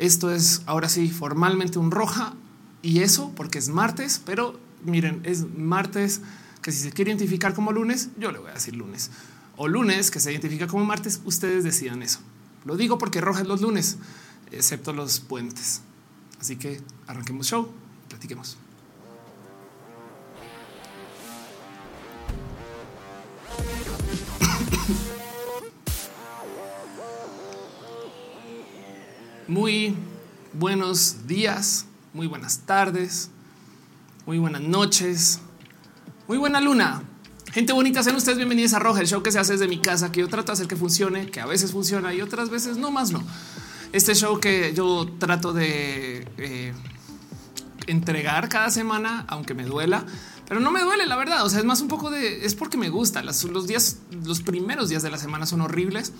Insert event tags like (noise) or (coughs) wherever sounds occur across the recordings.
Esto es ahora sí formalmente un roja y eso porque es martes, pero miren, es martes que si se quiere identificar como lunes, yo le voy a decir lunes o lunes que se identifica como martes. Ustedes decidan eso. Lo digo porque roja es los lunes, excepto los puentes. Así que arranquemos show, platiquemos. Muy buenos días, muy buenas tardes, muy buenas noches, muy buena luna. Gente bonita, sean ustedes bienvenidos a Roja, el show que se hace desde mi casa, que yo trato de hacer que funcione, que a veces funciona y otras veces no más no. Este show que yo trato de eh, entregar cada semana, aunque me duela, pero no me duele, la verdad. O sea, es más un poco de es porque me gusta. los días, los primeros días de la semana son horribles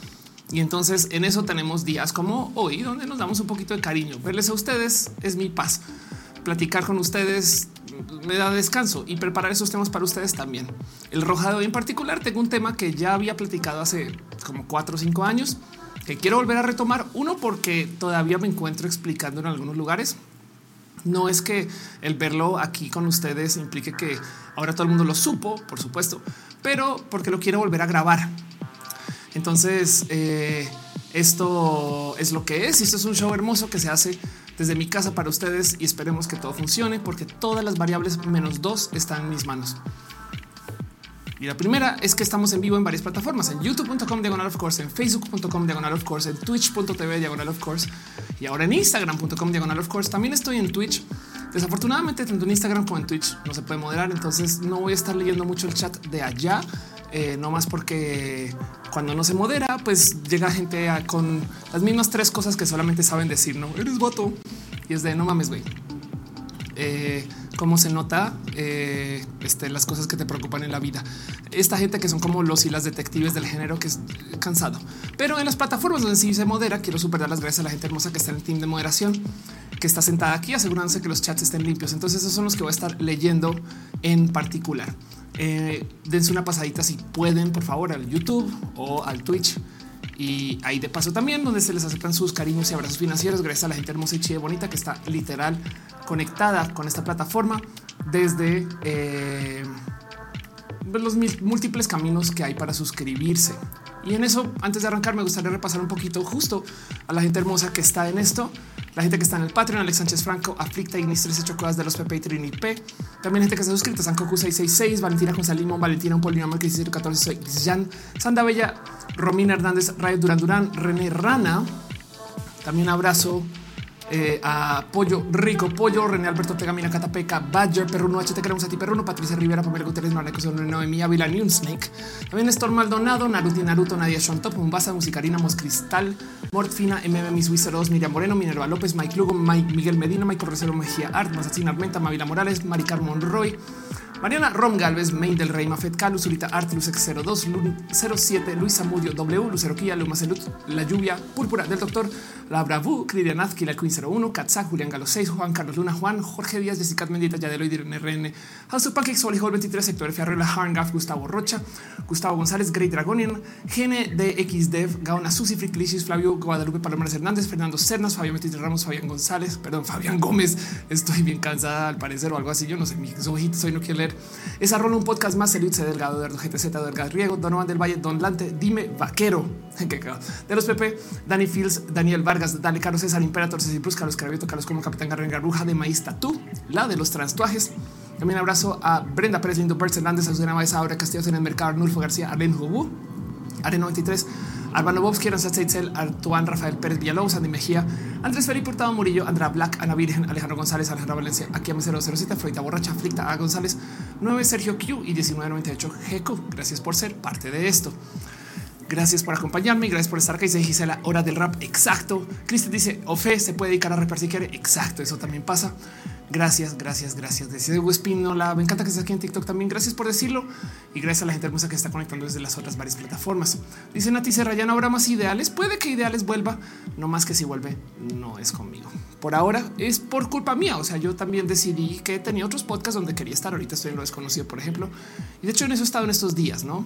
y entonces en eso tenemos días como hoy, donde nos damos un poquito de cariño. Verles a ustedes es mi paz. Platicar con ustedes me da descanso y preparar esos temas para ustedes también. El roja de hoy en particular tengo un tema que ya había platicado hace como cuatro o cinco años que quiero volver a retomar. Uno, porque todavía me encuentro explicando en algunos lugares. No es que el verlo aquí con ustedes implique que ahora todo el mundo lo supo, por supuesto, pero porque lo quiero volver a grabar entonces, eh, esto es lo que es. Y esto es un show hermoso que se hace desde mi casa para ustedes y esperemos que todo funcione porque todas las variables menos dos están en mis manos. Y la primera es que estamos en vivo en varias plataformas, en youtube.com diagonal of course, en facebook.com diagonal of course, en twitch.tv diagonal of course y ahora en instagram.com diagonal of course. También estoy en Twitch. Desafortunadamente, tanto en Instagram como en Twitch no se puede moderar, entonces no voy a estar leyendo mucho el chat de allá, eh, no más porque cuando no se modera, pues llega gente con las mismas tres cosas que solamente saben decir, no eres voto y es de no mames, güey. Eh, cómo se nota eh, este, las cosas que te preocupan en la vida. Esta gente que son como los y las detectives del género que es cansado, pero en las plataformas donde sí se modera, quiero super dar las gracias a la gente hermosa que está en el team de moderación, que está sentada aquí, asegurándose que los chats estén limpios. Entonces, esos son los que voy a estar leyendo en particular. Eh, dense una pasadita si pueden, por favor, al YouTube o al Twitch. Y ahí de paso también donde se les aceptan sus cariños y abrazos financieros gracias a la gente hermosa y chida bonita que está literal conectada con esta plataforma desde eh, los múltiples caminos que hay para suscribirse. Y en eso, antes de arrancar, me gustaría repasar un poquito justo a la gente hermosa que está en esto. La gente que está en el Patreon, Alex Sánchez Franco, Aflicta, Ignis 13 Cuevas de los PP y Trini P. También gente que está suscrita, Sankoku 666, Valentina Gonzalimo, Valentina Un Polinomio, 14, soy Jan, Sanda Romina Hernández, Ray Durán Durán, René Rana. También abrazo eh, a Pollo Rico, Pollo, René Alberto Tegamina, Catapeca, Badger, Perruno, HT, queremos a ti, Perruno, Patricia Rivera, Pamela Guterres, Marla Noemí Ávila, New Snake, también Néstor Maldonado, Naruto, Naruto, Nadia Shontop, Mumbasa, Musicarina, Moscristal, Mortfina, MM, Miss Wizard Miriam Moreno, Minerva López, Mike Lugo, Mike, Miguel Medina, Michael Recero Mejía Art, Masacina Armenta, Mavila Morales, Maricar Monroy, Mariana Rom Galvez, Main del Rey, Mafet Calu, Zurita Artilus X02, 07, Luisa Mudio, W, Lucero Quilla, Luma Salud, La Lluvia, Púrpura del Doctor, La Bravu, Cridian Kila Queen 01, Katzak, Julián Galo 6, Juan Carlos Luna, Juan, Jorge Díaz, Jessica Mendita, Yadeloid, RN, House of Pancakes, Hall 23, Sector Ferrera, Harngaf, Gustavo Rocha, Gustavo González, Great Dragonian, Gene DXDev, Gaona Susi, Friklishis, Flavio Guadalupe Palomares Hernández, Fernando Cernas, Fabián Metis Ramos, Fabián González, perdón, Fabián Gómez. Estoy bien cansada al parecer o algo así. Yo no sé, mis ojitos hoy no quiero leer esa rola, un podcast más. Eliud C. Delgado, Eduardo GTZ, Delgado Riego, Donovan del Valle, Don Lante, Dime Vaquero, (laughs) de los PP, Dani Fields, Daniel Vargas, Dale Carlos César, Imperator, Ceci Plus, Carlos Carabito, Carlos como Capitán Garren Garruja de Maíz Tatú, la de los transtuajes. También abrazo a Brenda Pérez, Lindo Pérez Hernández, Susana Baeza, Ahora Castillos en el mercado, Arnulfo García, Arlen Jubú, Arena 93, Albano Bobsky, Aranza Seitzel, Artuán, Rafael Pérez Villalobos, Andy Mejía, Andrés Felipe Hurtado Murillo, Andrea Black, Ana Virgen, Alejandro González, Alejandro Valencia, aquí a 007, Freita Borracha, Flicta A González, 9 Sergio Q y 1998 GECO. Gracias por ser parte de esto. Gracias por acompañarme gracias por estar acá. Dice Gisela, hora del rap. Exacto. Cristian dice, Ofe se puede dedicar a rapar si quiere. Exacto, eso también pasa. Gracias, gracias, gracias. Decide Espinola. Me encanta que estés aquí en TikTok también. Gracias por decirlo. Y gracias a la gente hermosa que está conectando desde las otras varias plataformas. Dice Nati Serra, ya no habrá más ideales. Puede que ideales vuelva, no más que si vuelve, no es conmigo. Por ahora es por culpa mía. O sea, yo también decidí que tenía otros podcasts donde quería estar. Ahorita estoy en lo desconocido, por ejemplo. Y de hecho en eso he estado en estos días, no?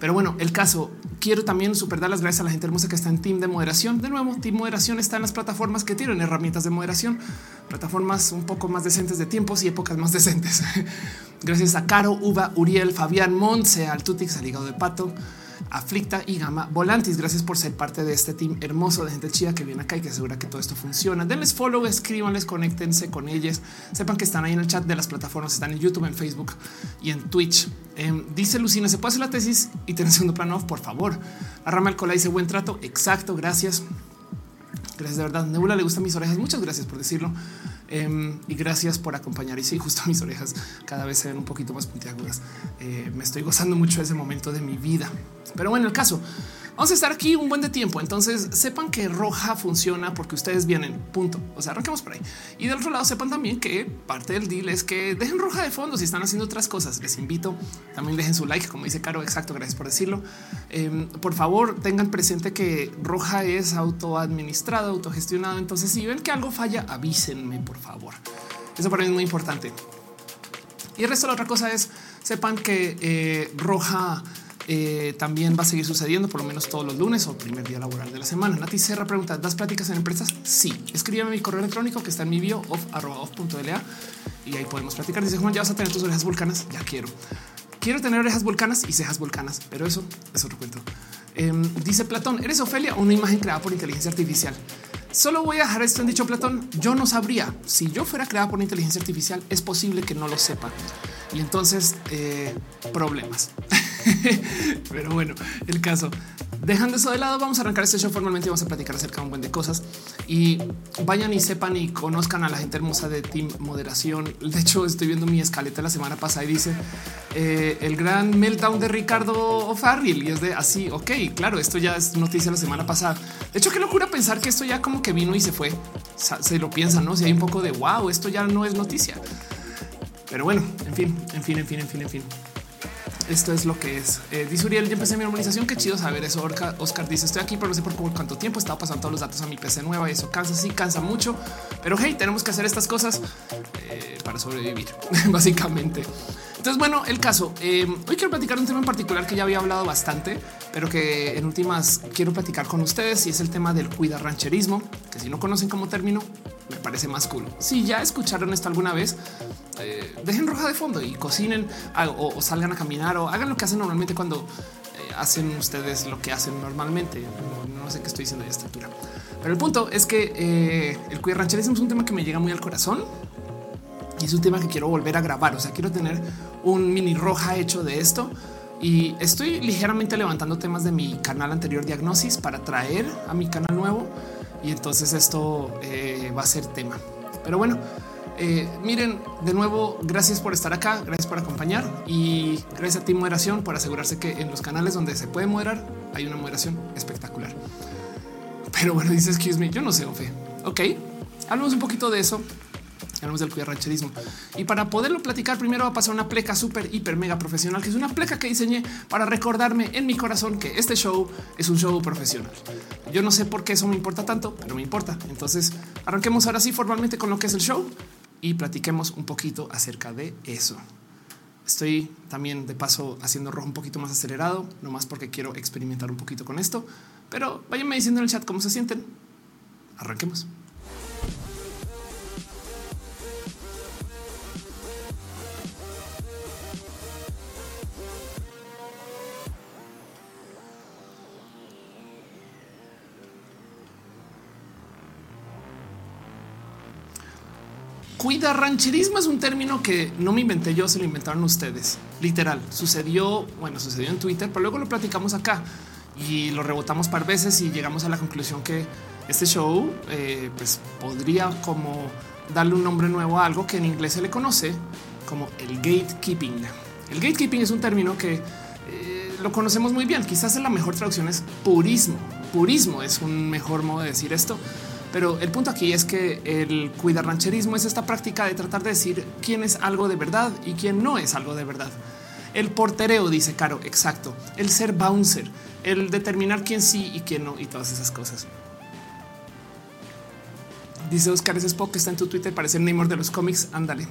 Pero bueno, el caso, quiero también super dar las gracias a la gente hermosa que está en Team de Moderación. De nuevo, Team Moderación está en las plataformas que tienen herramientas de moderación, plataformas un poco más decentes de tiempos y épocas más decentes. (laughs) gracias a Caro, Uva, Uriel, Fabián, Montse, al Tutix, al hígado de pato, Aflicta y Gama Volantis. Gracias por ser parte de este team hermoso de gente chida que viene acá y que asegura que todo esto funciona. Denles follow, escríbanles, conéctense con ellos. Sepan que están ahí en el chat de las plataformas, están en YouTube, en Facebook y en Twitch. Em, dice Lucina, ¿se puede hacer la tesis y tener segundo plano? Por favor. A Rama Alcola dice buen trato. Exacto, gracias. Gracias de verdad. Nebula le gustan mis orejas. Muchas gracias por decirlo. Em, y gracias por acompañar. Y sí, justo mis orejas cada vez se ven un poquito más puntiagudas. Eh, me estoy gozando mucho de ese momento de mi vida. Pero bueno, el caso, vamos a estar aquí un buen de tiempo. Entonces sepan que roja funciona porque ustedes vienen. Punto. O sea, arranquemos por ahí. Y del otro lado, sepan también que parte del deal es que dejen roja de fondo si están haciendo otras cosas. Les invito también dejen su like, como dice Caro. Exacto. Gracias por decirlo. Em, por favor, tengan presente que roja es autoadministrado, autogestionado. Entonces, si ven que algo falla, avísenme, por favor. Eso para mí es muy importante. Y el resto de la otra cosa es sepan que eh, roja eh, también va a seguir sucediendo por lo menos todos los lunes o primer día laboral de la semana. Nati Serra pregunta, ¿das pláticas en empresas? Sí. Escríbeme mi correo electrónico que está en mi bio off, y ahí podemos platicar. Dice Juan, ya vas a tener tus orejas vulcanas. Ya quiero. Quiero tener orejas vulcanas y cejas vulcanas, pero eso es otro cuento. Em, dice Platón, ¿eres Ofelia una imagen creada por inteligencia artificial? Solo voy a dejar esto en dicho Platón. Yo no sabría si yo fuera creada por inteligencia artificial. Es posible que no lo sepa y entonces eh, problemas. (laughs) (laughs) Pero bueno, el caso. Dejando eso de lado, vamos a arrancar este show formalmente y vamos a platicar acerca de un buen de cosas y vayan y sepan y conozcan a la gente hermosa de Team Moderación. De hecho, estoy viendo mi escaleta la semana pasada y dice eh, el gran meltdown de Ricardo O'Farrill y es de así. Ok, claro, esto ya es noticia la semana pasada. De hecho, qué locura pensar que esto ya como que vino y se fue. Se lo piensan, no? Si hay un poco de wow, esto ya no es noticia. Pero bueno, en fin, en fin, en fin, en fin, en fin. Esto es lo que es. Eh, dice Uriel, ya empecé mi normalización. Qué chido saber eso. Oscar dice: Estoy aquí, pero no sé por cuánto tiempo he estado pasando todos los datos a mi PC nueva y eso cansa. Sí, cansa mucho, pero hey, tenemos que hacer estas cosas eh, para sobrevivir, (laughs) básicamente. Entonces, bueno, el caso. Eh, hoy quiero platicar un tema en particular que ya había hablado bastante, pero que en últimas quiero platicar con ustedes y es el tema del cuida rancherismo, que si no conocen como término, me parece más cool. Si ya escucharon esto alguna vez, eh, dejen roja de fondo y cocinen o, salgan a caminar o hagan lo que hacen normalmente cuando eh, hacen ustedes lo que hacen normalmente. No, sé qué estoy diciendo de esta altura, pero el punto es que eh, el queer rancherismo es un tema que me llega muy al corazón y es un tema que quiero volver a grabar. O sea, quiero tener un mini roja hecho de esto y estoy ligeramente levantando temas de mi canal anterior Diagnosis para traer a mi canal nuevo y entonces esto va a ser tema. Pero bueno, eh, miren, de nuevo, gracias por estar acá, gracias por acompañar y gracias a ti moderación por asegurarse que en los canales donde se puede moderar hay una moderación espectacular. Pero bueno, dice excuse me, yo no sé, Ofe. Ok, hablamos un poquito de eso. Hablamos del rancherismo y para poderlo platicar, primero va a pasar una pleca súper, hiper, mega profesional, que es una pleca que diseñé para recordarme en mi corazón que este show es un show profesional. Yo no sé por qué eso me importa tanto, pero me importa. Entonces arranquemos ahora sí formalmente con lo que es el show y platiquemos un poquito acerca de eso. Estoy también de paso haciendo rojo un poquito más acelerado, no más porque quiero experimentar un poquito con esto, pero váyanme diciendo en el chat cómo se sienten. Arranquemos. Cuida rancherismo es un término que no me inventé yo, se lo inventaron ustedes. Literal, sucedió, bueno, sucedió en Twitter, pero luego lo platicamos acá y lo rebotamos par veces y llegamos a la conclusión que este show eh, pues podría como darle un nombre nuevo a algo que en inglés se le conoce como el gatekeeping. El gatekeeping es un término que eh, lo conocemos muy bien. Quizás la mejor traducción es purismo. Purismo es un mejor modo de decir esto pero el punto aquí es que el rancherismo es esta práctica de tratar de decir quién es algo de verdad y quién no es algo de verdad. El portereo, dice Caro, exacto. El ser bouncer, el determinar quién sí y quién no y todas esas cosas. Dice Oscar, ese Spock que está en tu Twitter, parece el Neymar de los cómics. Ándale.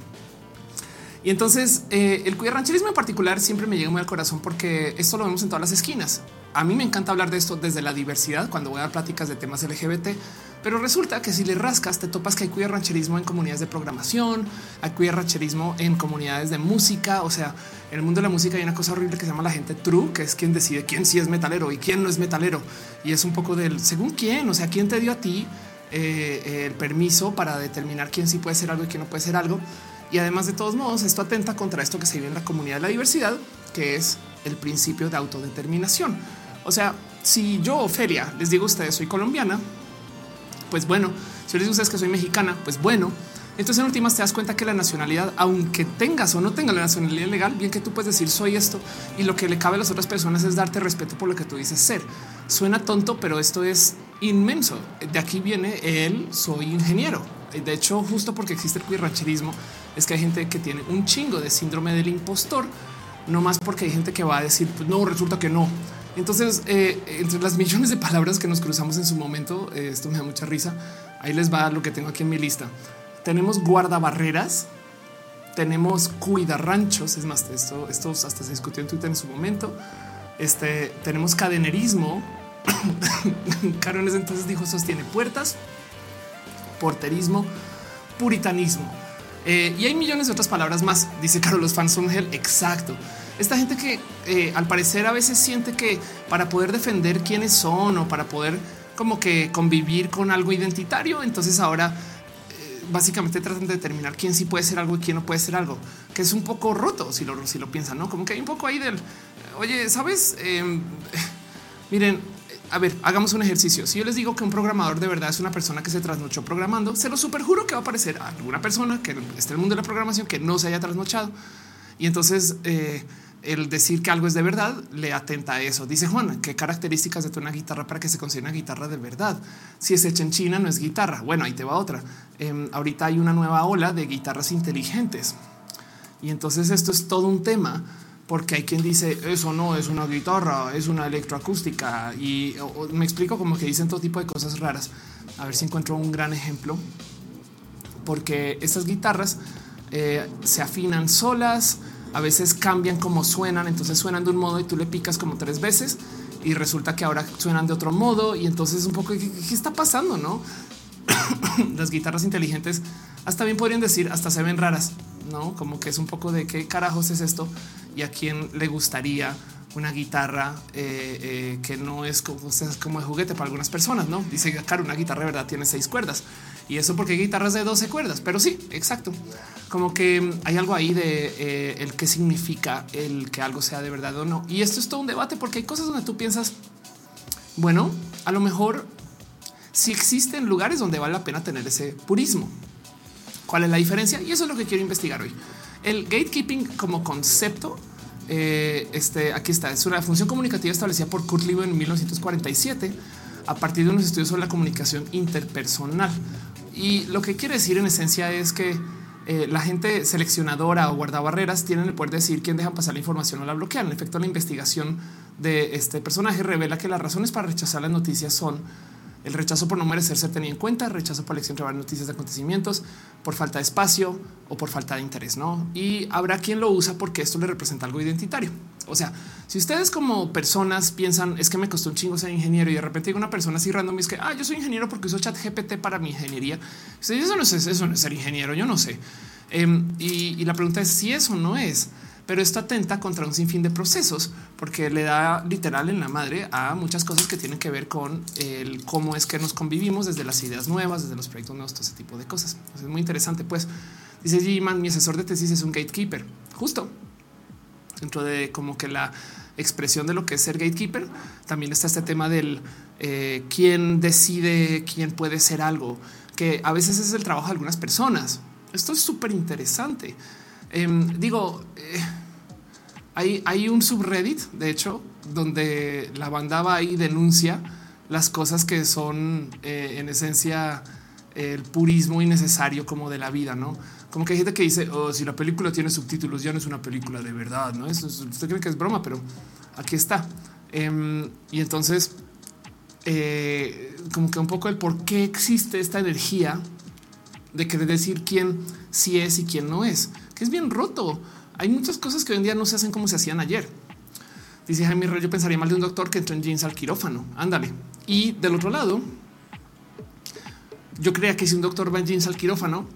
Y entonces eh, el queer rancherismo en particular siempre me llega muy al corazón porque esto lo vemos en todas las esquinas. A mí me encanta hablar de esto desde la diversidad cuando voy a dar pláticas de temas LGBT, pero resulta que si le rascas te topas que hay queer rancherismo en comunidades de programación, hay queer rancherismo en comunidades de música, o sea, en el mundo de la música hay una cosa horrible que se llama la gente true, que es quien decide quién sí es metalero y quién no es metalero. Y es un poco del según quién, o sea, quién te dio a ti eh, el permiso para determinar quién sí puede ser algo y quién no puede ser algo. Y además de todos modos, esto atenta contra esto que se vive en la comunidad de la diversidad, que es el principio de autodeterminación. O sea, si yo, Ofelia, les digo a ustedes soy colombiana, pues bueno, si les digo a ustedes que soy mexicana, pues bueno. Entonces en últimas te das cuenta que la nacionalidad, aunque tengas o no tengas la nacionalidad legal, bien que tú puedes decir soy esto y lo que le cabe a las otras personas es darte respeto por lo que tú dices ser. Suena tonto, pero esto es inmenso. De aquí viene el soy ingeniero. De hecho, justo porque existe el rancherismo, es que hay gente que tiene un chingo de síndrome del impostor, no más porque hay gente que va a decir, pues no, resulta que no. Entonces, eh, entre las (laughs) millones de palabras que nos cruzamos en su momento, eh, esto me da mucha risa. Ahí les va lo que tengo aquí en mi lista. Tenemos guardabarreras, tenemos cuidarranchos. Es más, esto, esto hasta se discutió en Twitter en su momento. Este tenemos cadenerismo. (coughs) Caro en ese entonces dijo sostiene puertas, porterismo, puritanismo. Eh, y hay millones de otras palabras más. Dice Carlos Fansongel. Exacto. Esta gente que eh, al parecer a veces siente que para poder defender quiénes son o para poder como que convivir con algo identitario, entonces ahora eh, básicamente tratan de determinar quién sí puede ser algo y quién no puede ser algo, que es un poco roto si lo, si lo piensan, ¿no? Como que hay un poco ahí del, oye, ¿sabes? Em, (laughs) miren, a ver, hagamos un ejercicio. Si yo les digo que un programador de verdad es una persona que se trasnochó programando, se lo superjuro que va a aparecer alguna persona que esté en el mundo de la programación que no se haya trasnochado. Y entonces eh, el decir que algo es de verdad le atenta a eso. Dice Juan, ¿qué características de una guitarra para que se considere una guitarra de verdad? Si es hecha en China, no es guitarra. Bueno, ahí te va otra. Em, ahorita hay una nueva ola de guitarras inteligentes. Y entonces esto es todo un tema porque hay quien dice eso no es una guitarra, es una electroacústica y me explico como que dicen todo tipo de cosas raras. A ver si encuentro un gran ejemplo, porque estas guitarras eh, se afinan solas, a veces cambian como suenan, entonces suenan de un modo y tú le picas como tres veces y resulta que ahora suenan de otro modo y entonces un poco qué, qué está pasando, no? (coughs) Las guitarras inteligentes hasta bien podrían decir hasta se ven raras, no como que es un poco de qué carajos es esto y a quién le gustaría una guitarra eh, eh, que no es como, como de juguete para algunas personas, no dice que una guitarra de verdad tiene seis cuerdas y eso porque hay guitarras de 12 cuerdas, pero sí, exacto. Como que hay algo ahí de eh, el que significa el que algo sea de verdad o no. Y esto es todo un debate porque hay cosas donde tú piensas, bueno, a lo mejor si existen lugares donde vale la pena tener ese purismo. ¿Cuál es la diferencia? Y eso es lo que quiero investigar hoy. El gatekeeping como concepto eh, este aquí está. Es una función comunicativa establecida por Kurt Lewin en 1947 a partir de unos estudios sobre la comunicación interpersonal. Y lo que quiere decir en esencia es que eh, la gente seleccionadora o guardabarreras tienen el poder de decir quién deja pasar la información o la bloquean. En efecto, la investigación de este personaje revela que las razones para rechazar las noticias son el rechazo por no merecer ser tenido en cuenta, rechazo por elección de noticias de acontecimientos, por falta de espacio o por falta de interés, ¿no? Y habrá quien lo usa porque esto le representa algo identitario. O sea, si ustedes como personas piensan es que me costó un chingo ser ingeniero y de repente una persona así random y es que ah, yo soy ingeniero porque uso chat GPT para mi ingeniería. Eso no es eso, no es ser ingeniero, yo no sé. Em, y, y la pregunta es si eso no es pero esto atenta contra un sinfín de procesos porque le da literal en la madre a muchas cosas que tienen que ver con el cómo es que nos convivimos desde las ideas nuevas, desde los proyectos nuevos, todo ese tipo de cosas. es muy interesante. Pues dice G-Man, mi asesor de tesis es un gatekeeper, justo dentro de como que la expresión de lo que es ser gatekeeper. También está este tema del eh, quién decide quién puede ser algo, que a veces es el trabajo de algunas personas. Esto es súper interesante. Em, digo, eh, hay, un subreddit, de hecho, donde la banda va y denuncia las cosas que son eh, en esencia el purismo innecesario como de la vida, no? Como que hay gente que dice, oh, si la película tiene subtítulos, ya no es una película de verdad, no? Eso, usted cree que es broma, pero aquí está. Em, y entonces, eh, como que un poco el por qué existe esta energía de querer decir quién sí es y quién no es que es bien roto. Hay muchas cosas que hoy en día no se hacen como se hacían ayer. Dice Jaime yo pensaría mal de un doctor que entró en jeans al quirófano. Ándale. Y del otro lado, yo creía que si un doctor va en jeans al quirófano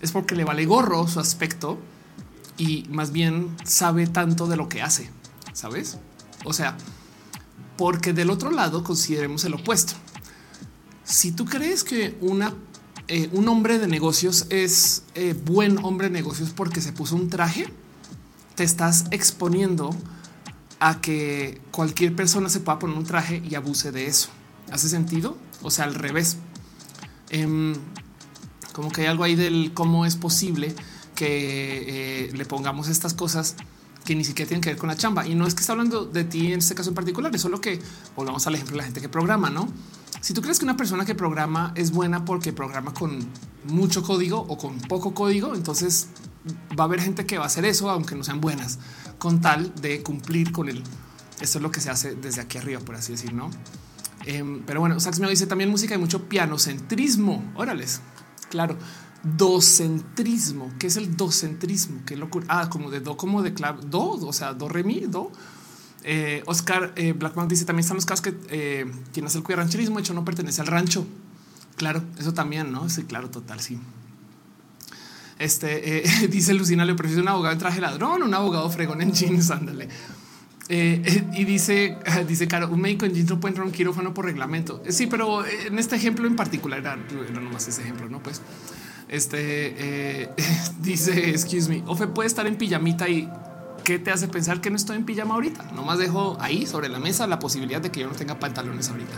es porque le vale gorro su aspecto y más bien sabe tanto de lo que hace, sabes? O sea, porque del otro lado consideremos el opuesto. Si tú crees que eh, un hombre de negocios es eh, buen hombre de negocios porque se puso un traje, te estás exponiendo a que cualquier persona se pueda poner un traje y abuse de eso. ¿Hace sentido? O sea, al revés. Em, como que hay algo ahí del cómo es posible que eh, le pongamos estas cosas que ni siquiera tienen que ver con la chamba. Y no es que está hablando de ti en este caso en particular, es solo que volvamos al ejemplo de la gente que programa, ¿no? Si tú crees que una persona que programa es buena porque programa con mucho código o con poco código, entonces va a haber gente que va a hacer eso, aunque no sean buenas, con tal de cumplir con el. Esto es lo que se hace desde aquí arriba, por así decir, ¿no? Em, pero bueno, Sax me dice también música y mucho pianocentrismo. Órales, claro. Docentrismo. ¿Qué es el docentrismo? Qué locura. Ah, como de do, como de clave, do, o sea, do, re, mi, do. Eh, Oscar eh, Blackman dice también están los casos que eh, quien hace el cuida rancherismo, hecho no pertenece al rancho. Claro, eso también, no? Sí, claro, total. Sí. Este eh, (laughs) dice Lucina, le prefiero un abogado en traje ladrón, un abogado fregón en jeans. Ándale. y dice, (laughs) dice Caro, un médico en jeans no puede entrar a un quirófano por reglamento. sí, pero en este ejemplo en particular era, era nomás ese ejemplo, no? Pues este eh, (laughs) dice, excuse me, Ofe puede estar en pijamita y qué te hace pensar que no estoy en pijama ahorita. Nomás dejo ahí sobre la mesa la posibilidad de que yo no tenga pantalones ahorita.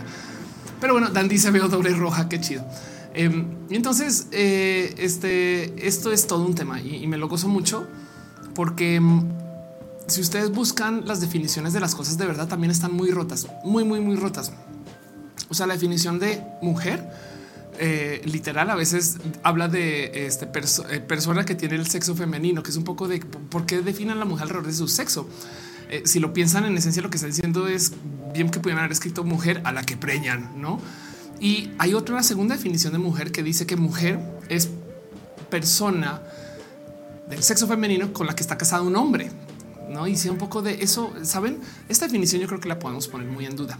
Pero bueno, Dan dice veo doble roja, qué chido. Em, y entonces eh, este, esto es todo un tema y, me lo gozo mucho porque em, si ustedes buscan las definiciones de las cosas de verdad también están muy rotas, muy, muy, muy rotas. O sea, la definición de mujer eh, literal a veces habla de este eh, persona que tiene el sexo femenino, que es un poco de por qué definen la mujer alrededor de su sexo. Si lo piensan en esencia, lo que está diciendo es bien que pudieran haber escrito mujer a la que preñan, no? Y hay otra segunda definición de mujer que dice que mujer es persona del sexo femenino con la que está casado un hombre. No si un poco de eso, saben, esta definición yo creo que la podemos poner muy en duda.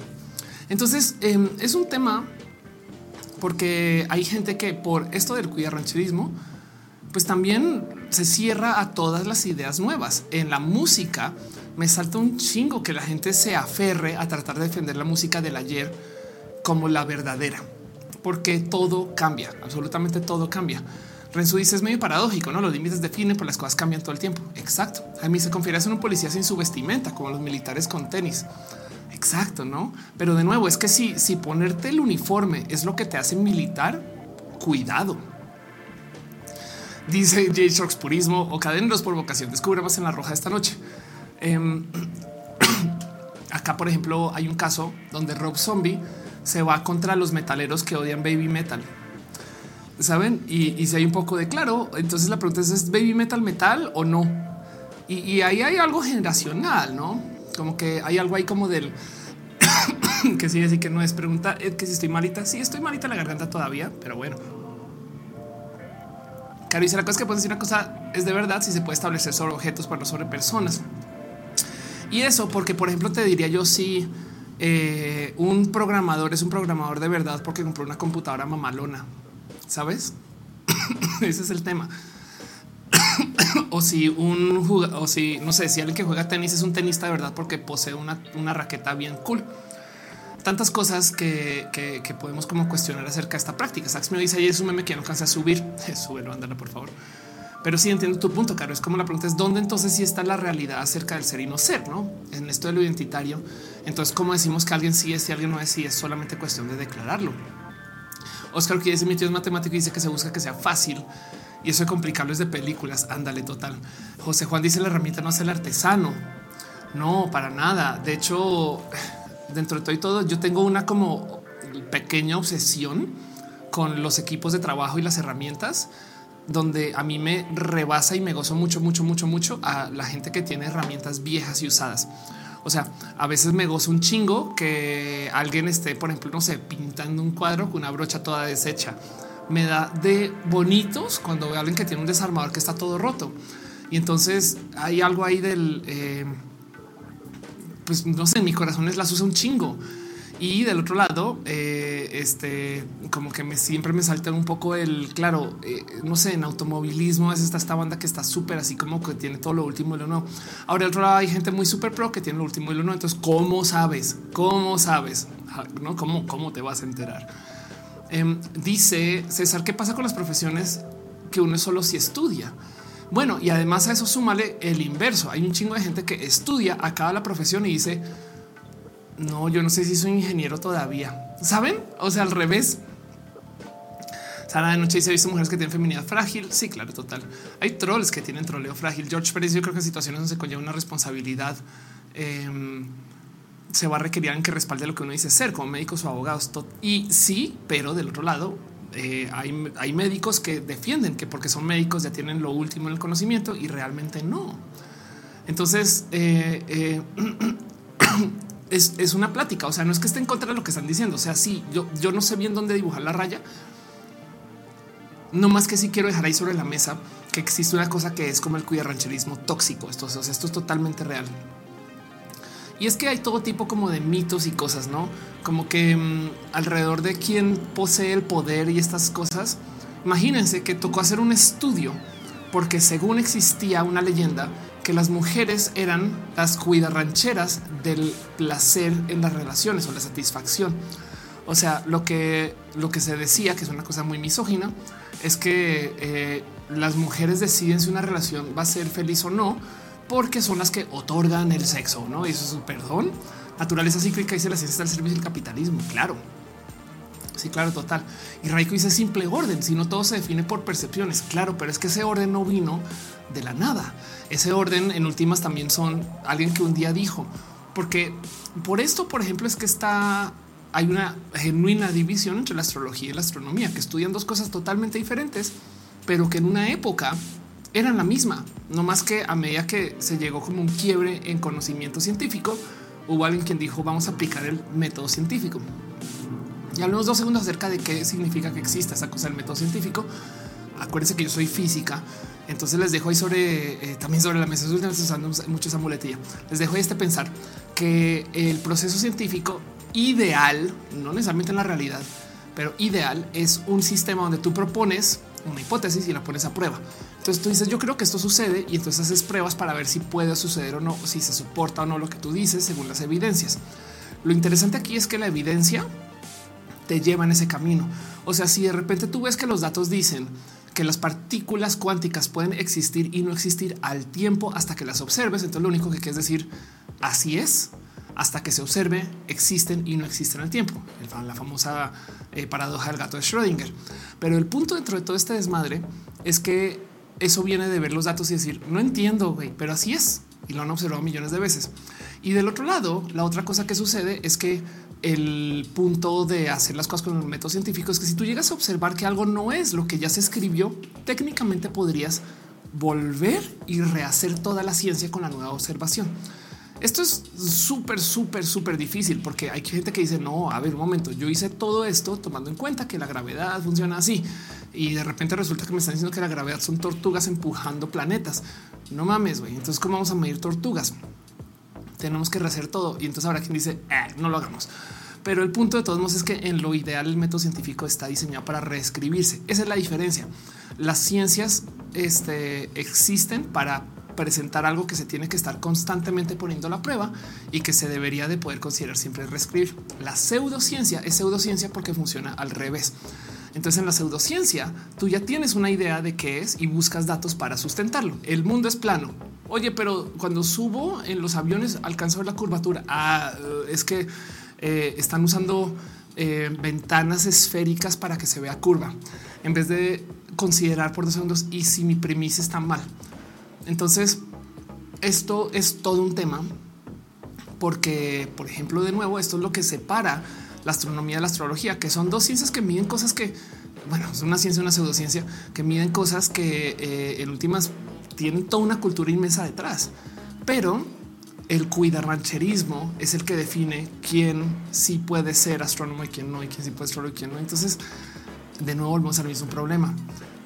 Entonces em, es un tema porque hay gente que por esto del rancherismo, pues también se cierra a todas las ideas nuevas. En la música me salta un chingo que la gente se aferre a tratar de defender la música del ayer como la verdadera, porque todo cambia, absolutamente todo cambia. Renzo dice es medio paradójico, no? Los límites definen, por las cosas cambian todo el tiempo. Exacto. A mí se confiere a un policía sin su vestimenta, como los militares con tenis. Exacto, no? Pero de nuevo, es que si, si ponerte el uniforme es lo que te hace militar, cuidado. Dice J. Sharks purismo o cadeneros por vocación. Descubre más en la roja esta noche. Em, (clears throat) acá, por ejemplo, hay un caso donde Rob Zombie se va contra los metaleros que odian baby metal. Saben? Y, si hay un poco de claro, entonces la pregunta es: ¿es baby metal metal o no? Y, y ahí hay algo generacional, no? como que hay algo ahí como del (coughs) que sí, así que no es pregunta, es que si estoy malita, sí estoy malita la garganta todavía, pero bueno. Claro, dice la cosa es que puedes decir una cosa es de verdad si se puede establecer sobre objetos, pero no sobre personas. Y eso porque, por ejemplo, te diría yo si eh, un programador es un programador de verdad porque compró una computadora mamalona, ¿sabes? (coughs) Ese es el tema. (coughs) o si un o si no sé si alguien que juega tenis es un tenista de verdad porque posee una, una raqueta bien cool. Tantas cosas que, que, podemos como cuestionar acerca de esta práctica. Sax me dice ahí es un meme que no alcanza a subir. (laughs) Súbelo, ándala, por favor. Pero sí entiendo tu punto, Caro. Es como la pregunta es dónde entonces sí está la realidad acerca del ser y no ser, no en esto de lo identitario. Entonces, ¿cómo decimos que alguien sí es y alguien no es? Sí, es solamente cuestión de declararlo. Oscar, que dice mi tío es matemático y dice que se busca que sea fácil y eso de complicarlo es de películas. Ándale, total. José Juan dice la herramienta no es el artesano. No, para nada. De hecho, dentro de todo y todo, yo tengo una como pequeña obsesión con los equipos de trabajo y las herramientas donde a mí me rebasa y me gozo mucho, mucho, mucho, mucho a la gente que tiene herramientas viejas y usadas. O sea, a veces me gozo un chingo que alguien esté, por ejemplo, no sé, pintando un cuadro con una brocha toda deshecha me da de bonitos cuando veo a alguien que tiene un desarmador que está todo roto. Y entonces hay algo ahí del, eh, pues no sé, mi corazón es las usa un chingo. Y del otro lado, eh, este como que me siempre me salta un poco el claro, eh, no sé, en automovilismo es esta, esta banda que está súper así como que tiene todo lo último y lo nuevo. Ahora, del otro lado, hay gente muy súper pro que tiene lo último y lo nuevo. Entonces, ¿cómo sabes? ¿Cómo sabes? ¿No? ¿Cómo, cómo te vas a enterar? Em, dice César, ¿qué pasa con las profesiones que uno solo si estudia? Bueno, y además a eso súmale el inverso. Hay un chingo de gente que estudia, acaba la profesión y dice, no, yo no sé si soy ingeniero todavía. ¿Saben? O sea, al revés. Sara de noche dice, visto mujeres que tienen feminidad frágil. Sí, claro, total. Hay trolls que tienen troleo frágil. George Pérez, yo creo que en situaciones donde se conlleva una responsabilidad, em, se va a requerir que respalde lo que uno dice ser como médicos o abogados. Y sí, pero del otro lado, eh, hay, hay médicos que defienden que porque son médicos ya tienen lo último en el conocimiento y realmente no. Entonces, eh, (clears throat) eh, es, una plática. O sea, no es que esté en contra de lo que están diciendo. O sea, sí, yo, yo no sé bien dónde dibujar la raya. No más que sí quiero dejar ahí sobre la mesa que existe una cosa que es como el rancherismo tóxico. Esto, esto es totalmente real. Y es que hay todo tipo como de mitos y cosas, no como que mm, alrededor de quién posee el poder y estas cosas. Imagínense que tocó hacer un estudio porque según existía una leyenda que las mujeres eran las cuidarrancheras del placer en las relaciones o la satisfacción. O sea, lo que, lo que se decía, que es una cosa muy misógina, es que eh, las mujeres deciden si una relación va a ser feliz o no, porque son las que otorgan el sexo, ¿no? Y eso es un perdón. Naturaleza cíclica dice la ciencia está al servicio del capitalismo, claro. Sí, claro, total. Y Raiko dice simple orden, si no todo se define por percepciones. Claro, pero es que ese orden no vino de la nada. Ese orden en últimas también son alguien que un día dijo, porque por esto, por ejemplo, es que está hay una genuina división entre la astrología y la astronomía, que estudian dos cosas totalmente diferentes, pero que en una época eran la misma, no más que a medida que se llegó como un quiebre en conocimiento científico, hubo alguien quien dijo vamos a aplicar el método científico. Y hablamos dos segundos acerca de qué significa que exista esa cosa del método científico. Acuérdense que yo soy física, entonces les dejo ahí sobre eh, también sobre la mesa. usando mucho esa muletilla. Les dejo ahí este pensar que el proceso científico ideal, no necesariamente en la realidad, pero ideal es un sistema donde tú propones una hipótesis y la pones a prueba. Entonces tú dices, yo creo que esto sucede y entonces haces pruebas para ver si puede suceder o no, si se soporta o no lo que tú dices según las evidencias. Lo interesante aquí es que la evidencia te lleva en ese camino. O sea, si de repente tú ves que los datos dicen que las partículas cuánticas pueden existir y no existir al tiempo hasta que las observes, entonces lo único que quieres decir, así es, hasta que se observe, existen y no existen al tiempo. La famosa eh, paradoja del gato de Schrödinger. Pero el punto dentro de todo este desmadre es que eso viene de ver los datos y decir, no entiendo, pero así es. Y lo han observado millones de veces. Y del otro lado, la otra cosa que sucede es que el punto de hacer las cosas con el método científico es que si tú llegas a observar que algo no es lo que ya se escribió, técnicamente podrías volver y rehacer toda la ciencia con la nueva observación. Esto es súper, súper, súper difícil porque hay gente que dice no, a ver un momento, yo hice todo esto tomando en cuenta que la gravedad funciona así y de repente resulta que me están diciendo que la gravedad son tortugas empujando planetas. No mames, güey. Entonces, ¿cómo vamos a medir tortugas? Tenemos que rehacer todo. Y entonces ahora quien dice eh, no lo hagamos. Pero el punto de todos modos es que en lo ideal el método científico está diseñado para reescribirse. Esa es la diferencia. Las ciencias este, existen para presentar algo que se tiene que estar constantemente poniendo a la prueba y que se debería de poder considerar siempre reescribir. La pseudociencia es pseudociencia porque funciona al revés. Entonces en la pseudociencia tú ya tienes una idea de qué es y buscas datos para sustentarlo. El mundo es plano. Oye, pero cuando subo en los aviones alcanzo la curvatura. Ah, es que eh, están usando eh, ventanas esféricas para que se vea curva en vez de considerar por dos segundos y si mi premisa está mal. Entonces, esto es todo un tema porque, por ejemplo, de nuevo, esto es lo que separa la astronomía la astrología, que son dos ciencias que miden cosas que, bueno, es una ciencia, una pseudociencia, que miden cosas que eh, en últimas tienen toda una cultura inmensa detrás. Pero el cuidarrancherismo es el que define quién sí puede ser astrónomo y quién no, y quién sí puede astrónomo y quién no. Entonces, de nuevo volvemos al mismo problema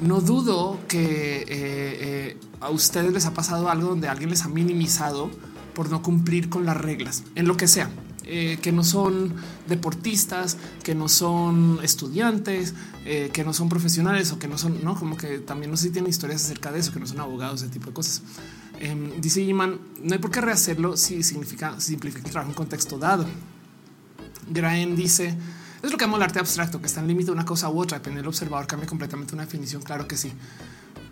no dudo que eh, eh, a ustedes les ha pasado algo donde alguien les ha minimizado por no cumplir con las reglas en lo que sea. Eh, que no son deportistas, que no son estudiantes, que no son profesionales o que no son, no como que también no sé si tienen historias acerca de eso, que no son abogados, ese tipo de cosas. Em, dice Iman, no hay por qué rehacerlo si significa simplificar el trabajo en contexto dado. Graen dice, es lo que amo el arte abstracto, que está en límite de una cosa u otra, depende del observador, cambia completamente una definición, claro que sí.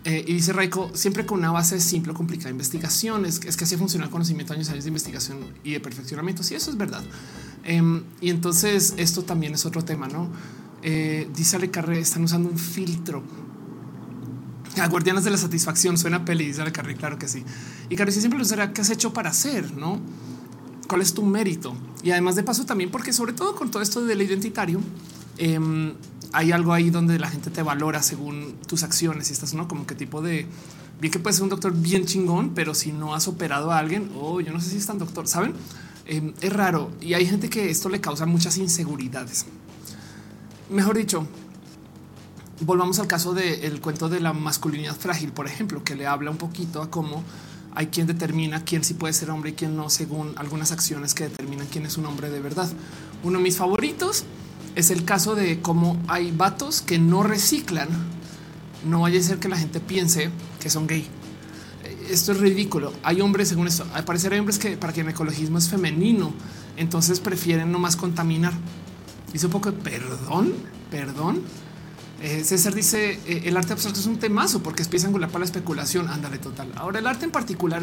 Eh, y dice Raiko, siempre con una base simple o complicada de investigación, es, es que así funciona el conocimiento, años, años de investigación y de perfeccionamiento. Sí, eso es verdad. Em, y entonces esto también es otro tema, ¿no? Eh, dice Ale Carré, están usando un filtro. A Guardianes de la Satisfacción suena peli, dice Ale Carré, claro que sí. Y Carré siempre lo será, ¿qué has hecho para hacer? ¿No? cuál es tu mérito. Y además de paso también porque sobre todo con todo esto del identitario, em, hay algo ahí donde la gente te valora según tus acciones y estás uno como que tipo de bien que puedes ser un doctor bien chingón, pero si no has operado a alguien o oh, yo no sé si es tan doctor, saben? Em, es raro y hay gente que esto le causa muchas inseguridades. Mejor dicho, volvamos al caso del cuento de la masculinidad frágil, por ejemplo, que le habla un poquito a cómo hay quien determina quién sí puede ser hombre y quién no, según algunas acciones que determinan quién es un hombre de verdad. Uno de mis favoritos es el caso de cómo hay vatos que no reciclan. No vaya a ser que la gente piense que son gay. Esto es ridículo. Hay hombres, según esto, al parecer hay hombres que para quien el ecologismo es femenino, entonces prefieren no más contaminar. Dice un poco de perdón, perdón. Eh, César dice eh, el arte abstracto es un temazo porque es pieza angular para la especulación. Ándale, total. Ahora el arte en particular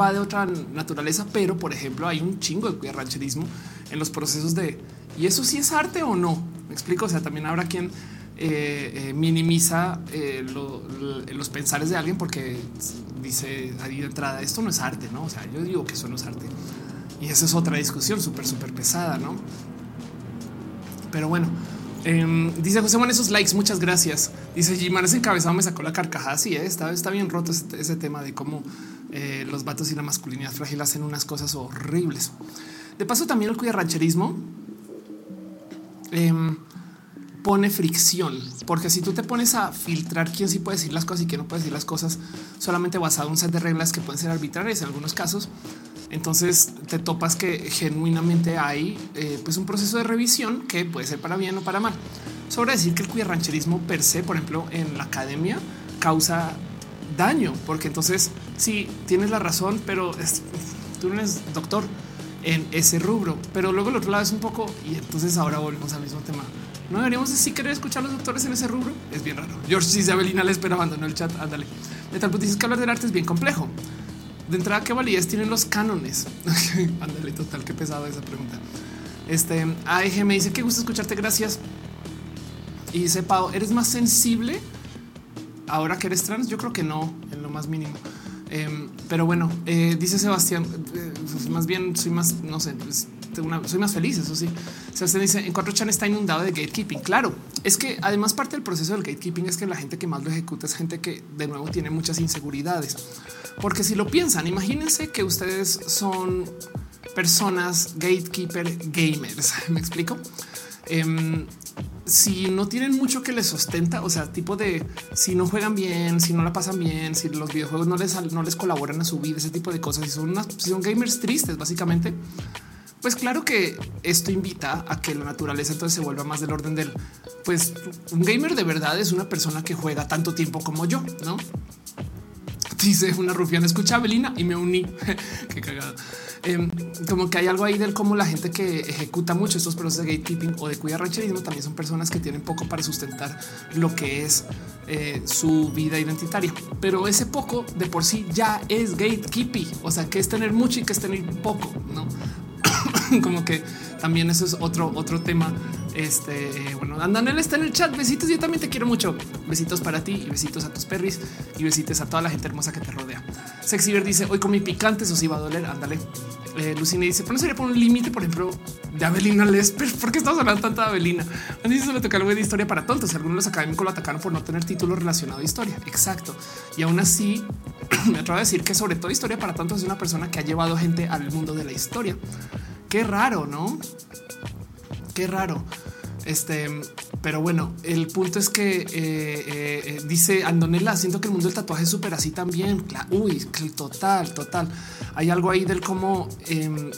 va de otra naturaleza, pero por ejemplo, hay un chingo de rancherismo en los procesos de y eso sí es arte o no. Me explico. O sea, también habrá quien eh, minimiza los pensares de alguien porque dice ahí de entrada esto no es arte, no? O sea, yo digo que eso no es arte y esa es otra discusión súper, súper pesada, no? Pero bueno, Em, dice José Juan, esos likes, muchas gracias. Dice Jimar, ese encabezado me sacó la carcajada. Sí, eh, está, está bien roto ese, tema de cómo eh, los vatos y la masculinidad frágil hacen unas cosas horribles. De paso, también el cuya rancherismo em, pone fricción, porque si tú te pones a filtrar quién sí puede decir las cosas y quién no puede decir las cosas, solamente basado en un set de reglas que pueden ser arbitrarias en algunos casos, entonces te topas que genuinamente hay eh, pues un proceso de revisión que puede ser para bien o para mal. Sobre decir que el queer rancherismo per se, por ejemplo, en la academia causa daño, porque entonces sí tienes la razón, pero tú no eres doctor en ese rubro, pero luego el otro lado es un poco y entonces ahora volvemos al mismo tema. No deberíamos sí querer escuchar a los doctores en ese rubro. Es bien raro. George Isabelina espera abandonó el chat. Ándale. De tal punto dices que hablar del arte es bien complejo de entrada, ¿qué validez tienen los cánones? (laughs) Ándale, total, qué pesado esa pregunta. Este AEG me dice que gusta escucharte. Gracias. Y dice Pau, ¿eres más sensible ahora que eres trans? Yo creo que no, en lo más mínimo. Em, pero bueno, eh, dice Sebastián, eh, más bien soy más, no sé, pues, soy más feliz. Eso sí. Sebastián dice en cuatro chan está inundado de gatekeeping. Claro, es que además parte del proceso del gatekeeping es que la gente que más lo ejecuta es gente que de nuevo tiene muchas inseguridades. Porque si lo piensan, imagínense que ustedes son personas gatekeeper gamers. (laughs) Me explico. Si no tienen mucho que les sustenta, o sea, tipo de si no juegan bien, si no la pasan bien, si los videojuegos no les, no les colaboran a su vida, ese tipo de cosas, si son, si son gamers tristes, básicamente, pues claro que esto invita a que la naturaleza entonces se vuelva más del orden del, pues un gamer de verdad es una persona que juega tanto tiempo como yo, ¿no? dice una rufiana, escucha a Belina y me uní. (laughs) Qué cagado. Em, como que hay algo ahí del cómo la gente que ejecuta mucho estos procesos de gatekeeping o de cuidar rancherismo también son personas que tienen poco para sustentar lo que es eh, su vida identitaria. Pero ese poco de por sí ya es gatekeeping. O sea, que es tener mucho y que es tener poco, no? (coughs) como que también eso es otro, otro tema este, bueno, Andanel está en el chat. Besitos. Yo también te quiero mucho. Besitos para ti y besitos a tus perris y besitos a toda la gente hermosa que te rodea. Sexiver dice hoy con mi picante, eso sí va a doler. Ándale. Eh, Lucine dice, pero no sería por un límite, por ejemplo, de Avelina Lesper. (laughs) ¿Por qué estamos hablando tanto de Avelina? A mí se le toca algo de historia para tontos. Algunos de los académicos lo atacaron por no tener título relacionado a historia. Exacto. Y aún así, (clears throat) me atrevo a decir que sobre todo historia para tontos es una persona que ha llevado gente al mundo de la historia. Qué raro, no? Qué raro. Este, Pero bueno, el punto es que eh, eh, dice Andonela, siento que el mundo del tatuaje es súper así también. Uy, total, total. Hay algo ahí del cómo em,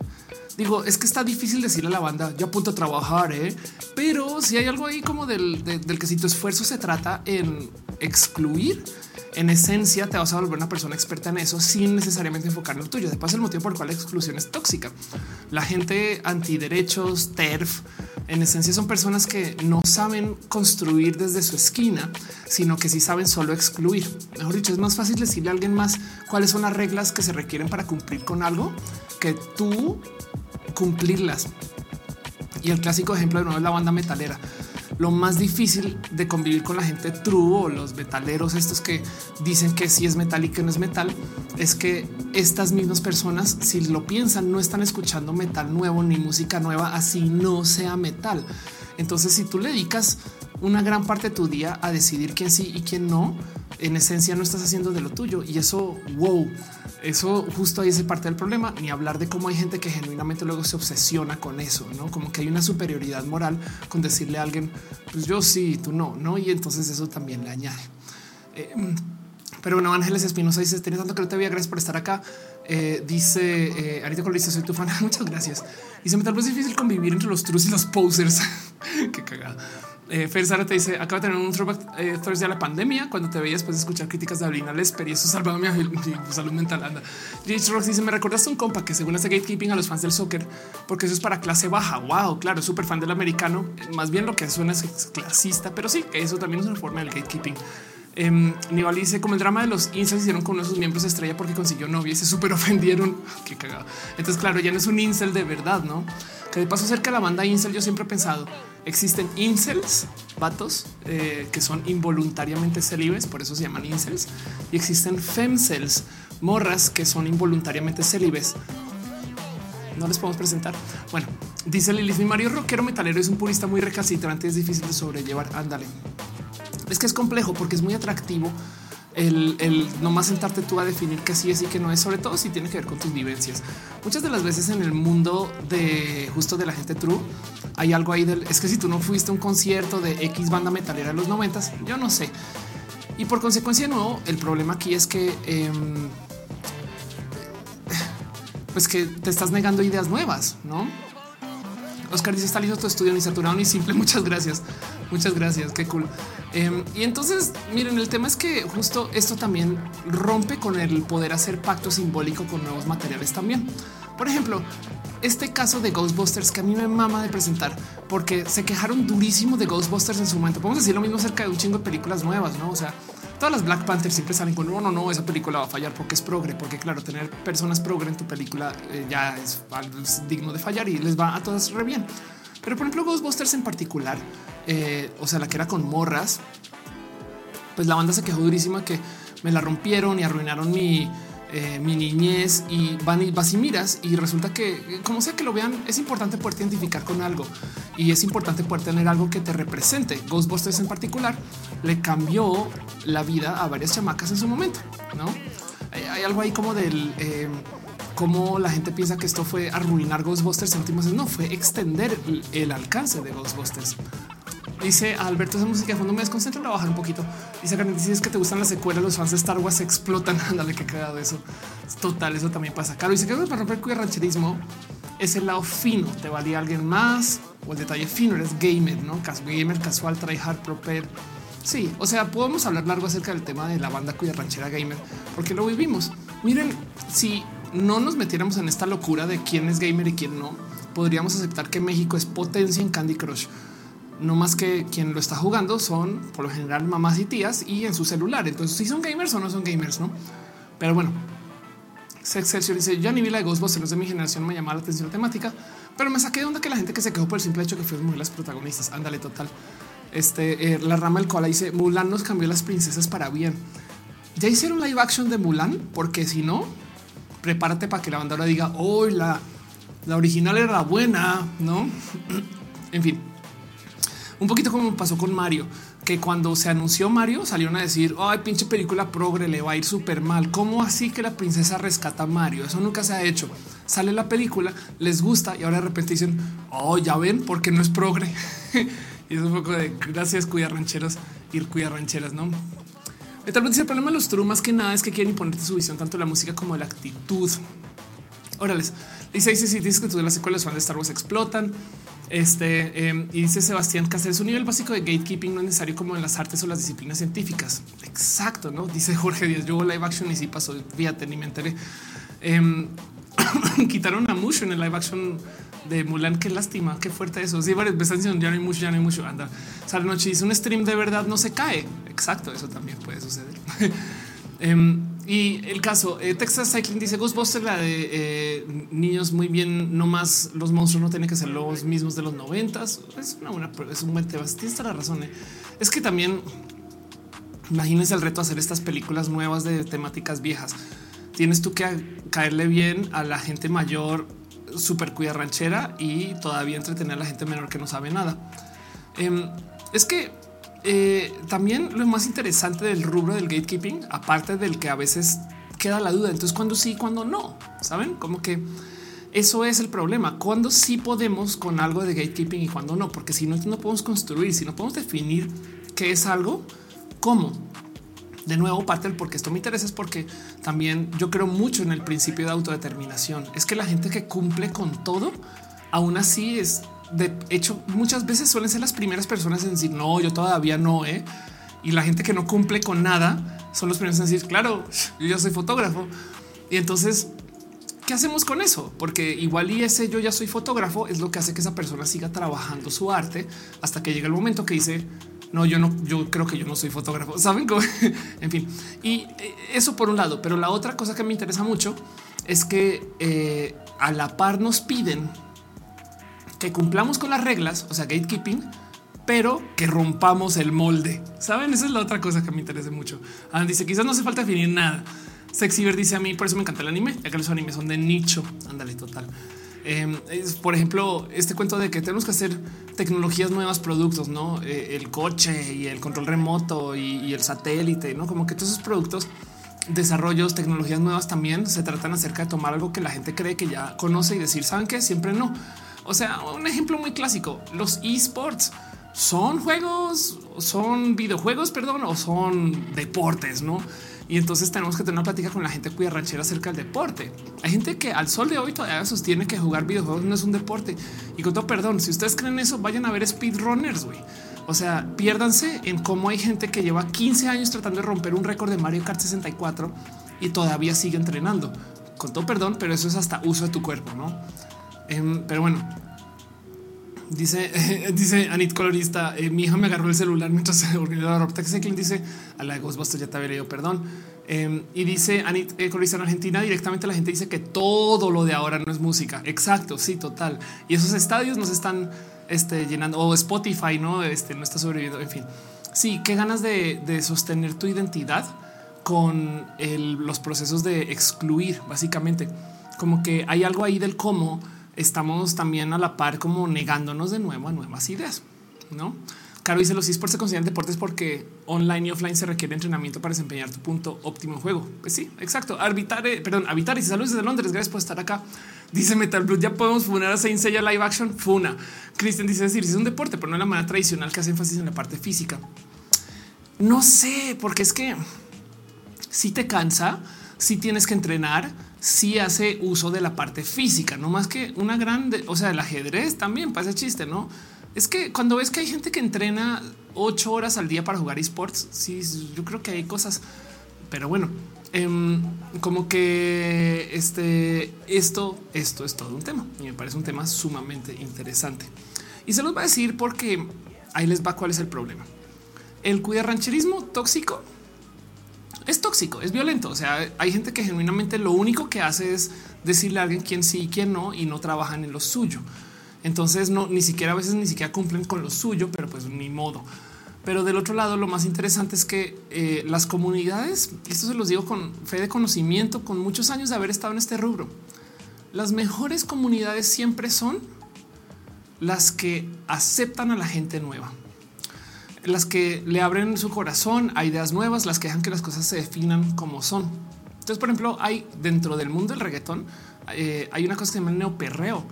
(sighs) digo, es que está difícil decirle a la banda, yo apunto a trabajar, ¿eh? pero si hay algo ahí como del, del que si tu esfuerzo se trata en excluir, en esencia te vas a volver una persona experta en eso sin necesariamente enfocar en lo tuyo. De paso, el motivo por el cual la exclusión es tóxica. La gente antiderechos, TERF, en esencia son personas que no saben construir desde su esquina, sino que sí saben solo excluir. Mejor dicho, es más fácil decirle a alguien más cuáles son las reglas que se requieren para cumplir con algo que tú cumplirlas. Y el clásico ejemplo de nuevo es la banda metalera lo más difícil de convivir con la gente true o los metaleros, estos que dicen que sí es metal y que no es metal, es que estas mismas personas, si lo piensan, no están escuchando metal nuevo ni música nueva, así no sea metal. Entonces, si tú le dedicas una gran parte de tu día a decidir quién sí y quién no, en esencia no estás haciendo de lo tuyo y eso, wow, eso justo ahí es parte del problema, ni hablar de cómo hay gente que genuinamente luego se obsesiona con eso, no como que hay una superioridad moral con decirle a alguien, pues yo sí, tú no, no, y entonces eso también le añade. Eh, pero bueno, Ángeles Espinosa dice: Tienes tanto que no te voy gracias por estar acá. Eh, dice eh, Arita Colista, soy tu fan. (laughs) Muchas gracias. Y se me tal vez difícil convivir entre los trus y los posers. (laughs) Qué cagada. Eh, Fer Sara te dice acaba de tener un throwback eh, de la pandemia cuando te veías después de escuchar críticas de Abrina Lesper y eso salvaba mi, salud mental. Anda. Rich Rock dice me recordaste un compa que según hace gatekeeping a los fans del soccer porque eso es para clase baja. Wow, claro, súper fan del americano. Más bien lo que suena es clasista, pero sí, eso también es una forma del gatekeeping. Eh, dice como el drama de los incels hicieron con uno de sus miembros estrella porque consiguió novia y se súper ofendieron. (laughs) Qué cagado. Entonces, claro, ya no es un incel de verdad, no? Que de paso cerca de la banda incel, yo siempre he pensado existen incels, vatos eh, que son involuntariamente celibes, por eso se llaman incels, y existen femcels, morras que son involuntariamente celibes. No les podemos presentar. Bueno, dice Lilith, mi Mario rockero metalero es un purista muy recalcitrante, es difícil de sobrellevar. Ándale. Es que es complejo porque es muy atractivo el, el nomás sentarte tú a definir que sí es y que no es, sobre todo si tiene que ver con tus vivencias. Muchas de las veces en el mundo de justo de la gente true hay algo ahí del es que si tú no fuiste a un concierto de X banda metalera de los noventas, yo no sé. Y por consecuencia, no, el problema aquí es que em, pues que te estás negando ideas nuevas, no? Oscar dice está listo tu estudio ni saturado ni simple. (laughs) Muchas gracias. Muchas gracias. Qué cool. Em, y entonces, miren, el tema es que justo esto también rompe con el poder hacer pacto simbólico con nuevos materiales también. Por ejemplo, este caso de Ghostbusters que a mí me mama de presentar porque se quejaron durísimo de Ghostbusters en su momento. Podemos decir lo mismo acerca de un chingo de películas nuevas, no? O sea, todas las Black Panther siempre salen con no, no, no, esa película va a fallar porque es progre, porque claro, tener personas progre en tu película eh, ya es, digno de fallar y les va a todas re bien. Pero por ejemplo, Ghostbusters en particular, eh, o sea, la que era con morras, pues la banda se quejó durísima que me la rompieron y arruinaron mi, eh, mi niñez y van y vas y miras y resulta que como sea que lo vean es importante poder identificar con algo y es importante poder tener algo que te represente. Ghostbusters en particular le cambió la vida a varias chamacas en su momento, ¿no? Hay, algo ahí como del... Eh, cómo la gente piensa que esto fue arruinar Ghostbusters en últimos no fue extender el alcance de Ghostbusters. Dice Alberto, esa música de fondo me desconcentra a bajar un poquito. Dice Carmen, si es que te gustan las secuelas, los fans de Star Wars explotan. (laughs) Ándale, que cagado eso. Total, eso también pasa. Caro dice que para romper el rancherismo es el lado fino. Te valía alguien más o el detalle fino. Eres gamer, no gamer casual, tryhard, proper. Sí, o sea, podemos hablar largo acerca del tema de la banda cuya ranchera gamer, porque lo vivimos. Miren, si no nos metiéramos en esta locura de quién es gamer y quién no, podríamos aceptar que México es potencia en Candy Crush no más que quien lo está jugando son por lo general mamás y tías y en su celular. Entonces, si son gamers o no son gamers, no? Pero bueno, Excelsior dice: Yo ni vi la de Ghostbusters de mi generación, me llamaba la atención la temática, pero me saqué de onda que la gente que se quejó por el simple hecho que muy las protagonistas. Ándale, total. Este eh, la rama del koala dice: Mulan nos cambió las princesas para bien. Ya hicieron live action de Mulan, porque si no, prepárate para que la banda ahora diga: Hoy la, la original era buena, no? (clears throat) en fin, un poquito como pasó con Mario, que cuando se anunció Mario salieron a decir, ay, pinche película progre, le va a ir súper mal. ¿Cómo así que la princesa rescata a Mario? Eso nunca se ha hecho. Sale la película, les gusta y ahora de repente dicen, oh, ya ven, porque no es progre. (laughs) y es un poco de gracias, cuya rancheros y cuya rancheras, no? Tal vez el problema de los true más que nada es que quieren imponerte su visión tanto de la música como de la actitud. Órales. Dice, dice, si dices que tú de las secuelas fan de Star Wars explotan. Este em, y dice Sebastián Cáceres, un nivel básico de gatekeeping no es necesario como en las artes o las disciplinas científicas. Exacto, no dice Jorge Díaz. Yo live action y sí pasó. Fíjate, ni me enteré. Em, (coughs) quitaron a Mush en el live action de Mulan. Qué lástima, qué fuerte eso. Sí, varias veces ya no hay mucho, ya no hay mucho. Anda, sale noche dice un stream de verdad no se cae. Exacto, eso también puede suceder. (laughs) Em, y el caso eh, Texas Cycling dice Ghostbusters, la de eh, niños muy bien, no más los monstruos no tienen que ser los mismos de los noventas. Es una buena, es un buen tema. Tienes toda la razón. Eh. Es que también imagínense el reto de hacer estas películas nuevas de temáticas viejas. Tienes tú que caerle bien a la gente mayor, súper cuya ranchera y todavía entretener a la gente menor que no sabe nada. Em, es que eh, también lo más interesante del rubro del gatekeeping, aparte del que a veces queda la duda, entonces cuando sí, cuando no, saben como que eso es el problema. Cuando sí podemos con algo de gatekeeping y cuando no, porque si no, no podemos construir, si no podemos definir qué es algo, cómo. De nuevo, parte del por qué esto me interesa es porque también yo creo mucho en el principio de autodeterminación. Es que la gente que cumple con todo, aún así es de hecho, muchas veces suelen ser las primeras personas en decir no, yo todavía no. ¿eh? Y la gente que no cumple con nada son los primeros en decir claro, yo ya soy fotógrafo. Y entonces, ¿qué hacemos con eso? Porque igual y ese yo ya soy fotógrafo es lo que hace que esa persona siga trabajando su arte hasta que llega el momento que dice no, yo no, yo creo que yo no soy fotógrafo. (laughs) Saben cómo? en fin, y eh, eso por un lado, pero la otra cosa que me interesa mucho es que eh, a la par nos piden que cumplamos con las reglas, o sea, gatekeeping, pero que rompamos el molde. Saben, esa es la otra cosa que me interesa mucho. Ah, dice quizás no hace falta definir nada. Sexiver dice a mí, por eso me encanta el anime, ya que los animes son de nicho. Ándale, total. Em, por ejemplo, este cuento de que tenemos que hacer tecnologías nuevas, productos, no eh, el coche y el control remoto y, y, el satélite, no como que todos esos productos, desarrollos, tecnologías nuevas también se tratan acerca de tomar algo que la gente cree que ya conoce y decir, saben que siempre no. O sea, un ejemplo muy clásico, los esports son juegos, son videojuegos, perdón, o son deportes, ¿no? Y entonces tenemos que tener una plática con la gente cuya ranchera acerca del deporte. Hay gente que al sol de hoy todavía sostiene que jugar videojuegos no es un deporte. Y con todo perdón, si ustedes creen eso, vayan a ver speedrunners, güey. O sea, piérdanse en cómo hay gente que lleva 15 años tratando de romper un récord de Mario Kart 64 y todavía sigue entrenando. Con todo perdón, pero eso es hasta uso de tu cuerpo, ¿no? Em, pero bueno, dice, (laughs) dice Anit Colorista, eh, mi hija me agarró el celular mientras se volvió la quien dice a la de Ghostbusters ya te había leído, perdón. Em, y dice Anit eh, Colorista en Argentina, directamente la gente dice que todo lo de ahora no es música. Exacto, sí, total. Y esos estadios nos están este, llenando, o Spotify, no, este, no está sobreviviendo. En fin, sí, qué ganas de, sostener tu identidad con los procesos de excluir, básicamente. Como que hay algo ahí del cómo estamos también a la par como negándonos de nuevo a nuevas ideas, ¿no? Caro dice los esports se consideran deportes porque online y offline se requiere entrenamiento para desempeñar tu punto óptimo en juego. Pues sí, exacto. Arbitar, perdón, habitar y saludos desde Londres. Gracias por estar acá. Dice Metal Blue, ya podemos funar a Saint Seiya live action. Funa. Christian dice decir, es un deporte, pero no es la manera tradicional que hace énfasis en la parte física. No sé, porque es que si te cansa, si tienes que entrenar, si hace uso de la parte física, no más que una grande, o sea, el ajedrez también pasa chiste, no? Es que cuando ves que hay gente que entrena ocho horas al día para jugar esports, sí, yo creo que hay cosas, pero bueno, em, como que este, esto, esto es todo un tema y me parece un tema sumamente interesante. Y se los va a decir porque ahí les va cuál es el problema. El rancherismo tóxico es tóxico, es violento. O sea, hay gente que genuinamente lo único que hace es decirle a alguien quién sí y quién no y no trabajan en lo suyo. Entonces no, ni siquiera a veces ni siquiera cumplen con lo suyo, pero pues ni modo. Pero del otro lado, lo más interesante es que eh, las comunidades, esto se los digo con fe de conocimiento, con muchos años de haber estado en este rubro, las mejores comunidades siempre son las que aceptan a la gente nueva las que le abren su corazón a ideas nuevas, las que dejan que las cosas se definan como son. Entonces, por ejemplo, hay dentro del mundo del reggaetón, eh, hay una cosa que se llama neoperreo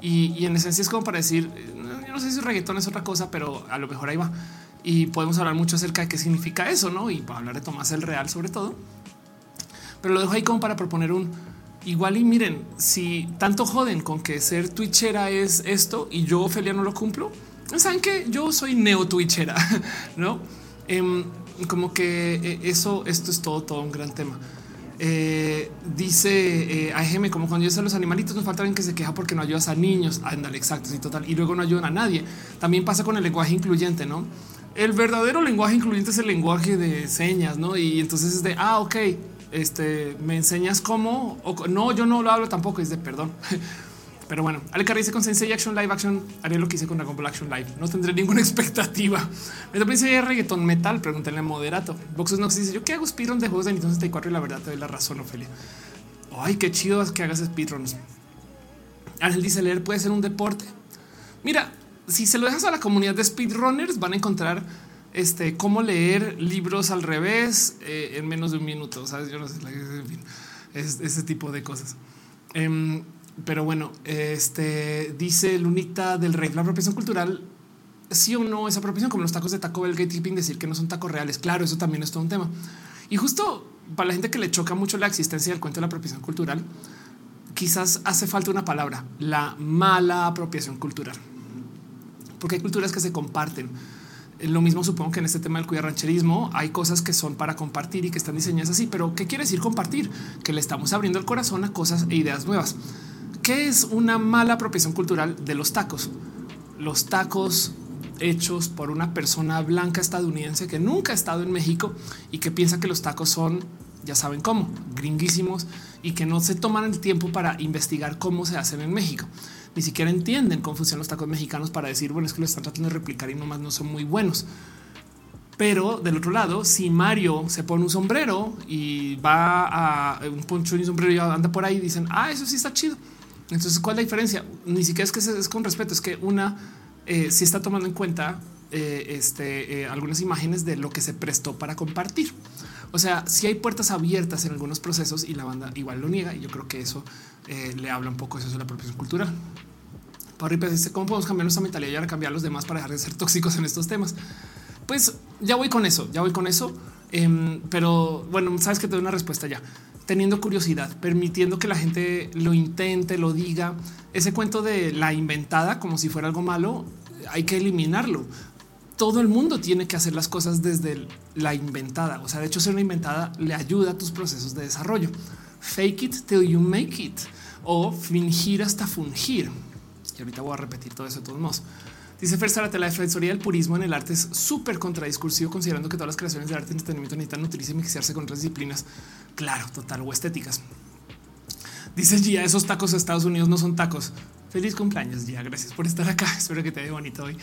Y, en esencia es como para decir, yo no sé si reggaetón es otra cosa, pero a lo mejor ahí va. Y podemos hablar mucho acerca de qué significa eso, ¿no? Y para hablar de Tomás el Real sobre todo. Pero lo dejo ahí como para proponer un igual y miren, si tanto joden con que ser twitchera es esto y yo, Ophelia, no lo cumplo, saben que yo soy neo twitchera, (laughs) ¿no? Em, como que eh, eso, esto es todo, todo un gran tema. Eh, dice eh, AGM, como cuando yo a los animalitos, nos falta alguien que se queja porque no ayudas a niños. Ándale, exacto, sí, total. Y luego no ayudan a nadie. También pasa con el lenguaje incluyente, no? El verdadero lenguaje incluyente es el lenguaje de señas, no? Y entonces es de ah, ok, este me enseñas cómo o no, yo no lo hablo tampoco. Es de perdón. (laughs) Pero bueno, Ale dice con Sensei Action Live Action haré lo que hice con Dragon Ball Action Live. No tendré ninguna (laughs) expectativa. Me dice reggaeton metal. Pregúntenle a Moderato. Boxes Nox dice yo qué hago speedrun de juegos de Nintendo 64 y la verdad te doy la razón, Ofelia. Ay, qué chido que hagas speedruns. Ángel dice leer puede ser un deporte. Mira, si se lo dejas a la comunidad de speedrunners, van a encontrar este cómo leer libros al revés eh, en menos de un minuto. Sabes, yo no sé, en fin, es, ese tipo de cosas. Em, pero bueno, este dice Lunita del Rey, la apropiación cultural, sí o no es apropiación, como los tacos de Taco Bell gatekeeping, decir que no son tacos reales. Claro, eso también es todo un tema. Y justo para la gente que le choca mucho la existencia del cuento de la apropiación cultural, quizás hace falta una palabra, la mala apropiación cultural. Porque hay culturas que se comparten. Lo mismo supongo que en este tema del cuidar rancherismo hay cosas que son para compartir y que están diseñadas así, pero ¿qué quiere decir compartir? Que le estamos abriendo el corazón a cosas e ideas nuevas. ¿Qué es una mala apropiación cultural de los tacos? Los tacos hechos por una persona blanca estadounidense que nunca ha estado en México y que piensa que los tacos son, ya saben cómo, gringuísimos y que no se toman el tiempo para investigar cómo se hacen en México. Ni siquiera entienden cómo funcionan los tacos mexicanos para decir, bueno, es que lo están tratando de replicar y nomás no son muy buenos. Pero del otro lado, si Mario se pone un sombrero y va a un poncho y un sombrero y anda por ahí, dicen, ah, eso sí está chido. Entonces, ¿cuál es la diferencia? Ni siquiera es que es con respeto, es que una eh, sí está tomando en cuenta eh, este, eh, algunas imágenes de lo que se prestó para compartir. O sea, si hay puertas abiertas en algunos procesos y la banda igual lo niega, y yo creo que eso le habla un poco eso de la apropiación cultural. Por dice cómo podemos cambiar nuestra mentalidad y ahora cambiar a los demás para dejar de ser tóxicos en estos temas. Pues ya voy con eso, ya voy con eso. Em, pero bueno, sabes que te doy una respuesta ya teniendo curiosidad, permitiendo que la gente lo intente, lo diga. Ese cuento de la inventada como si fuera algo malo, hay que eliminarlo. Todo el mundo tiene que hacer las cosas desde la inventada. O sea, de hecho, ser una inventada le ayuda a tus procesos de desarrollo. Fake it till you make it o fingir hasta fungir. Y ahorita voy a repetir todo eso de todos modos. Dice Fer la defensoría del purismo en el arte es súper contradiscursivo, considerando que todas las creaciones de arte y entretenimiento necesitan utilizar y mixearse con otras disciplinas. Claro, total o estéticas. Dice Gia, esos tacos de Estados Unidos no son tacos. Feliz cumpleaños, Gia. Gracias por estar acá. (laughs) Espero que te vea bonito hoy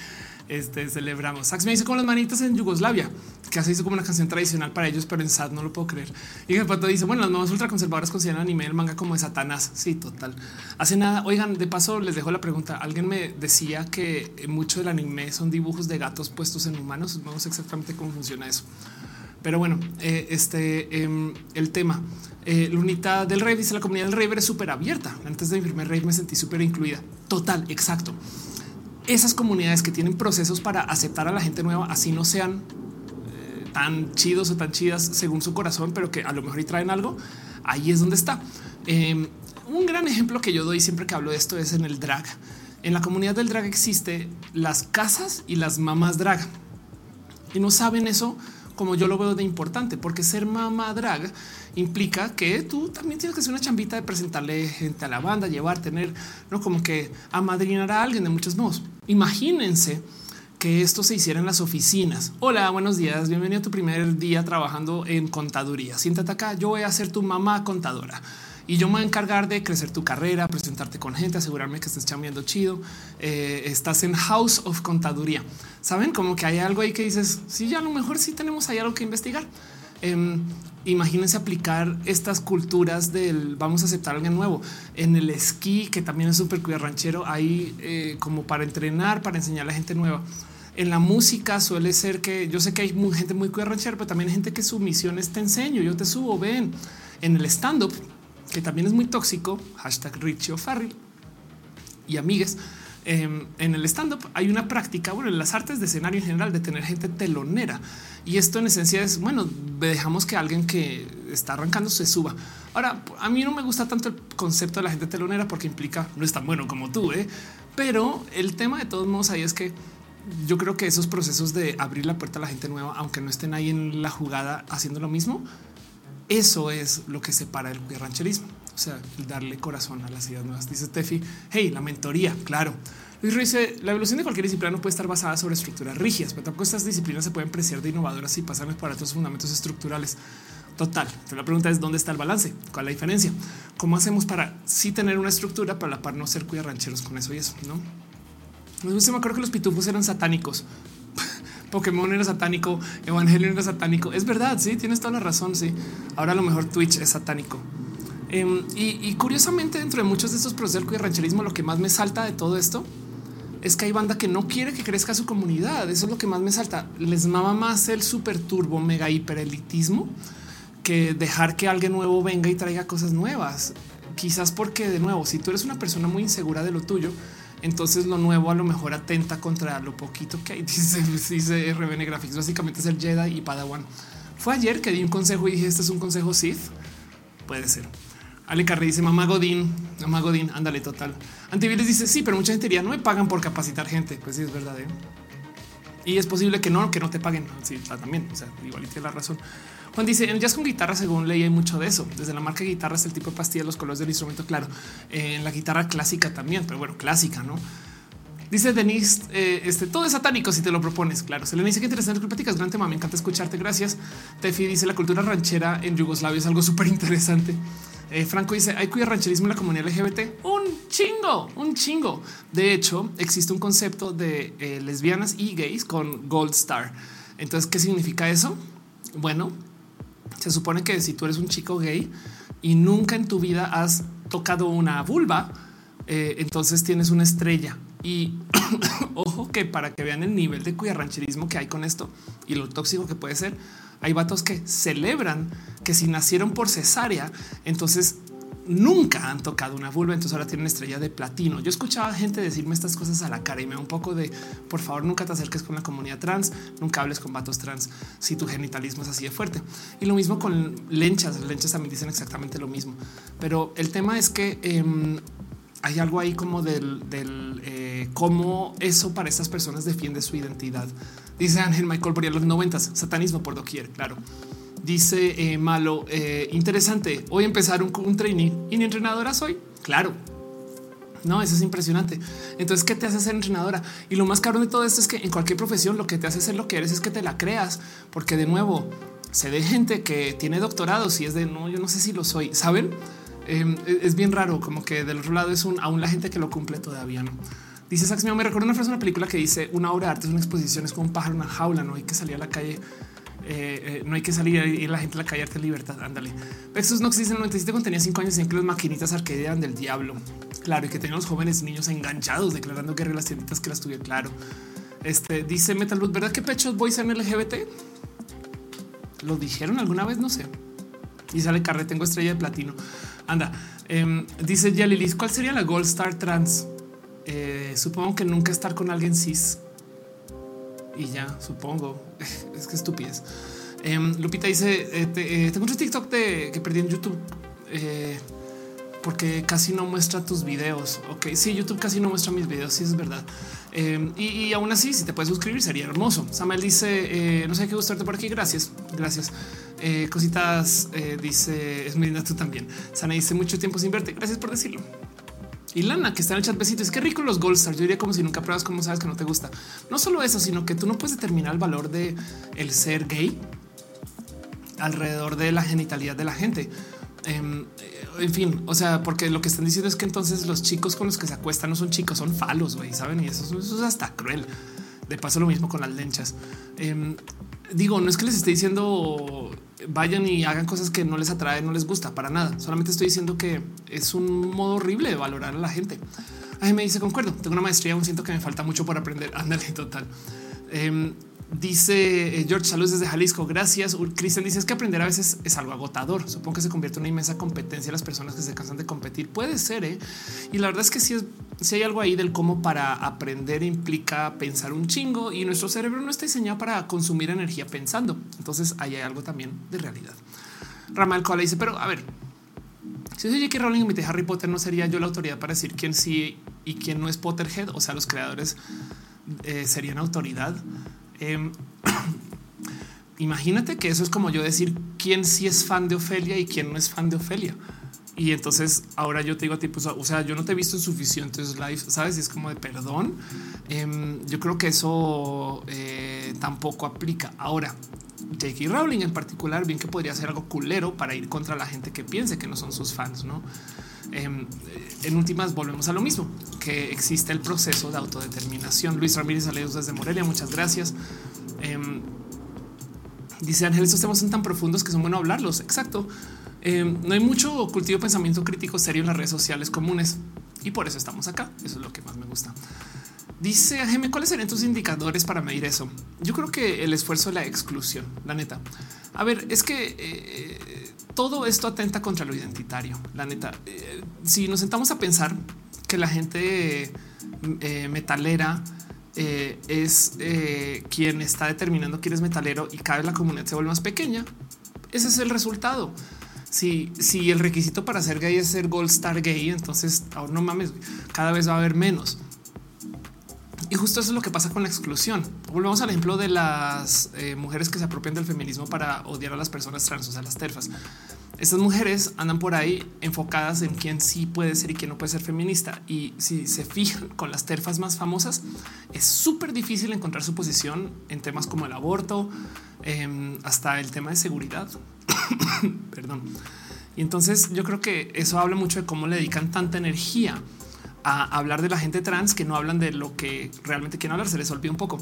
este, celebramos. Sax me dice como las manitas en Yugoslavia, que hace hizo como una canción tradicional para ellos, pero en SAT no lo puedo creer. Y el pato dice, bueno, las mamás ultraconservadoras consideran anime el manga como de Satanás. Sí, total. Hace nada. Oigan, de paso les dejo la pregunta. Alguien me decía que mucho del anime son dibujos de gatos puestos en humanos. No sé exactamente cómo funciona eso. Pero bueno, eh, este em, el tema. Eh, Lunita del Rey dice la comunidad del Rey es súper abierta. Antes de mi primer rey me sentí súper incluida. Total, exacto esas comunidades que tienen procesos para aceptar a la gente nueva, así no sean eh, tan chidos o tan chidas según su corazón, pero que a lo mejor traen algo, ahí es donde está. Em, un gran ejemplo que yo doy siempre que hablo de esto es en el drag. En la comunidad del drag existe las casas y las mamás drag. Y no saben eso como yo lo veo de importante, porque ser mamá drag implica que tú también tienes que hacer una chambita de presentarle gente a la banda, llevar, tener, no como que amadrinar a alguien de muchos modos. Imagínense que esto se hiciera en las oficinas. Hola, buenos días. Bienvenido a tu primer día trabajando en contaduría. Siéntate acá. Yo voy a ser tu mamá contadora y yo me voy a encargar de crecer tu carrera, presentarte con gente, asegurarme que estés chambeando chido. Eh, estás en House of Contaduría. Saben como que hay algo ahí que dices, sí, ya a lo mejor sí tenemos ahí algo que investigar. Em, imagínense aplicar estas culturas del vamos a aceptar alguien nuevo en el esquí, que también es súper ranchero. Ahí eh, como para entrenar, para enseñar a la gente nueva. En la música suele ser que yo sé que hay gente muy ranchero, pero también hay gente que su misión es te enseño, yo te subo, ven. En el stand up, que también es muy tóxico, hashtag Richie Farrell. y amigues. Em, en el stand-up hay una práctica, bueno, en las artes de escenario en general, de tener gente telonera. Y esto en esencia es, bueno, dejamos que alguien que está arrancando se suba. Ahora, a mí no me gusta tanto el concepto de la gente telonera porque implica, no es tan bueno como tú, ¿eh? pero el tema de todos modos ahí es que yo creo que esos procesos de abrir la puerta a la gente nueva, aunque no estén ahí en la jugada haciendo lo mismo, eso es lo que separa el rancherismo. O sea, darle corazón a las ideas nuevas. Dice Tefi, hey, la mentoría, claro. Luis Ruiz dice, la evolución de cualquier disciplina no puede estar basada sobre estructuras rígidas, pero tampoco estas disciplinas se pueden preciar de innovadoras y pasar por otros fundamentos estructurales. Total. Entonces la pregunta es dónde está el balance, cuál es la diferencia, cómo hacemos para sí tener una estructura, pero a la par no ser cuida rancheros con eso y eso, no? Me acuerdo que los pitufos eran satánicos. (laughs) Pokémon era satánico, Evangelion era satánico. Es verdad, sí, tienes toda la razón. Sí, ahora a lo mejor Twitch es satánico. Em, y, curiosamente, dentro de muchos de estos procesos del rancherismo, lo que más me salta de todo esto es que hay banda que no quiere que crezca su comunidad. Eso es lo que más me salta. Les mama más el super turbo mega hiperelitismo que dejar que alguien nuevo venga y traiga cosas nuevas. Quizás porque de nuevo, si tú eres una persona muy insegura de lo tuyo, entonces lo nuevo a lo mejor atenta contra lo poquito que hay. (laughs) Dice, dice RBN Graphics, básicamente es el Jedi y Padawan. Fue ayer que di un consejo y dije, este es un consejo Sith. Puede ser. Ale Carri dice mamá Godín, mamá Godín, ándale total. Antivirus dice sí, pero mucha gente diría no me pagan por capacitar gente. Pues sí, es verdad. ¿eh? Y es posible que no, que no te paguen. Sí, también. O sea, igual tiene la razón. Juan dice en jazz con guitarra, según ley, hay mucho de eso. Desde la marca de guitarras, el tipo de pastilla, los colores del instrumento, claro. Eh, en la guitarra clásica también, pero bueno, clásica, no? Dice Denise, eh, este todo es satánico si te lo propones. Claro, se le dice que interesante que platicas. Gran tema. Me encanta escucharte. Gracias. Tefi dice la cultura ranchera en Yugoslavia es algo súper interesante. Eh, Franco dice hay cuya rancherismo en la comunidad LGBT. Un chingo, un chingo. De hecho, existe un concepto de lesbianas y gays con Gold Star. Entonces, ¿qué significa eso? Bueno, se supone que si tú eres un chico gay y nunca en tu vida has tocado una vulva, eh, entonces tienes una estrella. Y (coughs) ojo que para que vean el nivel de rancherismo que hay con esto y lo tóxico que puede ser, hay vatos que celebran que si nacieron por cesárea, entonces nunca han tocado una vulva, entonces ahora tienen estrella de platino. Yo escuchaba gente decirme estas cosas a la cara y me da un poco de por favor, nunca te acerques con la comunidad trans, nunca hables con vatos trans si tu genitalismo es así de fuerte. Y lo mismo con lenchas, lenchas también dicen exactamente lo mismo. Pero el tema es que em, hay algo ahí como del, eh, cómo eso para estas personas defiende su identidad. Dice Ángel Michael por los noventas, satanismo por doquier, claro. Dice eh, Malo, eh, interesante. Hoy empezar un, un trainee y ni entrenadora soy. Claro. No, eso es impresionante. Entonces, ¿qué te hace ser entrenadora? Y lo más caro de todo esto es que en cualquier profesión lo que te hace ser lo que eres es que te la creas, porque de nuevo se ve gente que tiene doctorados y es de no, yo no sé si lo soy. Saben, em, e, es bien raro, como que del otro lado es un aún la gente que lo cumple todavía. No dice Sax, me recuerdo una frase, una película que dice una obra de arte es una exposición, es como un pájaro, una jaula, no hay que salir a la calle eh, eh, no hay que salir y la gente la callarte libertad. Ándale. Vexus Nox dice el 97 cuando tenía cinco años y que las maquinitas arcade del diablo. Claro, y que tenían los jóvenes niños enganchados declarando guerra las tienditas que las tuvieron. Claro. Este dice Metalwood, ¿verdad que pechos boys en LGBT? ¿Lo dijeron alguna vez? No sé. Y sale carre, tengo estrella de platino. Anda. Em, dice Yalilis, ¿cuál sería la Gold Star Trans? Eh, supongo que nunca estar con alguien cis y ya supongo. (laughs) Es que estupidez. Em, Lupita dice: eh, eh, Tengo un TikTok que perdí en YouTube eh, porque casi no muestra tus videos. Ok, sí, YouTube casi no muestra mis videos. Sí, es verdad. Em, y, aún así, si te puedes suscribir, sería hermoso. Samuel dice: No sé qué gustarte por aquí. Gracias, gracias. cositas dice: Es Medina, tú también. Sana dice: Mucho tiempo sin verte. Gracias por decirlo. Y Lana, que está en el chat, besitos. Qué rico los Gold Stars. Yo diría como si nunca pruebas, como sabes que no te gusta. No solo eso, sino que tú no puedes determinar el valor de el ser gay alrededor de la genitalidad de la gente. Em, en fin, o sea, porque lo que están diciendo es que entonces los chicos con los que se acuestan no son chicos, son falos, güey, saben? Y eso, es hasta cruel. De paso, lo mismo con las lenchas. Em, digo, no es que les esté diciendo vayan y hagan cosas que no les atrae, no les gusta para nada. Solamente estoy diciendo que es un modo horrible de valorar a la gente. Ahí me dice concuerdo. Tengo una maestría, aún siento que me falta mucho por aprender. (laughs) Ándale, total. Em, Dice eh, George Salud desde Jalisco. Gracias. Cristian dice es que aprender a veces es algo agotador. Supongo que se convierte en una inmensa competencia. Las personas que se cansan de competir puede ser. ¿eh? Y la verdad es que si si hay algo ahí del cómo para aprender implica pensar un chingo y nuestro cerebro no está diseñado para consumir energía pensando. Entonces ahí hay algo también de realidad. Ramal Cola dice, pero a ver, si soy J.K. Rowling y me Harry Potter, no sería yo la autoridad para decir quién sí y quién no es Potterhead. O sea, los creadores eh, serían autoridad. Em, (clears throat) imagínate que eso es como yo decir quién sí es fan de Ofelia y quién no es fan de Ofelia. Y entonces ahora yo te digo a ti, pues, o sea, yo no te he visto en suficientes lives, sabes? Y es como de perdón. Em, yo creo que eso eh, tampoco aplica. Ahora, J.K. Rowling en particular, bien que podría ser algo culero para ir contra la gente que piense que no son sus fans, no? Em, en últimas volvemos a lo mismo, que existe el proceso de autodeterminación. Luis Ramírez saludos desde Morelia, muchas gracias. Em, dice Ángel, estos temas son tan profundos que son bueno hablarlos. Exacto. Em, no hay mucho cultivo de pensamiento crítico serio en las redes sociales comunes y por eso estamos acá. Eso es lo que más me gusta. Dice Geme, ¿cuáles serían tus indicadores para medir eso? Yo creo que el esfuerzo de la exclusión, la neta. A ver, es que eh, todo esto atenta contra lo identitario. La neta, eh, si nos sentamos a pensar que la gente eh, metalera es quien está determinando quién es metalero y cada vez la comunidad se vuelve más pequeña, ese es el resultado. Si, si el requisito para ser gay es ser gold star gay, entonces ahora no mames, cada vez va a haber menos. Y justo eso es lo que pasa con la exclusión. Volvemos al ejemplo de las eh, mujeres que se apropian del feminismo para odiar a las personas trans, o sea, las terfas. Estas mujeres andan por ahí enfocadas en quién sí puede ser y quién no puede ser feminista. Y si se fijan con las terfas más famosas, es súper difícil encontrar su posición en temas como el aborto, em, hasta el tema de seguridad. (coughs) Perdón. Y entonces yo creo que eso habla mucho de cómo le dedican tanta energía a hablar de la gente trans que no hablan de lo que realmente quieren hablar. Se les olvida un poco.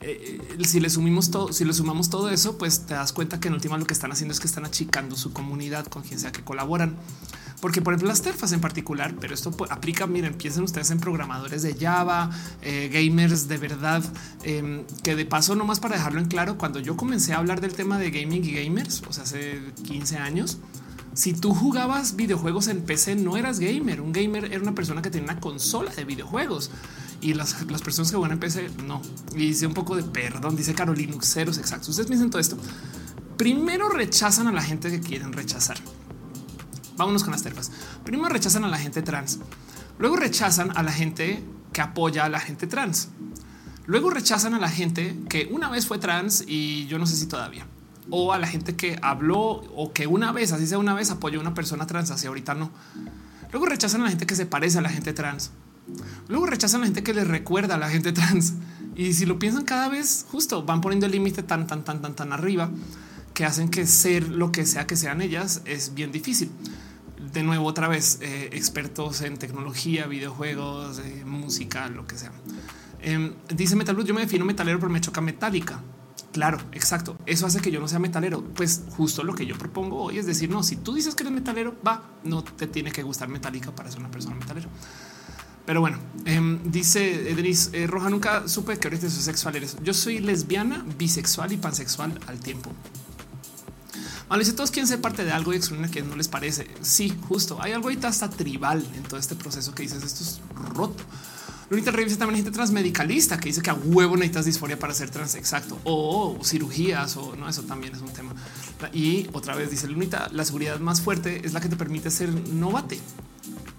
Eh, eh, si le sumimos todo, si le sumamos todo eso, pues te das cuenta que en última lo que están haciendo es que están achicando su comunidad con quien sea que colaboran. Porque, por ejemplo, las terfas en particular, pero esto aplica. Miren, piensen ustedes en programadores de Java, eh, gamers de verdad, em, que de paso, nomás para dejarlo en claro, cuando yo comencé a hablar del tema de gaming y gamers, o sea, hace 15 años, si tú jugabas videojuegos en PC, no eras gamer. Un gamer era una persona que tenía una consola de videojuegos y las, personas que juegan en PC no. Y dice un poco de perdón, dice Carolinuxeros. Exacto. Ustedes dicen todo esto. Primero rechazan a la gente que quieren rechazar. Vámonos con las terfas. Primero rechazan a la gente trans. Luego rechazan a la gente que apoya a la gente trans. Luego rechazan a la gente que una vez fue trans y yo no sé si todavía o a la gente que habló o que una vez, así sea una vez, apoyó a una persona trans, así ahorita no. Luego rechazan a la gente que se parece a la gente trans. Luego rechazan a la gente que les recuerda a la gente trans. Y si lo piensan cada vez, justo van poniendo el límite tan, tan, tan, tan, tan arriba que hacen que ser lo que sea que sean ellas es bien difícil. De nuevo, otra vez, eh, expertos en tecnología, videojuegos, eh, música, lo que sea. Eh, dice Metal yo me defino metalero, pero me choca metálica. Claro, exacto. Eso hace que yo no sea metalero. Pues justo lo que yo propongo hoy es decir, no, si tú dices que eres metalero, va, no te tiene que gustar metálica para ser una persona metalero. Pero bueno, em, dice Edris eh, Roja, nunca supe que ahorita soy sexual eres. Yo soy lesbiana, bisexual y pansexual al tiempo. Bueno, todos quieren ser parte de algo y exponer que no les parece. Sí, justo. Hay algo ahí hasta tribal en todo este proceso que dices esto es roto. Lunita revisa también gente transmedicalista que dice que a huevo necesitas disforia para ser trans. Exacto. O, cirugías o no, eso también es un tema. Y otra vez dice Lunita, la seguridad más fuerte es la que te permite ser novate.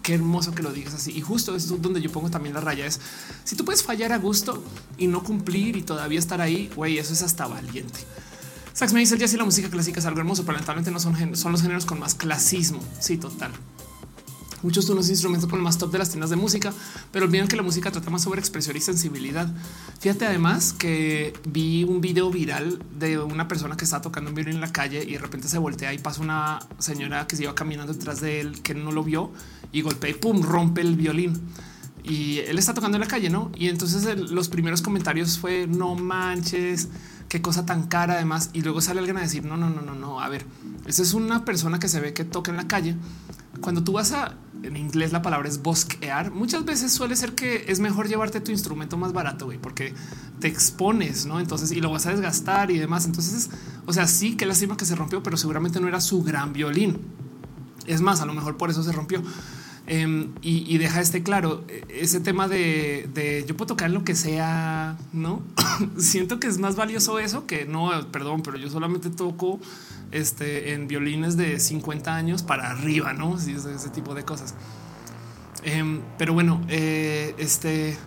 Qué hermoso que lo digas así. Y justo es donde yo pongo también la raya es si tú puedes fallar a gusto y no cumplir y todavía estar ahí, güey, eso es hasta valiente. Sax me dice el jazz y la música clásica es algo hermoso, pero lamentablemente no son, son los géneros con más clasismo. Sí, total. Muchos son los instrumentos con más top de las tiendas de música, pero olvidan que la música trata más sobre expresión y sensibilidad. Fíjate además que vi un video viral de una persona que está tocando un violín en la calle y de repente se voltea y pasa una señora que se iba caminando detrás de él que no lo vio y golpea y pum, rompe el violín. Y él está tocando en la calle, ¿no? Y entonces los primeros comentarios fue no manches, qué cosa tan cara además. Y luego sale alguien a decir no, no, no, no, no. A ver, esa es una persona que se ve que toca en la calle cuando tú vas a en inglés la palabra es bosquear. Muchas veces suele ser que es mejor llevarte tu instrumento más barato, güey, porque te expones, no? Entonces y lo vas a desgastar y demás. Entonces, o sea, sí que lástima que se rompió, pero seguramente no era su gran violín. Es más, a lo mejor por eso se rompió. Em, y, deja este claro e, ese tema de, de, yo puedo tocar lo que sea, no (coughs) siento que es más valioso eso que no, perdón, pero yo solamente toco este, en violines de 50 años para arriba, no? Sí, ese, tipo de cosas. Em, pero bueno, eh, este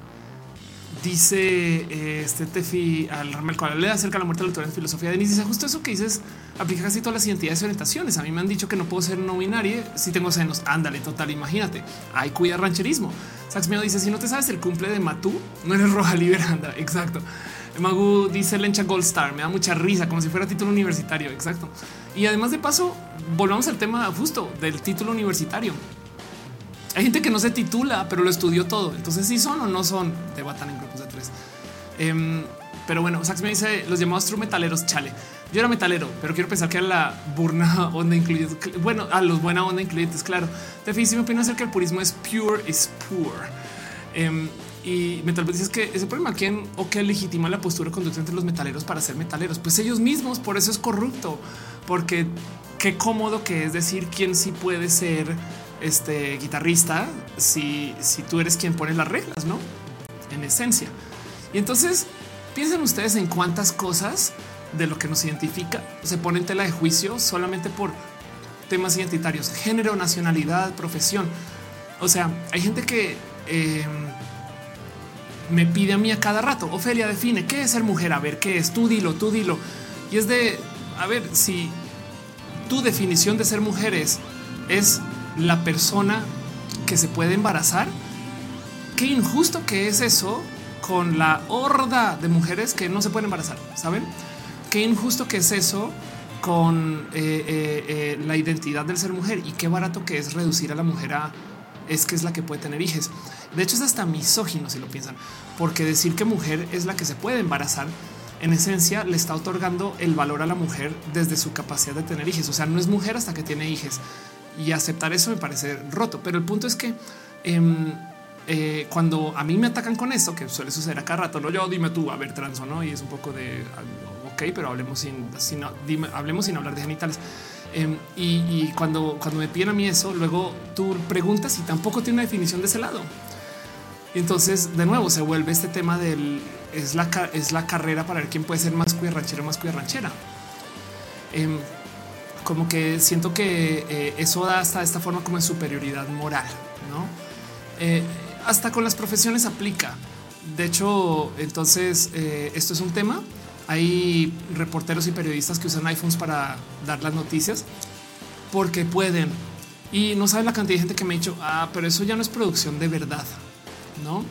dice eh, este Tefi al Ramel le acerca la muerte de la autoridad en filosofía. Denis dice justo eso que dices aplica casi todas las identidades y orientaciones. A mí me han dicho que no puedo ser no binaria si tengo senos. Ándale, total. Imagínate. Hay cuida rancherismo. Sax mío dice si no te sabes el cumple de Matú, no eres roja liberanda. (laughs) Exacto. Magu dice Lencha Gold Star. Me da mucha risa, como si fuera título universitario. Exacto. Y además de paso, volvamos al tema justo del título universitario. Hay gente que no se titula, pero lo estudió todo. Entonces, si son o no son, debatan en grupos de tres. Em, pero bueno, Sax me dice los llamados true metaleros. Chale, yo era metalero, pero quiero pensar que era la burna (laughs) onda incluida. Bueno, a los buena onda incluyentes, claro. De si me opino acerca del purismo es pure is poor. Em, y Metal dice que ese problema quién o qué legitima la postura conducta entre los metaleros para ser metaleros, pues ellos mismos. Por eso es corrupto, porque qué cómodo que es decir quién sí puede ser este guitarrista si, si tú eres quien pone las reglas, no en esencia. Y entonces piensen ustedes en cuántas cosas de lo que nos identifica se pone en tela de juicio solamente por temas identitarios, género, nacionalidad, profesión. O sea, hay gente que eh, me pide a mí a cada rato. Ofelia define qué es ser mujer. A ver qué es. Tú dilo, tú dilo. Y es de a ver si tu definición de ser mujer es, es la persona que se puede embarazar. Qué injusto que es eso con la horda de mujeres que no se pueden embarazar. Saben qué injusto que es eso con eh, eh, eh, la identidad del ser mujer y qué barato que es reducir a la mujer a es que es la que puede tener hijos. De hecho, es hasta misógino si lo piensan, porque decir que mujer es la que se puede embarazar, en esencia le está otorgando el valor a la mujer desde su capacidad de tener hijos. O sea, no es mujer hasta que tiene hijos y aceptar eso me parece roto. Pero el punto es que em, eh, cuando a mí me atacan con esto, que suele suceder a cada rato, no yo dime tú, a ver, transo, no? Y es un poco de ok, pero hablemos sin, hablemos sin hablar de genitales. Em, y, cuando, cuando me piden a mí eso, luego tú preguntas y tampoco tiene una definición de ese lado. Entonces, de nuevo, se vuelve este tema del es la, es la carrera para ver quién puede ser más cuya ranchera, más cuya ranchera. Em, como que siento que eh, eso da hasta esta forma como de superioridad moral, no? Eh, hasta con las profesiones aplica. De hecho, entonces eh, esto es un tema hay reporteros y periodistas que usan iPhones para dar las noticias porque pueden. Y no sabe la cantidad de gente que me ha dicho, ah, pero eso ya no es producción de verdad, no?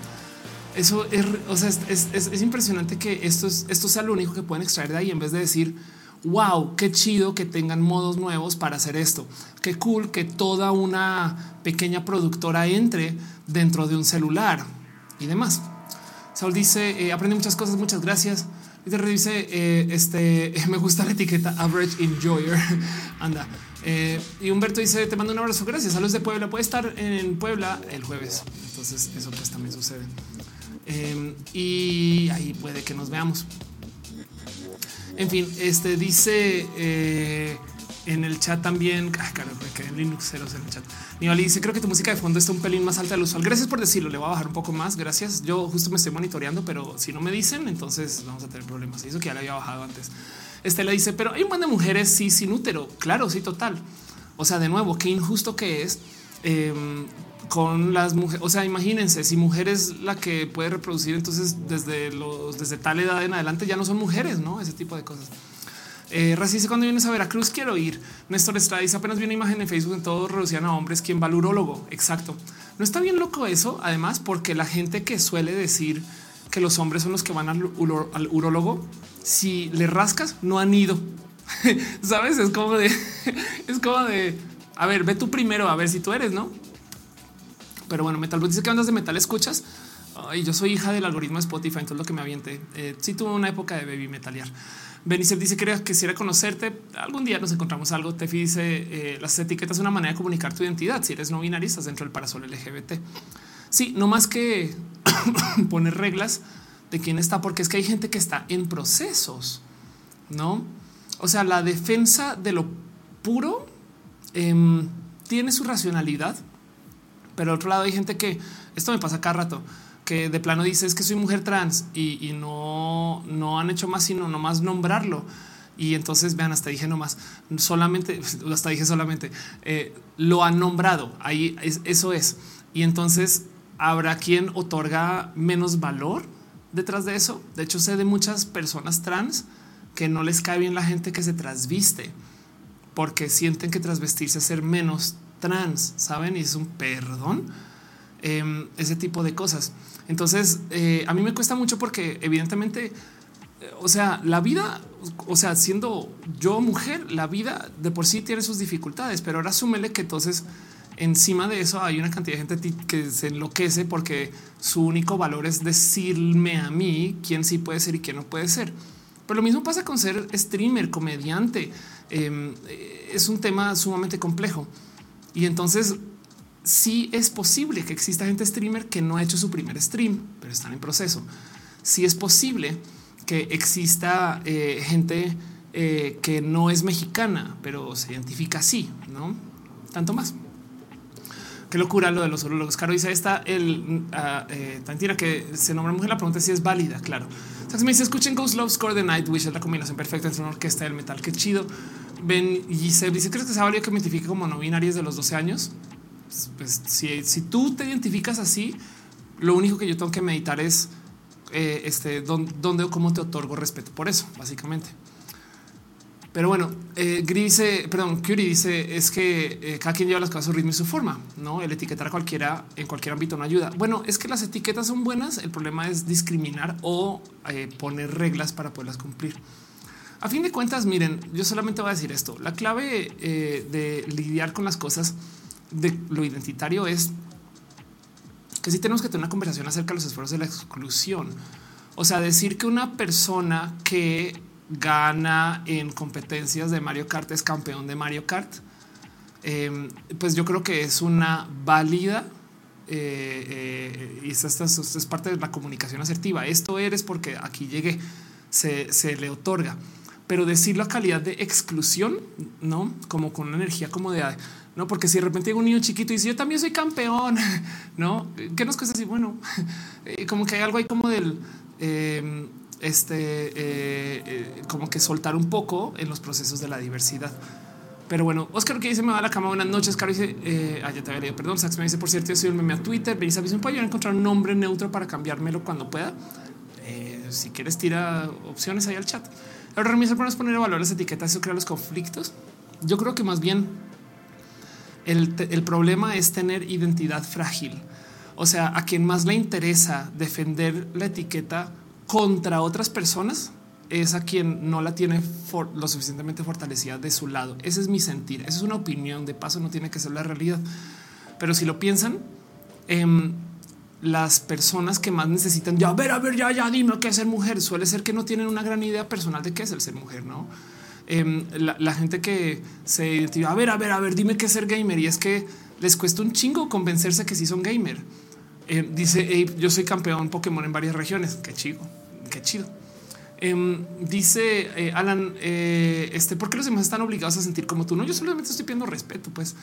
Eso es, o sea, es, impresionante que esto, es, esto sea lo único que pueden extraer de ahí en vez de decir, wow, qué chido que tengan modos nuevos para hacer esto. Qué cool que toda una pequeña productora entre dentro de un celular y demás. Saul dice, eh, aprende muchas cosas, muchas gracias. Y te dice, eh, este, (laughs) me gusta la etiqueta average enjoyer. (laughs) Anda. Eh, y Humberto dice, te mando un abrazo, gracias. Saludos de Puebla. Puede estar en Puebla el jueves. Entonces eso pues también sucede. Em, y ahí puede que nos veamos. En fin, este dice... Eh, en el chat también. (laughs) Ah, claro, que en Linux ceros en el chat. Nivali dice: Creo que tu música de fondo está un pelín más alta del usual. Gracias por decirlo. Le voy a bajar un poco más. Gracias. Yo justo me estoy monitoreando, pero si no me dicen, entonces vamos a tener problemas. Eso que ya le había bajado antes. Estela dice: Pero hay un buen de mujeres sí sin útero. Claro, sí, total. O sea, de nuevo, qué injusto que es em, con las mujeres. O sea, imagínense si mujer es la que puede reproducir, entonces desde los desde tal edad en adelante ya no son mujeres, no ese tipo de cosas. Eh, dice cuando vienes a Veracruz quiero ir. Néstor Estrada dice apenas vi una imagen en Facebook en todos reducían a hombres quien va al urólogo. Exacto. No está bien loco eso, además, porque la gente que suele decir que los hombres son los que van al, al urólogo, si le rascas, no han ido. (laughs) Sabes? Es como de, (laughs) es como de, a ver, ve tú primero a ver si tú eres, no? Pero bueno, Metal dice que andas de metal escuchas. Y yo soy hija del algoritmo de Spotify, entonces lo que me aviente. Eh, sí tuve una época de baby metalear. Benicer dice que quisiera conocerte. Algún día nos encontramos algo. Tefi dice eh, las etiquetas son una manera de comunicar tu identidad. Si eres no binario, estás dentro del parasol LGBT. Sí, no más que (coughs) poner reglas de quién está, porque es que hay gente que está en procesos, no? O sea, la defensa de lo puro em, tiene su racionalidad, pero al otro lado hay gente que esto me pasa cada rato que de plano dice es que soy mujer trans y, no, no han hecho más sino nomás nombrarlo. Y entonces vean, hasta dije nomás, solamente, (laughs) hasta dije solamente, eh, lo han nombrado, ahí eso es. Y entonces habrá quien otorga menos valor detrás de eso. De hecho, sé de muchas personas trans que no les cae bien la gente que se trasviste porque sienten que trasvestirse es ser menos trans, saben? Y es un perdón, em, ese tipo de cosas. Entonces, eh, a mí me cuesta mucho porque evidentemente, o sea, la vida, o sea, siendo yo mujer, la vida de por sí tiene sus dificultades, pero ahora súmele que entonces encima de eso hay una cantidad de gente que se enloquece porque su único valor es decirme a mí quién sí puede ser y quién no puede ser. Pero lo mismo pasa con ser streamer, comediante. Em, eh, es un tema sumamente complejo. Y entonces sí es posible que exista gente streamer que no ha hecho su primer stream, pero están en proceso. Sí es posible que exista eh, gente eh, que no es mexicana, pero se identifica así, no tanto más. Qué locura lo de los urologos. Caro dice esta el uh, eh, que se nombra mujer. La pregunta es si es válida. Claro. Entonces me dice escuchen Ghost Love Score the Night Wish es la combinación perfecta entre una orquesta del metal. Qué chido. Y se dice crees que se válido que me identifique como no binarias de los 12 años. Pues, pues si, tú te identificas así, lo único que yo tengo que meditar es eh, este dónde, o cómo te otorgo respeto por eso, básicamente. Pero bueno, eh, dice, perdón, Curie dice es que eh, cada quien lleva las cosas a su ritmo y su forma, no el etiquetar a cualquiera en cualquier ámbito no ayuda. Bueno, es que las etiquetas son buenas. El problema es discriminar o eh, poner reglas para poderlas cumplir. A fin de cuentas, miren, yo solamente voy a decir esto. La clave de lidiar con las cosas de lo identitario es que si tenemos que tener una conversación acerca de los esfuerzos de la exclusión. O sea, decir que una persona que gana en competencias de Mario Kart es campeón de Mario Kart, em, pues yo creo que es una válida eh, eh, y esta, es parte de la comunicación asertiva. Esto eres porque aquí llegué, se le otorga, pero decirlo a calidad de exclusión, no como con una energía como de no, porque si de repente llega un niño chiquito y dice yo también soy campeón, (laughs) no, ¿qué nos cuesta así? Bueno, (laughs) eh, como que hay algo ahí como del em, este, eh, eh, como que soltar un poco en los procesos de la diversidad. Pero bueno, Oscar que dice me va a la cama. Buenas noches. Caro dice eh, ah, ya te había leído. Perdón. Sax me dice por cierto, yo soy el meme a Twitter. Benisa dice me puede encontrar un nombre neutro para cambiármelo cuando pueda. si quieres, tira opciones ahí al chat. Ahora, Ramírez, pones poner valores, etiquetas, eso crea los conflictos. Yo creo que más bien el, problema es tener identidad frágil. O sea, a quien más le interesa defender la etiqueta contra otras personas es a quien no la tiene lo suficientemente fortalecida de su lado. Ese es mi sentir. Esa es una opinión. De paso, no tiene que ser la realidad. Pero si lo piensan, em, las personas que más necesitan ya ver, a ver, ya, ya dime qué es ser mujer, suele ser que no tienen una gran idea personal de qué es el ser mujer, no? Em, la, gente que se identifica, a ver, a ver, a ver, dime qué es ser gamer. Y es que les cuesta un chingo convencerse que sí son gamer. Em, dice, yo soy campeón Pokémon en varias regiones. Qué chido, qué chido. Em, dice eh, Alan, eh, este, ¿por qué los demás están obligados a sentir como tú? No, yo solamente estoy pidiendo respeto. Pues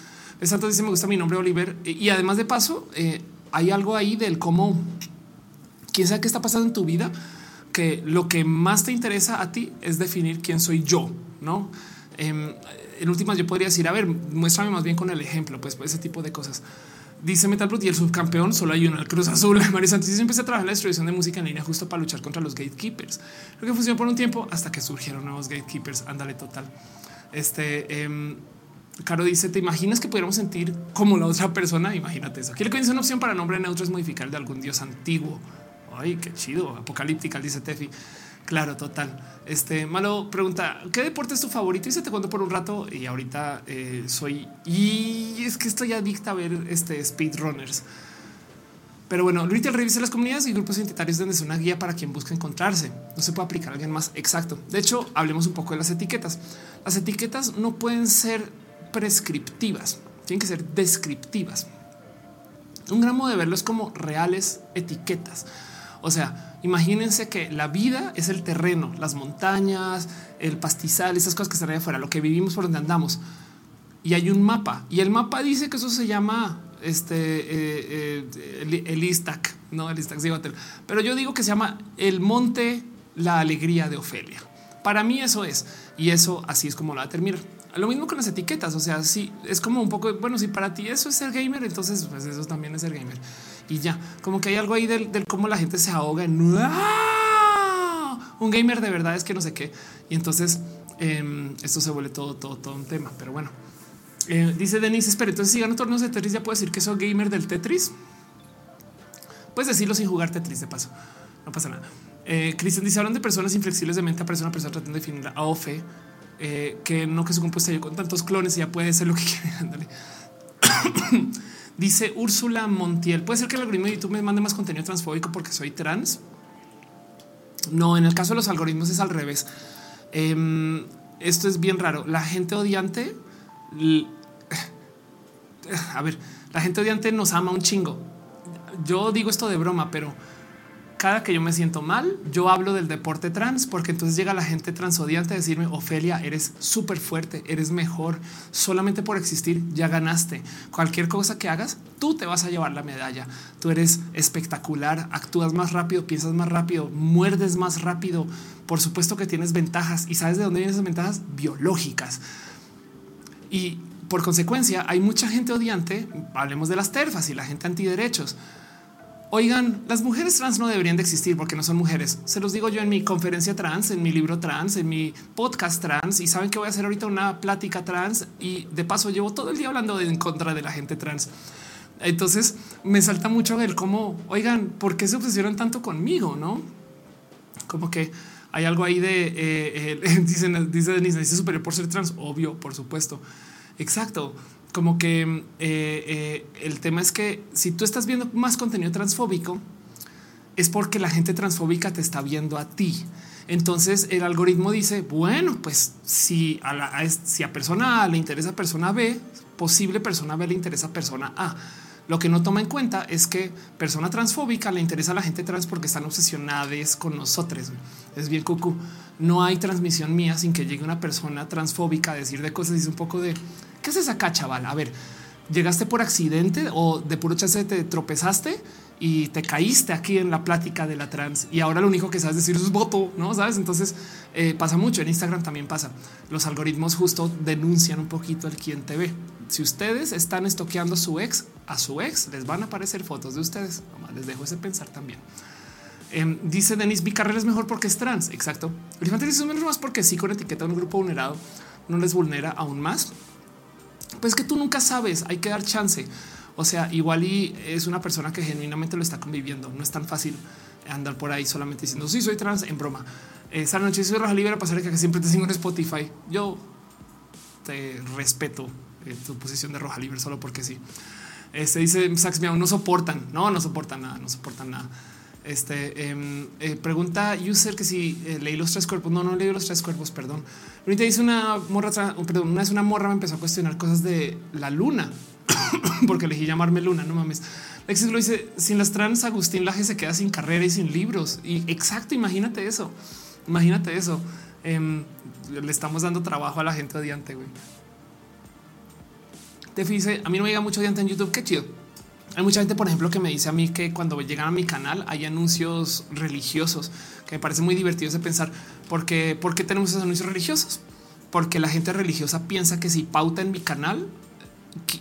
Santos dice, me gusta mi nombre Oliver. Y además de paso, eh, hay algo ahí del cómo, quién sabe qué está pasando en tu vida, que lo que más te interesa a ti es definir quién soy yo no? Em, en últimas, yo podría decir, a ver, muéstrame más bien con el ejemplo, pues ese tipo de cosas. Dice Metal Brut y el subcampeón solo hay uno, el Cruz Azul. (laughs) María Santos yo empecé a trabajar en la distribución de música en línea justo para luchar contra los gatekeepers. Creo que funcionó por un tiempo hasta que surgieron nuevos gatekeepers. Ándale, total. Este eh, Caro dice: ¿Te imaginas que pudiéramos sentir como la otra persona? Imagínate eso. Aquí le dice una opción para nombre neutro es modificar de algún dios antiguo. Ay, qué chido. Apocalíptica, dice Tefi. Claro, total. Este malo pregunta qué deporte es tu favorito y se te cuento por un rato y ahorita eh, soy y es que estoy adicta a ver este speedrunners. Pero bueno, Retail revisa las comunidades y grupos identitarios donde es una guía para quien busca encontrarse. No se puede aplicar a alguien más exacto. De hecho, hablemos un poco de las etiquetas. Las etiquetas no pueden ser prescriptivas, tienen que ser descriptivas. Un gran modo de verlo es como reales etiquetas. O sea, imagínense que la vida es el terreno, las montañas, el pastizal, esas cosas que están ahí afuera, lo que vivimos por donde andamos. Y hay un mapa y el mapa dice que eso se llama este eh, eh, el, Istac, no el Istac, pero yo digo que se llama el monte, la alegría de Ofelia. Para mí eso es y eso así es como lo va a terminar. Lo mismo con las etiquetas. O sea, sí es como un poco bueno. Si para ti eso es ser gamer, entonces pues eso también es ser gamer y ya como que hay algo ahí del, cómo la gente se ahoga en ¡Ah! un gamer de verdad es que no sé qué. Y entonces em, esto se vuelve todo, todo, todo un tema. Pero bueno, eh, dice Denise, espera, entonces si gano torneos de Tetris, ya puedo decir que soy gamer del Tetris. Puedes decirlo sin jugar Tetris de paso. No pasa nada. Eh, Cristian dice, hablan de personas inflexibles de mente, aparece una persona tratando de definir a OFE, eh, que no que su compuesta yo con tantos clones y ya puede ser lo que (laughs) quiera. dice Úrsula Montiel, puede ser que el algoritmo de YouTube me mande más contenido transfóbico porque soy trans. No, en el caso de los algoritmos es al revés. Em, esto es bien raro. La gente odiante (laughs) a ver, la gente odiante nos ama un chingo. Yo digo esto de broma, pero cada que yo me siento mal, yo hablo del deporte trans, porque entonces llega la gente trans odiante a decirme, Ofelia, eres súper fuerte, eres mejor, solamente por existir ya ganaste. Cualquier cosa que hagas, tú te vas a llevar la medalla. Tú eres espectacular, actúas más rápido, piensas más rápido, muerdes más rápido. Por supuesto que tienes ventajas y sabes de dónde vienen esas ventajas biológicas. Y por consecuencia, hay mucha gente odiante. Hablemos de las terfas y la gente antiderechos. Oigan, las mujeres trans no deberían de existir porque no son mujeres. Se los digo yo en mi conferencia trans, en mi libro trans, en mi podcast trans y saben que voy a hacer ahorita una plática trans y de paso llevo todo el día hablando en contra de la gente trans. Entonces me salta mucho ver cómo, oigan, ¿por qué se obsesionan tanto conmigo? No como que hay algo ahí de eh, eh, (laughs) dicen, dice Denise, dice superior por ser trans. Obvio, por supuesto. Exacto. Como que eh, eh, el tema es que si tú estás viendo más contenido transfóbico, es porque la gente transfóbica te está viendo a ti. Entonces el algoritmo dice, bueno, pues si a, la, si a persona A le interesa persona B, posible persona B le interesa persona A. Lo que no toma en cuenta es que persona transfóbica le interesa a la gente trans porque están obsesionadas con nosotros. Es bien cucu. No hay transmisión mía sin que llegue una persona transfóbica a decir de cosas. y un poco de ¿Qué haces acá, chaval? A ver, llegaste por accidente o de puro chance te tropezaste y te caíste aquí en la plática de la trans y ahora lo único que sabes decir es voto, no sabes? Entonces eh, pasa mucho en Instagram también pasa. Los algoritmos justo denuncian un poquito el quien te ve. Si ustedes están estoqueando su ex, a su ex les van a aparecer fotos de ustedes. les dejo ese pensar también. Em, dice Denis, mi carrera es mejor porque es trans. Exacto. El es menos porque sí con etiqueta a un grupo vulnerado no les vulnera aún más pues que tú nunca sabes, hay que dar chance. O sea, igual y es una persona que genuinamente lo está conviviendo. No es tan fácil andar por ahí solamente diciendo sí soy trans en broma. Esta noche soy Roja Libre, pasar que siempre te sigo en Spotify. Yo te respeto en tu posición de Roja Libre solo porque sí. Este dice Sax, no soportan, no, no soportan nada, no soportan nada. Este em, eh, pregunta user que si eh, leí los tres cuerpos. No, no leí los tres cuerpos, perdón. Ahorita dice una morra, perdón, una vez una morra me empezó a cuestionar cosas de la luna (coughs) porque elegí llamarme luna. No mames. Alexis lo dice sin las trans. Agustín Laje se queda sin carrera y sin libros. Y exacto, imagínate eso. Imagínate eso. Em, le estamos dando trabajo a la gente odiante. Güey. Te dice a mí no me llega mucho odiante en YouTube. Qué chido. Hay mucha gente, por ejemplo, que me dice a mí que cuando llegan a mi canal hay anuncios religiosos que me parece muy divertido de pensar porque, ¿por qué tenemos esos anuncios religiosos? Porque la gente religiosa piensa que si pauta en mi canal,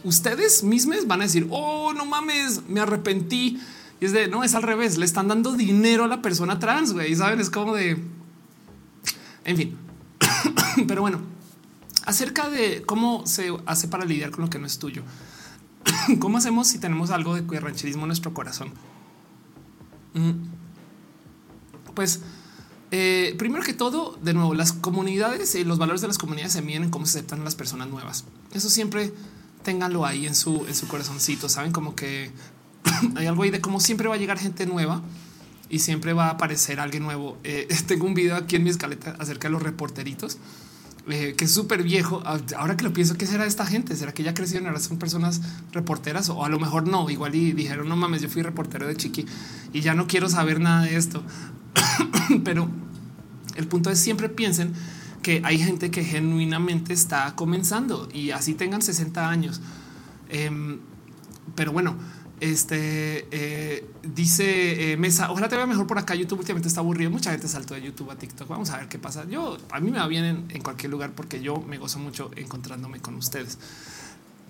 ustedes mismos van a decir, oh, no mames, me arrepentí. Y es de no, es al revés. Le están dando dinero a la persona trans. Güey, saben, es como de en fin. (coughs) Pero bueno, acerca de cómo se hace para lidiar con lo que no es tuyo. (coughs) ¿Cómo hacemos si tenemos algo de rancherismo en nuestro corazón? Mm. Pues eh, primero que todo, de nuevo, las comunidades y los valores de las comunidades se miden en cómo se aceptan las personas nuevas. Eso siempre ténganlo ahí en su, en su corazoncito. Saben como que (coughs) hay algo ahí de cómo siempre va a llegar gente nueva y siempre va a aparecer alguien nuevo. Eh, (laughs) tengo un video aquí en mi escaleta acerca de los reporteritos. Eh, que es súper viejo. Ahora que lo pienso, ¿qué será esta gente? ¿Será que ya crecieron? Ahora son personas reporteras o a lo mejor no. Igual y dijeron, no mames, yo fui reportero de chiqui y ya no quiero saber nada de esto. (coughs) Pero el punto es siempre piensen que hay gente que genuinamente está comenzando y así tengan 60 años. Em, pero bueno, este eh, dice eh, Mesa, ojalá te vea mejor por acá. YouTube últimamente está aburrido. Mucha gente saltó de YouTube a TikTok. Vamos a ver qué pasa. Yo a mí me va bien en, cualquier lugar porque yo me gozo mucho encontrándome con ustedes.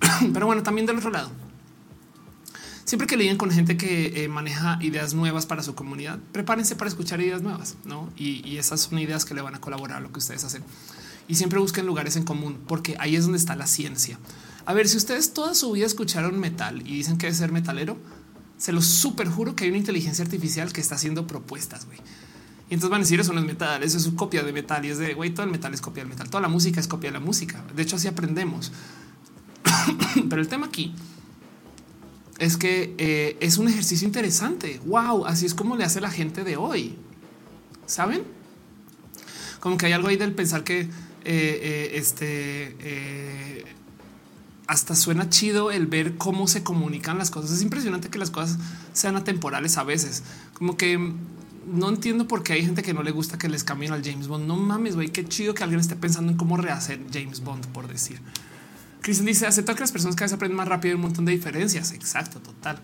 (clears throat) Pero bueno, también del otro lado, siempre que lean con gente que eh, maneja ideas nuevas para su comunidad, prepárense para escuchar ideas nuevas, no? Y, y esas son ideas que le van a colaborar a lo que ustedes hacen. Y siempre busquen lugares en común porque ahí es donde está la ciencia. A ver, si ustedes toda su vida escucharon metal y dicen que es ser metalero, se los super juro que hay una inteligencia artificial que está haciendo propuestas, güey. Y entonces van a decir eso no es metal, eso es su copia de metal y es de güey, todo el metal es copia del metal, toda la música es copia de la música. De hecho, así aprendemos. (coughs) Pero el tema aquí es que eh, es un ejercicio interesante. Wow, así es como le hace la gente de hoy. Saben? Como que hay algo ahí del pensar que eh, eh, este hasta suena chido el ver cómo se comunican las cosas. Es impresionante que las cosas sean atemporales a veces. Como que no entiendo por qué hay gente que no le gusta que les cambien al James Bond. No mames, güey, qué chido que alguien esté pensando en cómo rehacer James Bond, por decir. Cristian dice, acepta que las personas cada vez aprenden más rápido y un montón de diferencias. Exacto, total.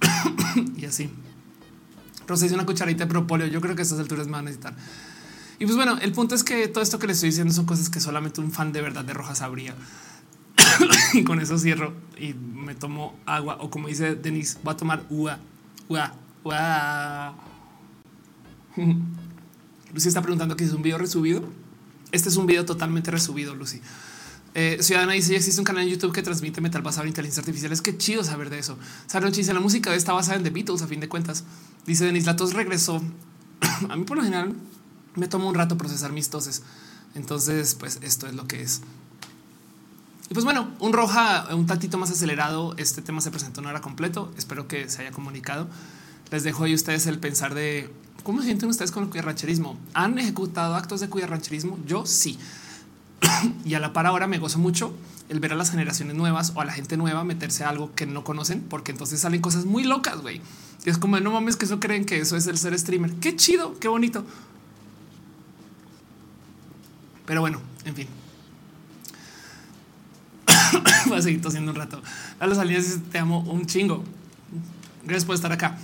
(coughs) y así. Rosa dice una cucharita de propóleo. Yo creo que a estas alturas me van a necesitar. Y pues bueno, el punto es que todo esto que le estoy diciendo son cosas que solamente un fan de verdad de Roja sabría. (coughs) y con eso cierro y me tomo agua o como dice Denise, va a tomar ua, ua, ua. (laughs) Lucy está preguntando que es un video resubido. Este es un video totalmente resubido, Lucy. Eh, Ciudadana dice: existe un canal en YouTube que transmite metal basado en inteligencia artificial. Es que chido saber de eso. Sarochi dice: la música está basada en The Beatles, a fin de cuentas. Dice Denise: la tos regresó. (coughs) a mí, por lo general, me tomo un rato procesar mis toses. Entonces, pues esto es lo que es. Y pues bueno, un roja un tantito más acelerado. Este tema se presentó no era completo. Espero que se haya comunicado. Les dejo ahí ustedes el pensar de cómo se sienten ustedes con el rancherismo. ¿Han ejecutado actos de rancherismo? Yo sí. (coughs) y a la par ahora me gozo mucho el ver a las generaciones nuevas o a la gente nueva meterse a algo que no conocen, porque entonces salen cosas muy locas, güey. Y es como no mames que eso creen que eso es el ser streamer. Qué chido, qué bonito. Pero bueno, en fin, (coughs) Voy a seguir tosiendo un rato. A los aliens te amo un chingo. Gracias por estar acá.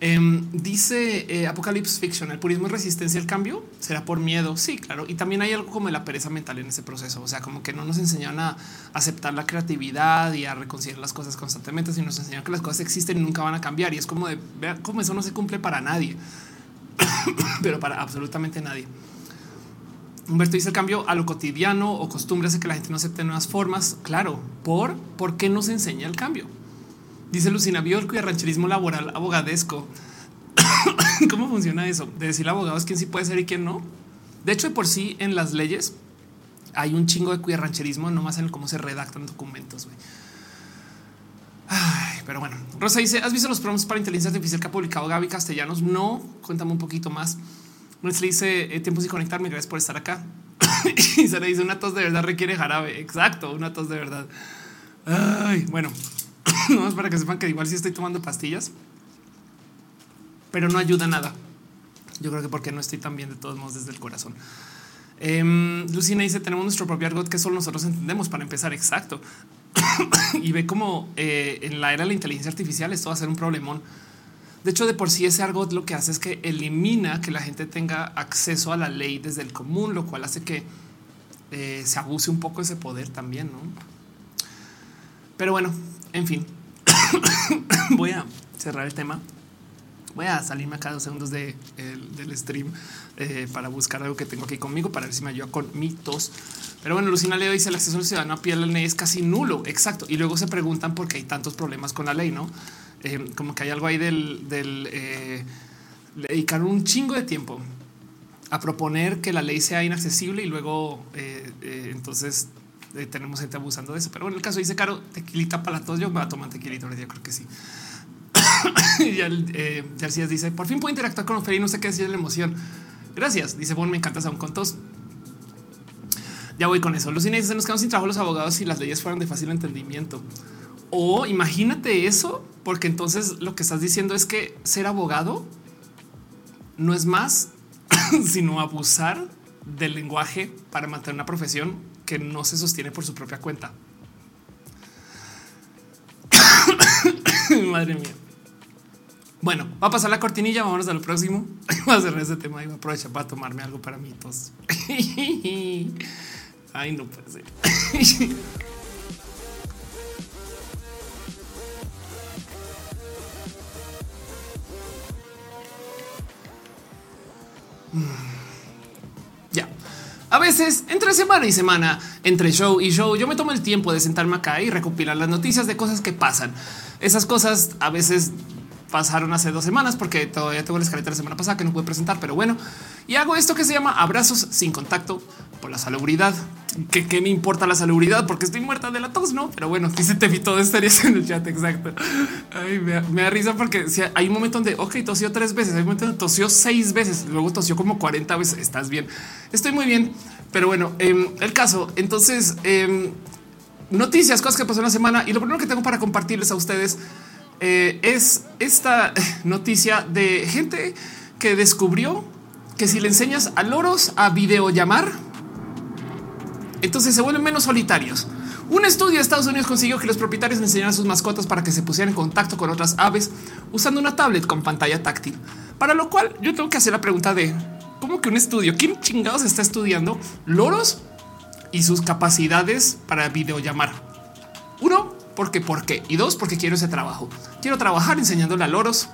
Em, dice eh, Apocalypse Fiction, el purismo es resistencia al cambio, será por miedo. Sí, claro. Y también hay algo como la pereza mental en ese proceso. O sea, como que no nos enseñan a aceptar la creatividad y a reconciliar las cosas constantemente, sino nos enseñan que las cosas existen y nunca van a cambiar. Y es como de ver cómo eso no se cumple para nadie, (coughs) pero para absolutamente nadie. Humberto dice el cambio a lo cotidiano o costumbre hace que la gente no acepte nuevas formas. Claro, por por qué no se enseña el cambio. Dice Lucina Biolco y el rancherismo laboral abogadesco. (coughs) ¿Cómo funciona eso? De decir abogados quién sí puede ser y quién no. De hecho, de por sí en las leyes hay un chingo de rancherismo, nomás en cómo se redactan documentos. Ay, pero bueno, Rosa dice: ¿Has visto los promos para inteligencia artificial que ha publicado Gaby Castellanos? No, cuéntame un poquito más. No le dice eh, tiempo sin conectarme. Gracias por estar acá. (coughs) y se le dice una tos de verdad requiere jarabe. Exacto, una tos de verdad. Ay, bueno, (coughs) no es para que sepan que igual sí estoy tomando pastillas, pero no ayuda nada. Yo creo que porque no estoy tan bien de todos modos desde el corazón. Eh, Lucina dice: Tenemos nuestro propio argot que solo nosotros entendemos para empezar. Exacto. (coughs) y ve como eh, en la era de la inteligencia artificial esto va a ser un problemón de hecho, de por sí ese argot lo que hace es que elimina que la gente tenga acceso a la ley desde el común, lo cual hace que eh, se abuse un poco ese poder también, ¿no? Pero bueno, en fin, (coughs) voy a cerrar el tema. Voy a salirme acá dos segundos de, del stream eh, para buscar algo que tengo aquí conmigo para ver si me ayuda con mitos. Pero bueno, Lucina Leo dice el acceso al ciudadano a la ley es casi nulo. Exacto. Y luego se preguntan por qué hay tantos problemas con la ley, no? Eh, como que hay algo ahí del, del eh, dedicar un chingo de tiempo a proponer que la ley sea inaccesible y luego eh, entonces tenemos gente abusando de eso. Pero en el caso dice Caro, tequilita para todos, yo me voy a tomar tequilita, yo creo que sí. (coughs) y el, eh, dice por fin puedo interactuar con Ofelia y no sé qué decir la emoción. Gracias. Dice Bon, me encantas aún con todos. Ya voy con eso. Los se nos quedan sin trabajo los abogados si las leyes fueran de fácil entendimiento. O imagínate eso, porque entonces lo que estás diciendo es que ser abogado no es más (coughs) sino abusar del lenguaje para mantener una profesión que no se sostiene por su propia cuenta. (coughs) Madre mía. Bueno, va a pasar la cortinilla. Vámonos a lo próximo. (coughs) Voy a cerrar ese tema y voy a aprovechar para tomarme algo para mí. Tos. (laughs) Ay, no puede ser. (laughs) Ya. A veces, entre semana y semana, entre show y show, yo me tomo el tiempo de sentarme acá y recopilar las noticias de cosas que pasan. Esas cosas a veces pasaron hace dos semanas porque todavía tengo la escaleta la semana pasada que no pude presentar, pero bueno, y hago esto que se llama abrazos sin contacto por la salubridad. ¿Qué, qué me importa la salubridad? Porque estoy muerta de la tos, ¿no? Pero bueno, dice Tefi, todo estarías en el chat, exacto. Ay, me, da risa porque si hay un momento donde, ok, tosió tres veces, hay un momento donde tosió seis veces, luego tosió como 40 veces, estás bien, estoy muy bien. Pero bueno, em, el caso, entonces, em, noticias, cosas que pasó en la semana y lo primero que tengo para compartirles a ustedes eh, es esta (laughs) noticia de gente que descubrió que si le enseñas a loros a videollamar, entonces se vuelven menos solitarios. Un estudio de Estados Unidos consiguió que los propietarios enseñaran a sus mascotas para que se pusieran en contacto con otras aves usando una tablet con pantalla táctil. Para lo cual yo tengo que hacer la pregunta de cómo que un estudio, ¿quién chingados está estudiando loros y sus capacidades para videollamar? Uno, porque por qué y dos, porque quiero ese trabajo. Quiero trabajar enseñándole a loros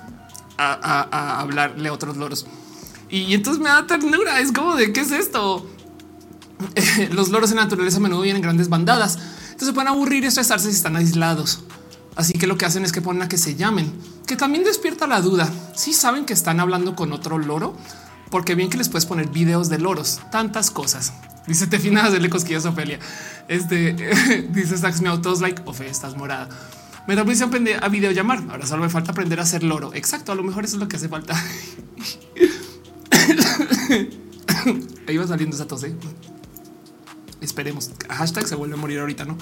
a, hablarle a otros loros. Y, entonces me da ternura. Es como de qué es esto. (laughs) Los loros en naturaleza a menudo vienen en grandes bandadas. Entonces pueden aburrir y estresarse si están aislados. Así que lo que hacen es que ponen a que se llamen, que también despierta la duda. Si saben que están hablando con otro loro, porque bien que les puedes poner videos de loros, tantas cosas. Dice te finas hacerle cosquillas a Ofelia. Este (laughs) dice Sax me autos like Ofe, estás morada. Me da prisa aprender a videollamar. Ahora solo me falta aprender a hacer loro. Exacto. A lo mejor eso es lo que hace falta. (laughs) Ahí va saliendo esa tos. ¿eh? Esperemos. Hashtag se vuelve a morir ahorita, no?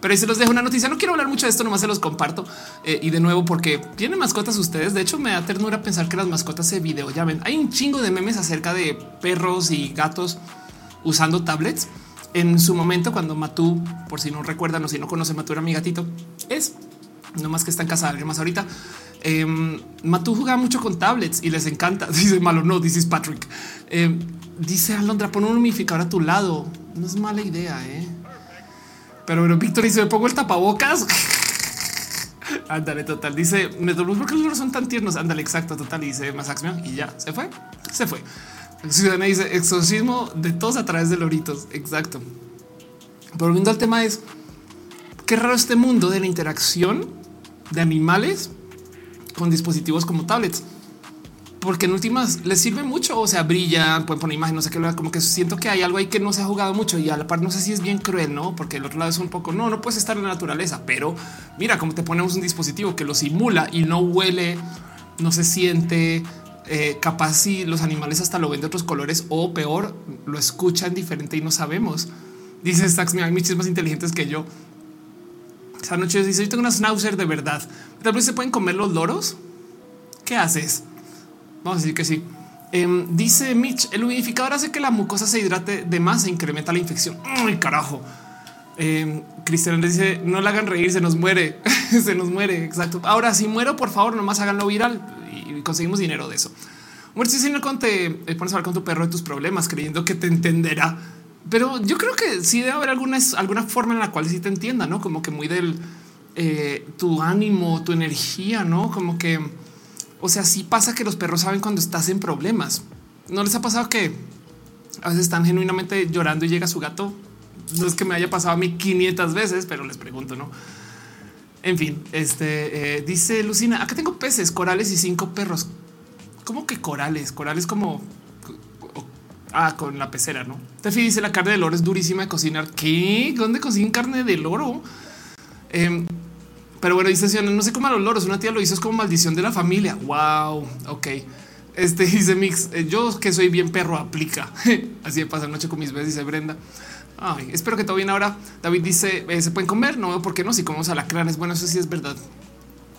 Pero ahí se los dejo una noticia. No quiero hablar mucho de esto, nomás se los comparto. Eh, y de nuevo, porque tienen mascotas ustedes. De hecho, me da ternura pensar que las mascotas se videollamen. Hay un chingo de memes acerca de perros y gatos usando tablets. En su momento, cuando Matú, por si no recuerdan o si no conocen, Matú era mi gatito, es no más que está en casa de alguien más ahorita. Eh, Matú jugaba mucho con tablets y les encanta. (laughs) Dice malo, no, dice Patrick. Em, dice Alondra, pon un humidificador a tu lado. No es mala idea, eh. Pero bueno, Víctor dice: Me pongo el tapabocas. (laughs) Ándale, total. Dice: Me porque los son tan tiernos. Ándale, exacto, total. Y dice más y ya se fue. Se fue. Ciudadana dice exorcismo de todos a través de loritos. Exacto. Volviendo al tema es qué raro este mundo de la interacción de animales con dispositivos como tablets. Porque en últimas les sirve mucho, o sea, brillan, pueden poner imágenes, no sé qué, como que siento que hay algo ahí que no se ha jugado mucho y a la par no sé si es bien cruel, no? Porque el otro lado es un poco no, no puedes estar en la naturaleza, pero mira cómo te ponemos un dispositivo que lo simula y no huele, no se siente, eh, capaz si los animales hasta lo ven de otros colores o peor, lo escuchan diferente y no sabemos. Dice Stax, hay muchos más inteligentes que yo. Esa noche dice: Yo tengo una schnauzer de verdad. Tal vez se pueden comer los loros. ¿Qué haces? Vamos a decir que sí. Em, dice Mitch: el humidificador hace que la mucosa se hidrate de más e incrementa la infección. Ay, carajo. Eh, Cristian dice: No la hagan reír, se nos muere, (laughs) se nos muere. Exacto. Ahora, si muero, por favor, nomás háganlo viral y conseguimos dinero de eso. Muerte si no te pones a hablar con tu perro de tus problemas creyendo que te entenderá. Pero yo creo que sí debe haber alguna, alguna forma en la cual sí te entienda, no como que muy del eh, tu ánimo, tu energía, no como que, o sea, sí pasa que los perros saben cuando estás en problemas. No les ha pasado que a veces están genuinamente llorando y llega su gato. No es que me haya pasado a mí 500 veces, pero les pregunto, no? En fin, este eh, dice Lucina, acá tengo peces, corales y cinco perros. ¿Cómo que corales? Corales como ah, con la pecera, no? Tefi dice la carne de loro es durísima de cocinar. ¿Qué? ¿Dónde consiguen carne de loro? Em, Pero bueno, dice, no sé cómo a los loros, una tía lo hizo, es como maldición de la familia. Wow, ok. Este (laughs) dice Mix, eh, yo que soy bien perro aplica. (laughs) Así de pasar noche con mis veces, dice Brenda. Ay, espero que todo bien ahora. David dice, eh, ¿se pueden comer? No veo por qué no, si comemos alacranes. Bueno, eso sí es verdad.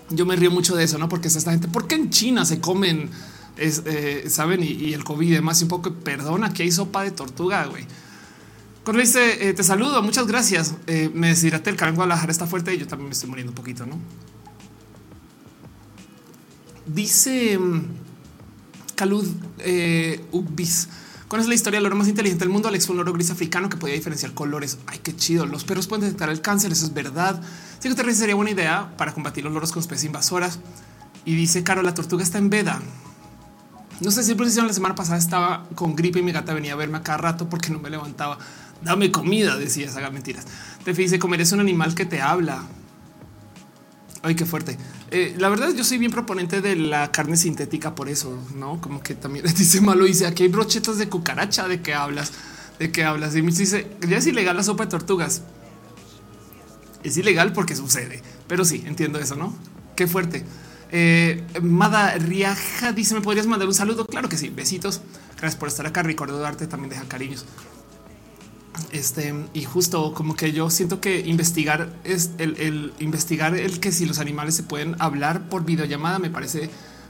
Yo me río mucho de eso, ¿no? Porque es esta gente, ¿por qué en China se comen, eh, saben, y, el COVID y demás? Y un poco, perdona, aquí hay sopa de tortuga, güey. Cuando dice, te saludo, muchas gracias. me deshidraté, el calor Guadalajara está fuerte y yo también me estoy muriendo un poquito, ¿no? Dice... Mm, Calud eh, Ubis. ¿Cuál es la historia del oro más inteligente del mundo? Alex fue un loro gris africano que podía diferenciar colores. Ay, qué chido. Los perros pueden detectar el cáncer. Eso es verdad. Sí que sería buena idea para combatir los loros con especies invasoras. Y dice Caro, la tortuga está en veda. No sé si la semana pasada estaba con gripe y mi gata venía a verme a cada rato porque no me levantaba. Dame comida, decía, haga mentiras. Te dice comer es un animal que te habla. Ay, qué fuerte. Eh, la verdad, yo soy bien proponente de la carne sintética por eso, no como que también (laughs) dice malo. Dice aquí hay brochetas de cucaracha. De qué hablas? De qué hablas? Y me dice ya es ilegal la sopa de tortugas. Es ilegal porque sucede, pero sí entiendo eso, no? Qué fuerte. Eh, Mada Riaja dice: ¿Me podrías mandar un saludo? Claro que sí. Besitos. Gracias por estar acá. Ricardo Darte también deja cariños. Este y justo como que yo siento que investigar es el, investigar el que si los animales se pueden hablar por videollamada me parece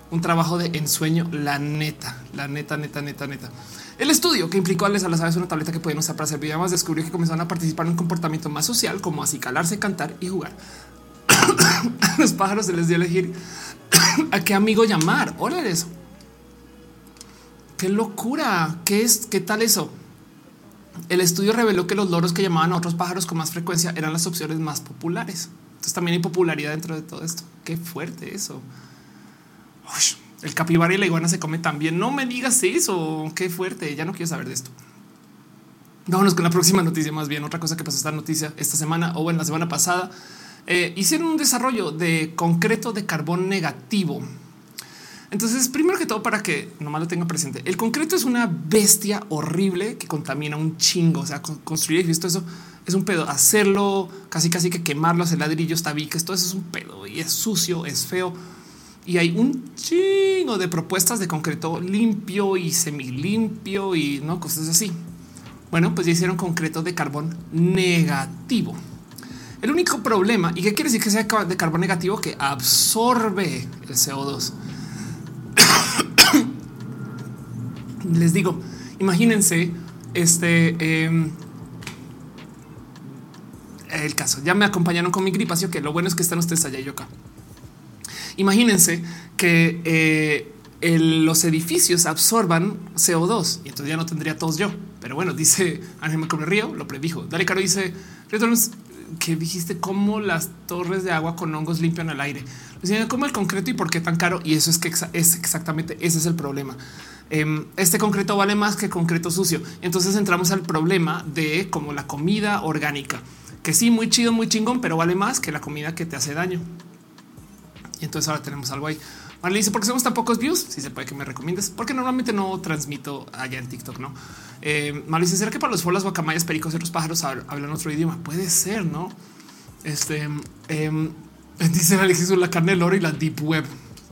un trabajo de ensueño. La neta, la neta, neta, neta, neta. El estudio que implicó a las aves una tableta que pueden usar para hacer videollamadas descubrió que comenzaron a participar en un comportamiento más social, como así calarse, cantar y jugar. A (coughs) los pájaros se les dio a elegir (coughs) a qué amigo llamar. Órale eso. Qué locura. ¿Qué es? ¿Qué tal eso? El estudio reveló que los loros que llamaban a otros pájaros con más frecuencia eran las opciones más populares. Entonces también hay popularidad dentro de todo esto. Qué fuerte eso. el capibara y la iguana se come también. No me digas eso. Qué fuerte. Ya no quiero saber de esto. Vámonos con la próxima noticia. Más bien otra cosa que pasó esta noticia esta semana o en la semana pasada. Eh, hicieron un desarrollo de concreto de carbón negativo entonces, primero que todo, para que nomás lo tenga presente, el concreto es una bestia horrible que contamina un chingo. O sea, construir esto eso es un pedo. Hacerlo casi, casi que quemarlo, hacer ladrillos, tabiques, todo eso es un pedo y es sucio, es feo. Y hay un chingo de propuestas de concreto limpio y semilimpio y no cosas así. Bueno, pues ya hicieron concreto de carbón negativo. El único problema, ¿y qué quiere decir que sea de carbón negativo? Que absorbe el CO2. (coughs) les digo, imagínense este em, el caso. Ya me acompañaron con mi gripación, que lo bueno es que están ustedes allá y yo acá. Imagínense que eh, los edificios absorban CO2 y entonces ya no tendría todos yo. Pero bueno, dice Ángel Come Río, lo predijo. Dale Caro dice que dijiste cómo las torres de agua con hongos limpian el aire. Como el concreto y por qué tan caro. Y eso es que es exactamente ese es el problema. Em, este concreto vale más que concreto sucio. Entonces entramos al problema de como la comida orgánica, que sí, muy chido, muy chingón, pero vale más que la comida que te hace daño. Y entonces ahora tenemos algo ahí. Vale, dice, porque somos tan pocos views? Si se puede que me recomiendes, porque normalmente no transmito allá en TikTok, ¿no? Eh, dice, ¿será que para los folas, guacamayas, pericos y otros pájaros hablan otro idioma? Puede ser, ¿no? Este, eh, (laughs) dice Alexis, la carne del oro y la deep web.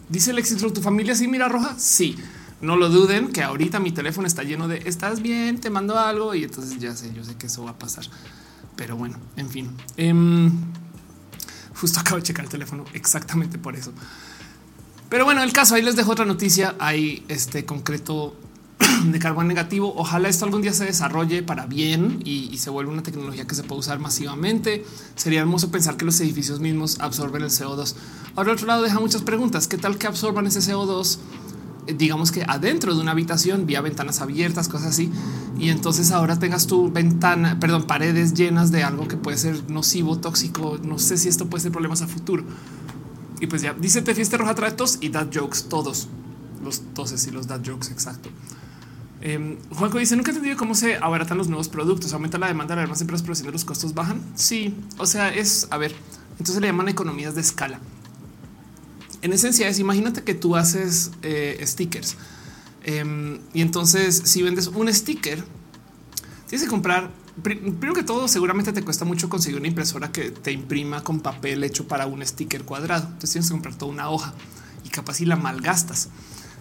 Dice Alexis, ¿tu familia sí mira roja? Sí. No lo duden que ahorita mi teléfono está lleno de estás bien, te mando algo y entonces ya sé, yo sé que eso va a pasar. Pero bueno, en fin. Em, justo acabo de checar el teléfono exactamente por eso. Pero bueno, el caso ahí les dejo otra noticia. Hay este concreto (clears throat) de carbón negativo. Ojalá esto algún día se desarrolle para bien y, se vuelva una tecnología que se pueda usar masivamente. Sería hermoso pensar que los edificios mismos absorben el CO2. Ahora, otro lado deja muchas preguntas. ¿Qué tal que absorban ese CO2? digamos que adentro de una habitación, vía ventanas abiertas, cosas así. Y entonces ahora tengas tu ventana, perdón, paredes llenas de algo que puede ser nocivo, tóxico. No sé si esto puede ser problemas a futuro. Y pues ya dice te fiesta roja trae tos y dad jokes, todos los toses y los dad jokes. Exacto. Eh, Juanco dice nunca he entendido cómo se abaratan los nuevos productos, aumenta la demanda de las empresas, pero si los costos bajan. Sí, o sea, es a ver, entonces le llaman economías de escala en esencia es imagínate que tú haces eh, stickers em, y entonces si vendes un sticker, tienes que comprar primero que todo, seguramente te cuesta mucho conseguir una impresora que te imprima con papel hecho para un sticker cuadrado. Entonces tienes que comprar toda una hoja y capaz si la malgastas.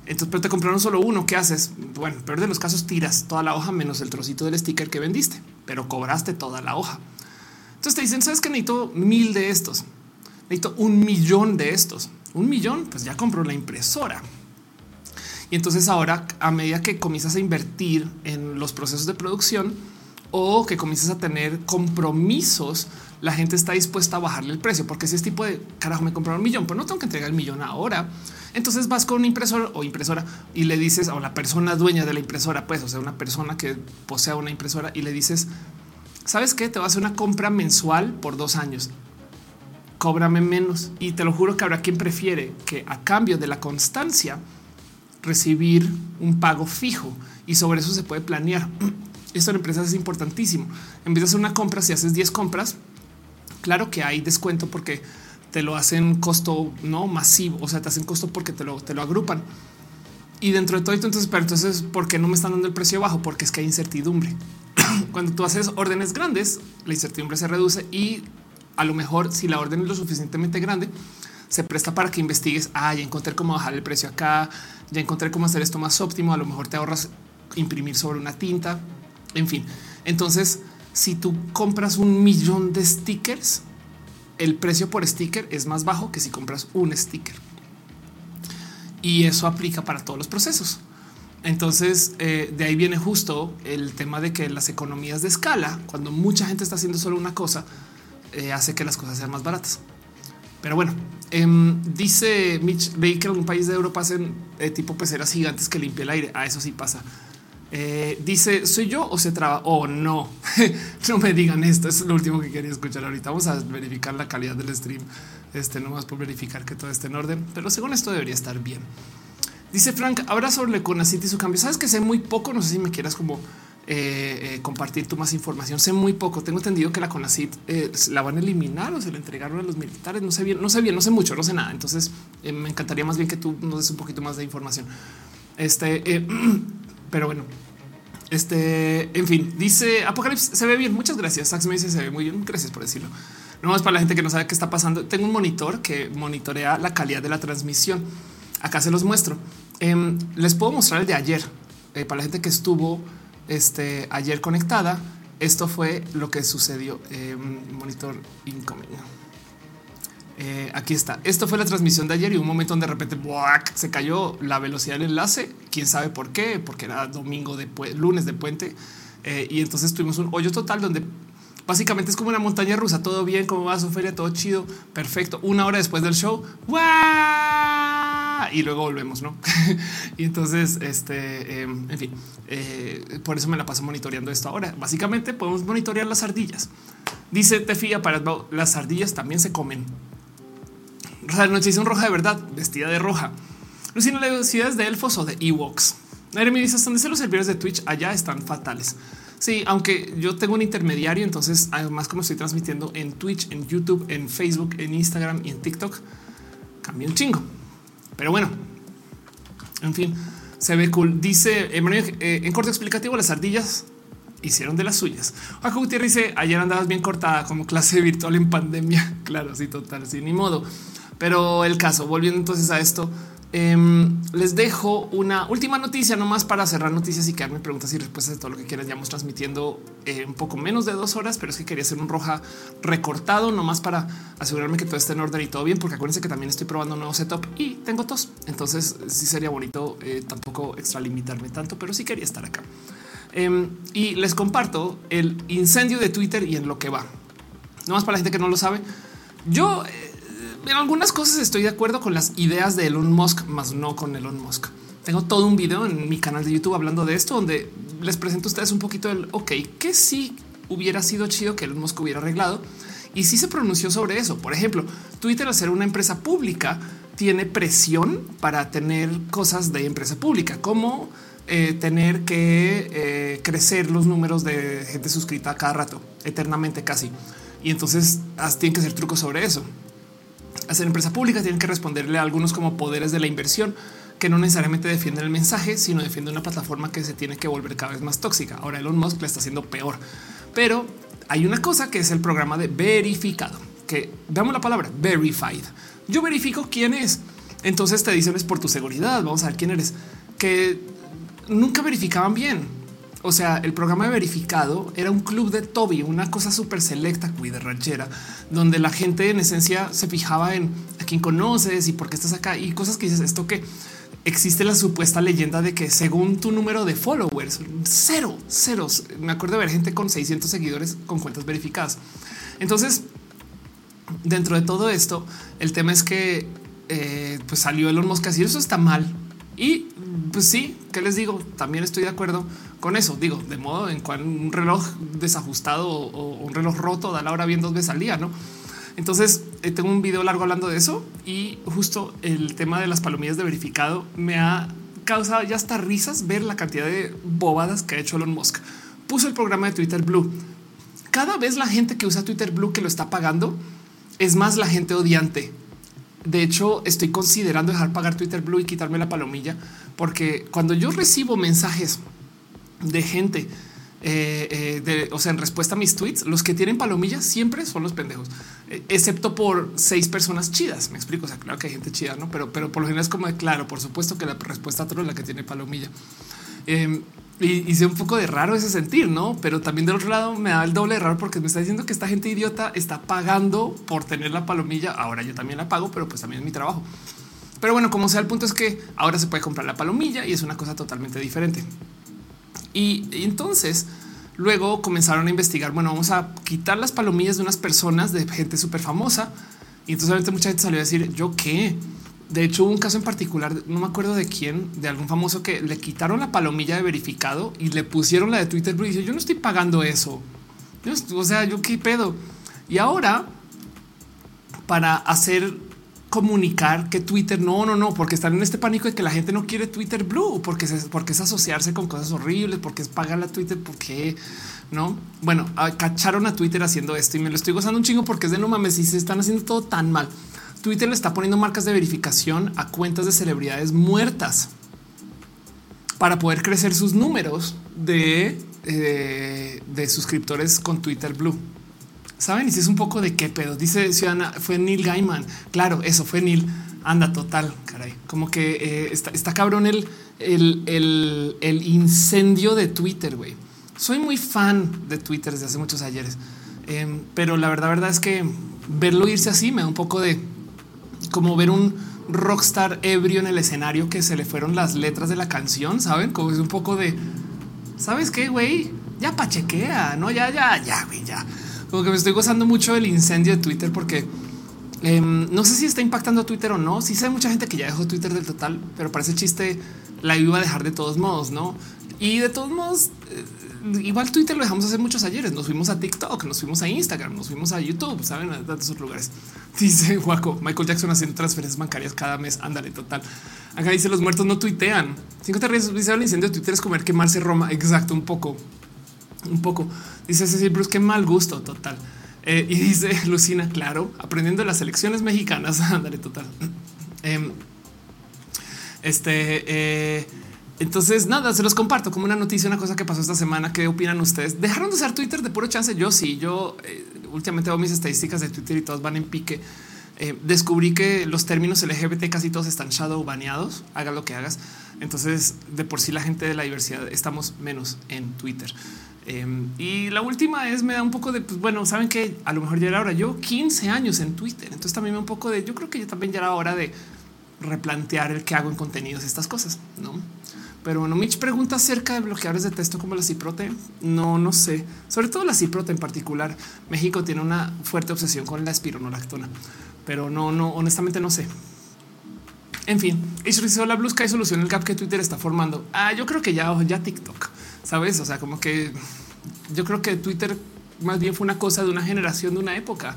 Entonces, pero te compraron solo uno. ¿Qué haces? Bueno, peor de los casos, tiras toda la hoja menos el trocito del sticker que vendiste, pero cobraste toda la hoja. Entonces te dicen, sabes que necesito mil de estos, necesito un millón de estos, un millón. Pues ya compro la impresora. Y entonces ahora, a medida que comienzas a invertir en los procesos de producción o que comienzas a tener compromisos, la gente está dispuesta a bajarle el precio, porque si es tipo de carajo, me compraron un millón, pero no tengo que entregar el millón ahora. Entonces vas con un impresor o impresora y le dices a la persona dueña de la impresora, pues, o sea, una persona que posea una impresora y le dices, sabes qué? Te vas a hacer una compra mensual por dos años. Cóbrame menos y te lo juro que habrá quien prefiere que a cambio de la constancia recibir un pago fijo y sobre eso se puede planear. Esto en empresas es importantísimo. En vez de hacer una compra, si haces 10 compras, claro que hay descuento porque te lo hacen costo no masivo, o sea, te hacen costo porque te lo, te lo agrupan. Y dentro de todo esto, entonces, pero entonces, ¿por qué no me están dando el precio bajo? Porque es que hay incertidumbre. (clears throat) Cuando tú haces órdenes grandes, la incertidumbre se reduce y a lo mejor si la orden es lo suficientemente grande, se presta para que investigues. Ah, ya encontré cómo bajar el precio acá, ya encontré cómo hacer esto más óptimo. A lo mejor te ahorras imprimir sobre una tinta. En fin, entonces, si tú compras un millón de stickers, el precio por sticker es más bajo que si compras un sticker. Y eso aplica para todos los procesos. Entonces, eh, de ahí viene justo el tema de que las economías de escala, cuando mucha gente está haciendo solo una cosa, eh, hace que las cosas sean más baratas. Pero bueno, em, dice Mitch, leí que en un país de Europa hacen eh, tipo peceras gigantes que limpia el aire. A ah, eso sí pasa. Eh, dice, ¿soy yo o se traba? O oh, no, (laughs) no me digan esto. Es lo último que quería escuchar ahorita. Vamos a verificar la calidad del stream. Este no más por verificar que todo esté en orden, pero según esto debería estar bien. Dice Frank, habrá sobre Conacit y su cambio. Sabes que sé muy poco. No sé si me quieras como eh, eh, compartir tu más información. Sé muy poco. Tengo entendido que la CONACIT la van a eliminar o se la entregaron a los militares. No sé bien, no sé bien, no sé mucho, no sé nada. Entonces me encantaría más bien que tú nos des un poquito más de información. Este, (clears throat) Pero bueno, este, en fin, dice Apocalipsis se ve bien. Muchas gracias. Sax me dice se ve muy bien. Gracias por decirlo. No más para la gente que no sabe qué está pasando. Tengo un monitor que monitorea la calidad de la transmisión. Acá se los muestro. Em, les puedo mostrar el de ayer eh, para la gente que estuvo este, ayer conectada. Esto fue lo que sucedió. en monitor incoming. Eh, aquí está. Esto fue la transmisión de ayer y un momento donde de repente se cayó la velocidad del enlace. Quién sabe por qué, porque era domingo de lunes de puente. Eh, y entonces tuvimos un hoyo total donde básicamente es como una montaña rusa. Todo bien, como va su feria, todo chido, perfecto. Una hora después del show, y luego volvemos, no? (laughs) y entonces, este, em, en fin, eh, por eso me la paso monitoreando esto ahora. Básicamente podemos monitorear las ardillas. Dice Tefía para las ardillas también se comen. Noche un roja de verdad, vestida de roja. Lucina, la velocidad de elfos o de Ewoks. Nadie me dice, ¿dónde están los servidores de Twitch? Allá están fatales. Sí, aunque yo tengo un intermediario, entonces además como estoy transmitiendo en Twitch, en YouTube, en Facebook, en Instagram y en TikTok, cambia un chingo. Pero bueno, en fin, se ve cool. Dice eh, en corto explicativo, las ardillas hicieron de las suyas. Juan Gutiérrez dice ayer andabas bien cortada como clase virtual en pandemia. (laughs) Claro, sí, total, sin ni modo. Pero el caso, volviendo entonces a esto, em, les dejo una última noticia nomás para cerrar noticias y quedarme preguntas y respuestas de todo lo que quieras. Ya vamos transmitiendo eh, un poco menos de dos horas, pero es que quería hacer un roja recortado nomás para asegurarme que todo esté en orden y todo bien, porque acuérdense que también estoy probando un nuevo setup y tengo tos. Entonces sí sería bonito eh, tampoco extralimitarme tanto, pero sí quería estar acá. Em, y les comparto el incendio de Twitter y en lo que va. No más para la gente que no lo sabe. Yo eh, en algunas cosas estoy de acuerdo con las ideas de Elon Musk, más no con Elon Musk. Tengo todo un video en mi canal de YouTube hablando de esto, donde les presento a ustedes un poquito del ok, que sí hubiera sido chido que Elon Musk hubiera arreglado y sí se pronunció sobre eso. Por ejemplo, Twitter, al ser una empresa pública, tiene presión para tener cosas de empresa pública, como eh, tener que eh, crecer los números de gente suscrita cada rato, eternamente casi. Y entonces tienen que hacer trucos sobre eso hacer empresa pública, tienen que responderle a algunos como poderes de la inversión que no necesariamente defienden el mensaje, sino defienden una plataforma que se tiene que volver cada vez más tóxica. Ahora Elon Musk le está haciendo peor Pero hay una cosa que es el programa de verificado, que veamos la palabra verified. Yo verifico quién es. Entonces te dicen es por tu seguridad. Vamos a ver quién eres. Que nunca verificaban bien o sea, el programa de verificado era un club de Toby, una cosa súper selecta, de ranchera, donde la gente en esencia se fijaba en a quién conoces y por qué estás acá y cosas que dices esto que existe la supuesta leyenda de que según tu número de followers, cero, ceros. Me acuerdo de ver gente con 600 seguidores con cuentas verificadas. Entonces, dentro de todo esto, el tema es que eh, pues salió Elon Musk a decir eso está mal. Y pues sí, ¿qué les digo? También estoy de acuerdo con eso. Digo, de modo en cual un reloj desajustado o un reloj roto da la hora bien dos veces al día, ¿no? Entonces eh, tengo un video largo hablando de eso y justo el tema de las palomillas de verificado me ha causado ya hasta risas ver la cantidad de bobadas que ha hecho Elon Musk. Puso el programa de Twitter Blue. Cada vez la gente que usa Twitter Blue que lo está pagando es más la gente odiante de hecho, estoy considerando dejar pagar Twitter Blue y quitarme la palomilla, porque cuando yo recibo mensajes de gente, eh, eh, o sea, en respuesta a mis tweets, los que tienen palomillas siempre son los pendejos, eh, excepto por seis personas chidas. Me explico. O sea, claro que hay gente chida, no, pero, pero por lo general es como de claro, por supuesto que la respuesta a es la que tiene palomilla. Em, y hice un poco de raro ese sentir, no? Pero también del otro lado me da el doble de raro porque me está diciendo que esta gente idiota está pagando por tener la palomilla. Ahora yo también la pago, pero pues también es mi trabajo. Pero bueno, como sea, el punto es que ahora se puede comprar la palomilla y es una cosa totalmente diferente. Y, entonces luego comenzaron a investigar. Bueno, vamos a quitar las palomillas de unas personas de gente súper famosa. Y entonces mucha gente salió a decir yo qué de hecho, hubo un caso en particular, no me acuerdo de quién, de algún famoso que le quitaron la palomilla de verificado y le pusieron la de Twitter y dice yo no estoy pagando eso. o sea, yo qué pedo. Y ahora para hacer comunicar que Twitter no, no, no, porque están en este pánico de que la gente no quiere Twitter Blue, porque es, porque es asociarse con cosas horribles, porque es pagar la Twitter, porque no. Bueno, cacharon a Twitter haciendo esto y me lo estoy gozando un chingo porque es de no mames y se están haciendo todo tan mal. Twitter le está poniendo marcas de verificación a cuentas de celebridades muertas para poder crecer sus números de, eh, de suscriptores con Twitter Blue. Saben, y si es un poco de qué pedo. Dice Ciudadana, fue Neil Gaiman. Claro, eso fue Neil. Anda, total, caray. Como que eh, está, cabrón el, el, el, incendio de Twitter, güey. Soy muy fan de Twitter desde hace muchos ayeres, em, pero la verdad, verdad es que verlo irse así me da un poco de como ver un rockstar ebrio en el escenario que se le fueron las letras de la canción, saben? Como es un poco de, ¿sabes qué, güey? Ya pachequea, no, ya, ya, ya, güey, ya. Como que me estoy gozando mucho del incendio de Twitter porque em, no sé si está impactando a Twitter o no. Sí sé mucha gente que ya dejó Twitter del total, pero para ese chiste la iba a dejar de todos modos, no? Y de todos modos, eh, igual Twitter lo dejamos hacer muchos ayeres. Nos fuimos a TikTok, nos fuimos a Instagram, nos fuimos a YouTube, saben, a tantos lugares. (laughs) Dice Juaco, Michael Jackson haciendo transferencias bancarias cada mes. Ándale, total. Acá dice los muertos no tuitean. Cinco te ríes, dice el incendio de Twitter es comer quemarse Roma. Exacto, un poco, un poco. Dice Cecil Bruce, qué mal gusto, total. Eh, y dice (laughs) Lucina, claro, aprendiendo las elecciones mexicanas. (laughs) Ándale, total. (clears throat) Em, este, eh, entonces, nada, se los comparto como una noticia, una cosa que pasó esta semana. ¿Qué opinan ustedes? ¿Dejaron de usar Twitter de puro chance? Yo sí, yo eh, últimamente veo mis estadísticas de Twitter y todas van en pique. Descubrí que los términos LGBT casi todos están shadow baneados, haga lo que hagas. Entonces, de por sí la gente de la diversidad estamos menos en Twitter. Em, y la última es me da un poco de, pues bueno, saben que a lo mejor ya era hora. Yo 15 años en Twitter, entonces también me un poco de, yo creo que yo también ya era hora de replantear el que hago en contenidos, estas cosas, ¿no? Pero bueno, Mitch pregunta acerca de bloqueadores de texto como la ciprote. No, no sé. Sobre todo la ciprote en particular. México tiene una fuerte obsesión con la espironolactona, pero no, no, honestamente no sé. En fin, hizo la blusca y solución el gap que Twitter está formando. Ah, yo creo que ya, ya TikTok, sabes? O sea, como que yo creo que Twitter más bien fue una cosa de una generación, de una época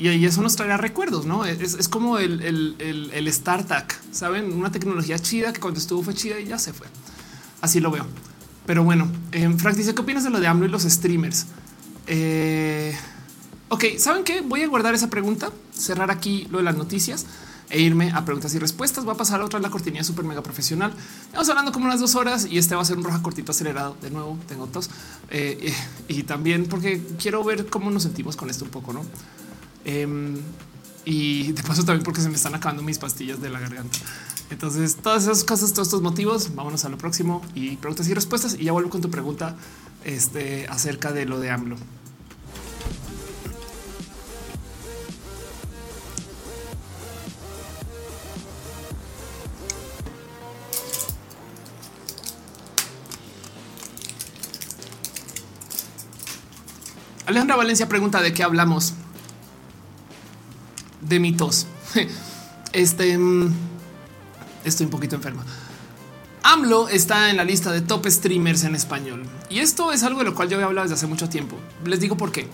y, eso nos traerá recuerdos, ¿no? Es, como el, el, el, startup, ¿saben? Una tecnología chida que cuando estuvo fue chida y ya se fue. Así lo veo. Pero bueno, eh, Frank dice, ¿qué opinas de lo de AMLO y los streamers? Eh, ok, ¿saben qué? Voy a guardar esa pregunta, cerrar aquí lo de las noticias e irme a preguntas y respuestas. Va a pasar otra la cortinilla súper mega profesional. Vamos hablando como unas dos horas y este va a ser un roja cortito acelerado. De nuevo, tengo tos eh, y también porque quiero ver cómo nos sentimos con esto un poco, no? Em, y de paso también porque se me están acabando mis pastillas de la garganta. Entonces, todas esas cosas, todos estos motivos, vámonos a lo próximo y preguntas y respuestas. Y ya vuelvo con tu pregunta este, acerca de lo de AMLO. Alejandra Valencia pregunta de qué hablamos. De mitos. (laughs) Este mm, estoy un poquito enferma. AMLO está en la lista de top streamers en español. Y esto es algo de lo cual yo he hablado desde hace mucho tiempo. Les digo por qué.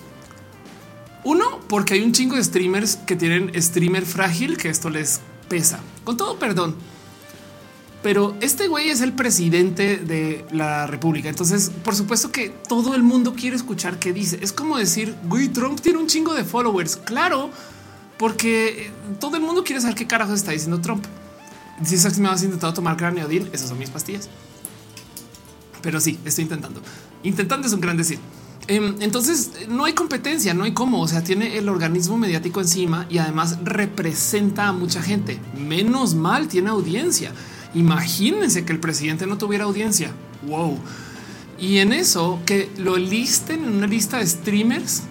Uno, porque hay un chingo de streamers que tienen streamer frágil, que esto les pesa. Con todo perdón. Pero este güey es el presidente de la República. Entonces, por supuesto que todo el mundo quiere escuchar qué dice. Es como decir, güey, Trump tiene un chingo de followers. Claro, porque todo el mundo quiere saber qué carajo está diciendo Trump. Si me has intentado tomar Deal, esas son mis pastillas. Pero sí, estoy intentando. Intentando es un gran decir. Em, entonces no hay competencia, no hay cómo. O sea, tiene el organismo mediático encima y además representa a mucha gente. Menos mal tiene audiencia. Imagínense que el presidente no tuviera audiencia. Wow. Y en eso que lo listen en una lista de streamers,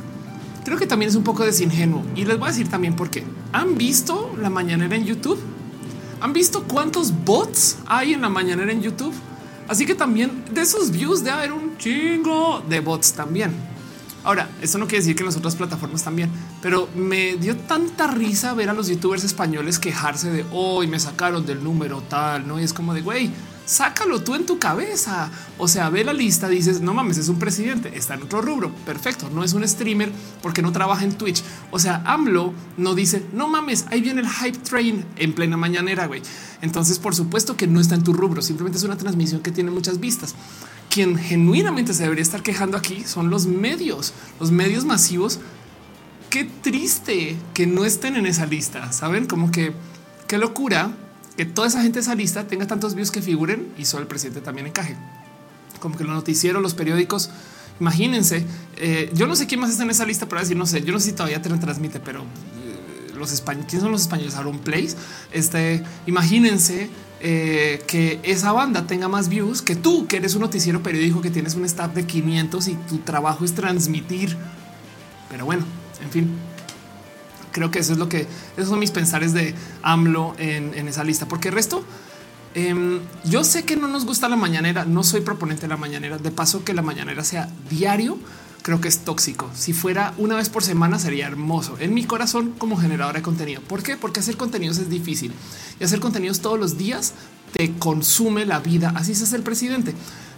creo que también es un poco desingenuo. Y les voy a decir también por qué. ¿Han visto la mañanera en YouTube? ¿Han visto cuántos bots hay en la mañanera en YouTube? Así que también de esos views debe haber un chingo de bots también. Ahora, eso no quiere decir que en las otras plataformas también, pero me dio tanta risa ver a los youtubers españoles quejarse de hoy me sacaron del número tal, no? Y es como de güey, sácalo tú en tu cabeza. O sea, ve la lista, dices, no mames, es un presidente, está en otro rubro. Perfecto, no es un streamer porque no trabaja en Twitch. O sea, AMLO no dice, no mames, ahí viene el hype train en plena mañanera, güey. Entonces, por supuesto que no está en tu rubro, simplemente es una transmisión que tiene muchas vistas. Quien genuinamente se debería estar quejando aquí son los medios, los medios masivos. Qué triste que no estén en esa lista. Saben como que qué locura que toda esa gente de esa lista tenga tantos views que figuren y solo el presidente también encaje. Como que los noticieros, los periódicos, imagínense, eh, yo no sé quién más está en esa lista para decir, no sé, yo no sé si todavía te transmite, pero eh, los españoles, ¿quiénes son los españoles? Aaron Place. Este, imagínense eh, que esa banda tenga más views que tú, que eres un noticiero periódico, que tienes un staff de 500 y tu trabajo es transmitir. Pero bueno, en fin, creo que eso es lo que esos son mis pensares de AMLO en, esa lista, porque el resto em, yo sé que no nos gusta la mañanera, no soy proponente de la mañanera. De paso, que la mañanera sea diario, creo que es tóxico. Si fuera una vez por semana sería hermoso en mi corazón como generadora de contenido. ¿Por qué? Porque hacer contenidos es difícil y hacer contenidos todos los días te consume la vida. Así se hace el presidente,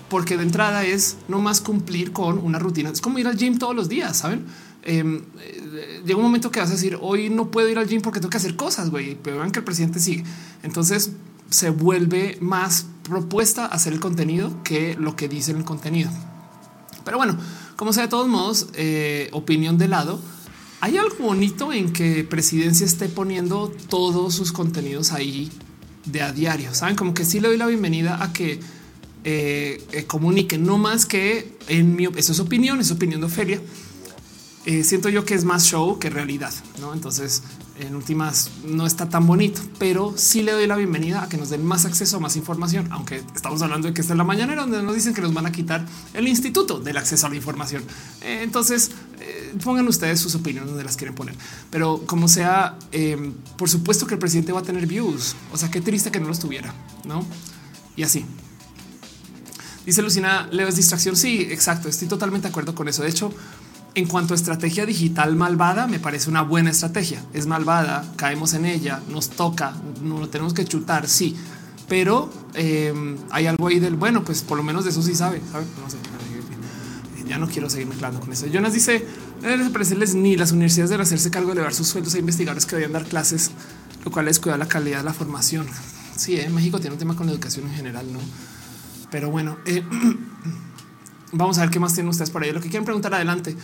porque de entrada es no más cumplir con una rutina. Es como ir al gym todos los días, saben? Em, eh, llega un momento que vas a decir hoy no puedo ir al gym porque tengo que hacer cosas, güey, pero vean que el presidente sigue. Entonces se vuelve más propuesta hacer el contenido que lo que dice el contenido. Pero bueno, como sea, de todos modos, eh, opinión de lado. Hay algo bonito en que presidencia esté poniendo todos sus contenidos ahí de a diario. Saben como que sí le doy la bienvenida a que eh, comunique no más que en mi eso es opinión, es opinión de Ofelia eh, siento yo que es más show que realidad. No, entonces en últimas no está tan bonito, pero sí le doy la bienvenida a que nos den más acceso a más información, aunque estamos hablando de que está en la mañana donde nos dicen que nos van a quitar el instituto del acceso a la información. Eh, entonces eh, pongan ustedes sus opiniones donde las quieren poner, pero como sea, em, por supuesto que el presidente va a tener views. O sea, qué triste que no los tuviera, no? Y así. Dice Lucina, Leo es distracción. Sí, exacto. Estoy totalmente de acuerdo con eso. De hecho, en cuanto a estrategia digital malvada, me parece una buena estrategia. Es malvada, caemos en ella, nos toca, no lo tenemos que chutar, sí, pero em, hay algo ahí del bueno, pues por lo menos de eso sí sabe. No sé, ya no quiero seguir mezclando con eso. Jonas dice: Debe parecerles ni las universidades deben hacerse cargo de elevar sus sueldos a investigadores que deben dar clases, lo cual es cuidar la calidad de la formación. Sí, eh, México tiene un tema con la educación en general, no? Pero bueno, eh, (clears throat) vamos a ver qué más tienen ustedes por ahí. Lo que quieren preguntar adelante.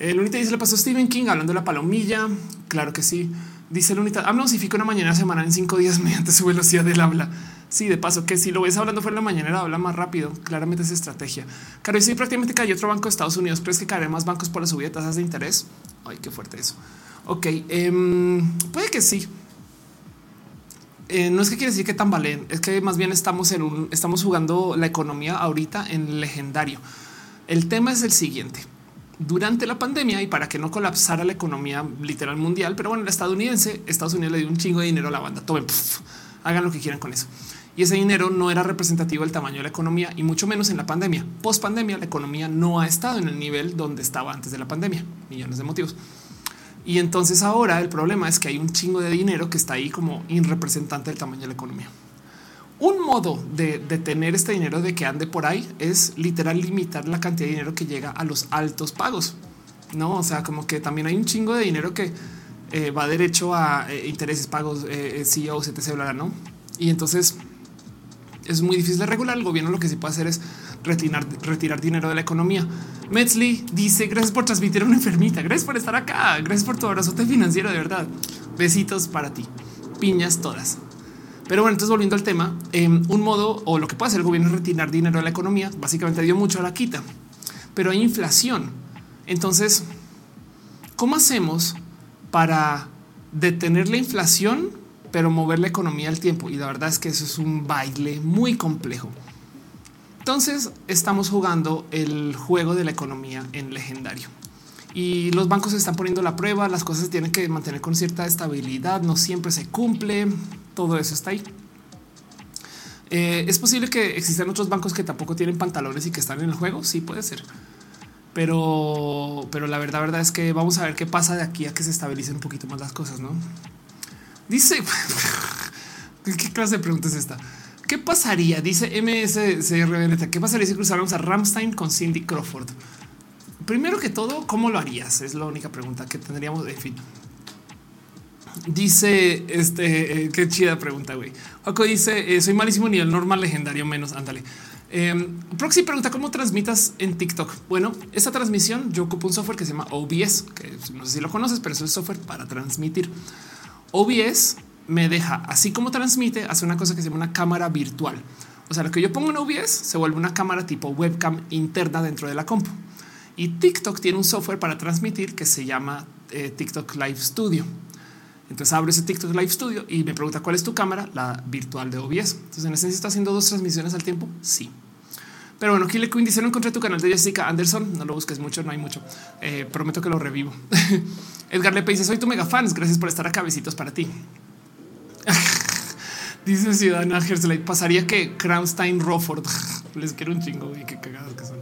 El Unite dice le pasó Stephen King hablando de la palomilla. Claro que sí. Dice el unidad, habla osifica una mañana semanal en cinco días (laughs) mediante su velocidad del habla. Sí, de paso, que si lo ves hablando fuera de la mañana, habla más rápido. Claramente es estrategia. Claro, y si prácticamente cayó otro banco de Estados Unidos. ¿Crees que caerán más bancos por la subida de tasas de interés? Ay, qué fuerte eso. Ok, em, puede que sí. Eh, no es que quiere decir que tambalen, es que más bien estamos en un, estamos jugando la economía ahorita en legendario. El tema es el siguiente durante la pandemia y para que no colapsara la economía literal mundial. Pero bueno, el estadounidense, Estados Unidos le dio un chingo de dinero a la banda. Tomen, hagan lo que quieran con eso. Y ese dinero no era representativo del tamaño de la economía y mucho menos en la pandemia. Post pandemia, la economía no ha estado en el nivel donde estaba antes de la pandemia. Millones de motivos. Y entonces ahora el problema es que hay un chingo de dinero que está ahí como irrepresentante del tamaño de la economía. Un modo de, tener este dinero de que ande por ahí es literal limitar la cantidad de dinero que llega a los altos pagos. No, o sea, como que también hay un chingo de dinero que eh, va derecho a eh, intereses pagos, eh, CEOs, etc. Bla, no? Y entonces es muy difícil de regular. El gobierno lo que sí puede hacer es retirar, dinero de la economía. Metzli dice gracias por transmitir una enfermita. Gracias por estar acá. Gracias por tu abrazote financiero. De verdad. Besitos para ti. Piñas todas. Pero bueno, entonces volviendo al tema, em, un modo o lo que puede hacer el gobierno es retirar dinero de la economía. Básicamente dio mucho a la quita, pero hay inflación. Entonces, ¿cómo hacemos para detener la inflación, pero mover la economía al tiempo? Y la verdad es que eso es un baile muy complejo. Entonces estamos jugando el juego de la economía en legendario y los bancos se están poniendo la prueba. Las cosas tienen que mantener con cierta estabilidad. No siempre se cumple todo eso está ahí. Eh, es posible que existan otros bancos que tampoco tienen pantalones y que están en el juego. Sí, puede ser. Pero, pero la verdad, verdad es que vamos a ver qué pasa de aquí a que se estabilicen un poquito más las cosas, no? Dice (laughs) qué clase de pregunta es esta. ¿Qué pasaría? Dice MSCR ¿Qué pasaría si cruzáramos a Ramstein con Cindy Crawford? Primero que todo, ¿cómo lo harías? Es la única pregunta que tendríamos. En fin, Dice este, eh, qué chida pregunta, güey. Joco dice, eh, soy malísimo nivel normal, legendario menos, ándale. Em, Proxy pregunta cómo transmitas en TikTok. Bueno, esta transmisión yo ocupo un software que se llama OBS, que no sé si lo conoces, pero es un software para transmitir. OBS me deja, así como transmite, hace una cosa que se llama una cámara virtual. O sea, lo que yo pongo en OBS se vuelve una cámara tipo webcam interna dentro de la compu. Y TikTok tiene un software para transmitir que se llama eh, TikTok Live Studio. Entonces abro ese TikTok Live Studio y me pregunta cuál es tu cámara, la virtual de OBS. Entonces en ese está haciendo dos transmisiones al tiempo. Sí. Pero bueno, Killer Queen dice no encontré tu canal de Jessica Anderson. No lo busques mucho, no hay mucho. Eh, prometo que lo revivo. (laughs) Edgar Lepe dice soy tu mega fans. Gracias por estar acá. Besitos para ti. (laughs) dice Ciudadana Hersley. Pasaría que Crownstein Rofford (laughs) les quiero un chingo y qué cagados que son.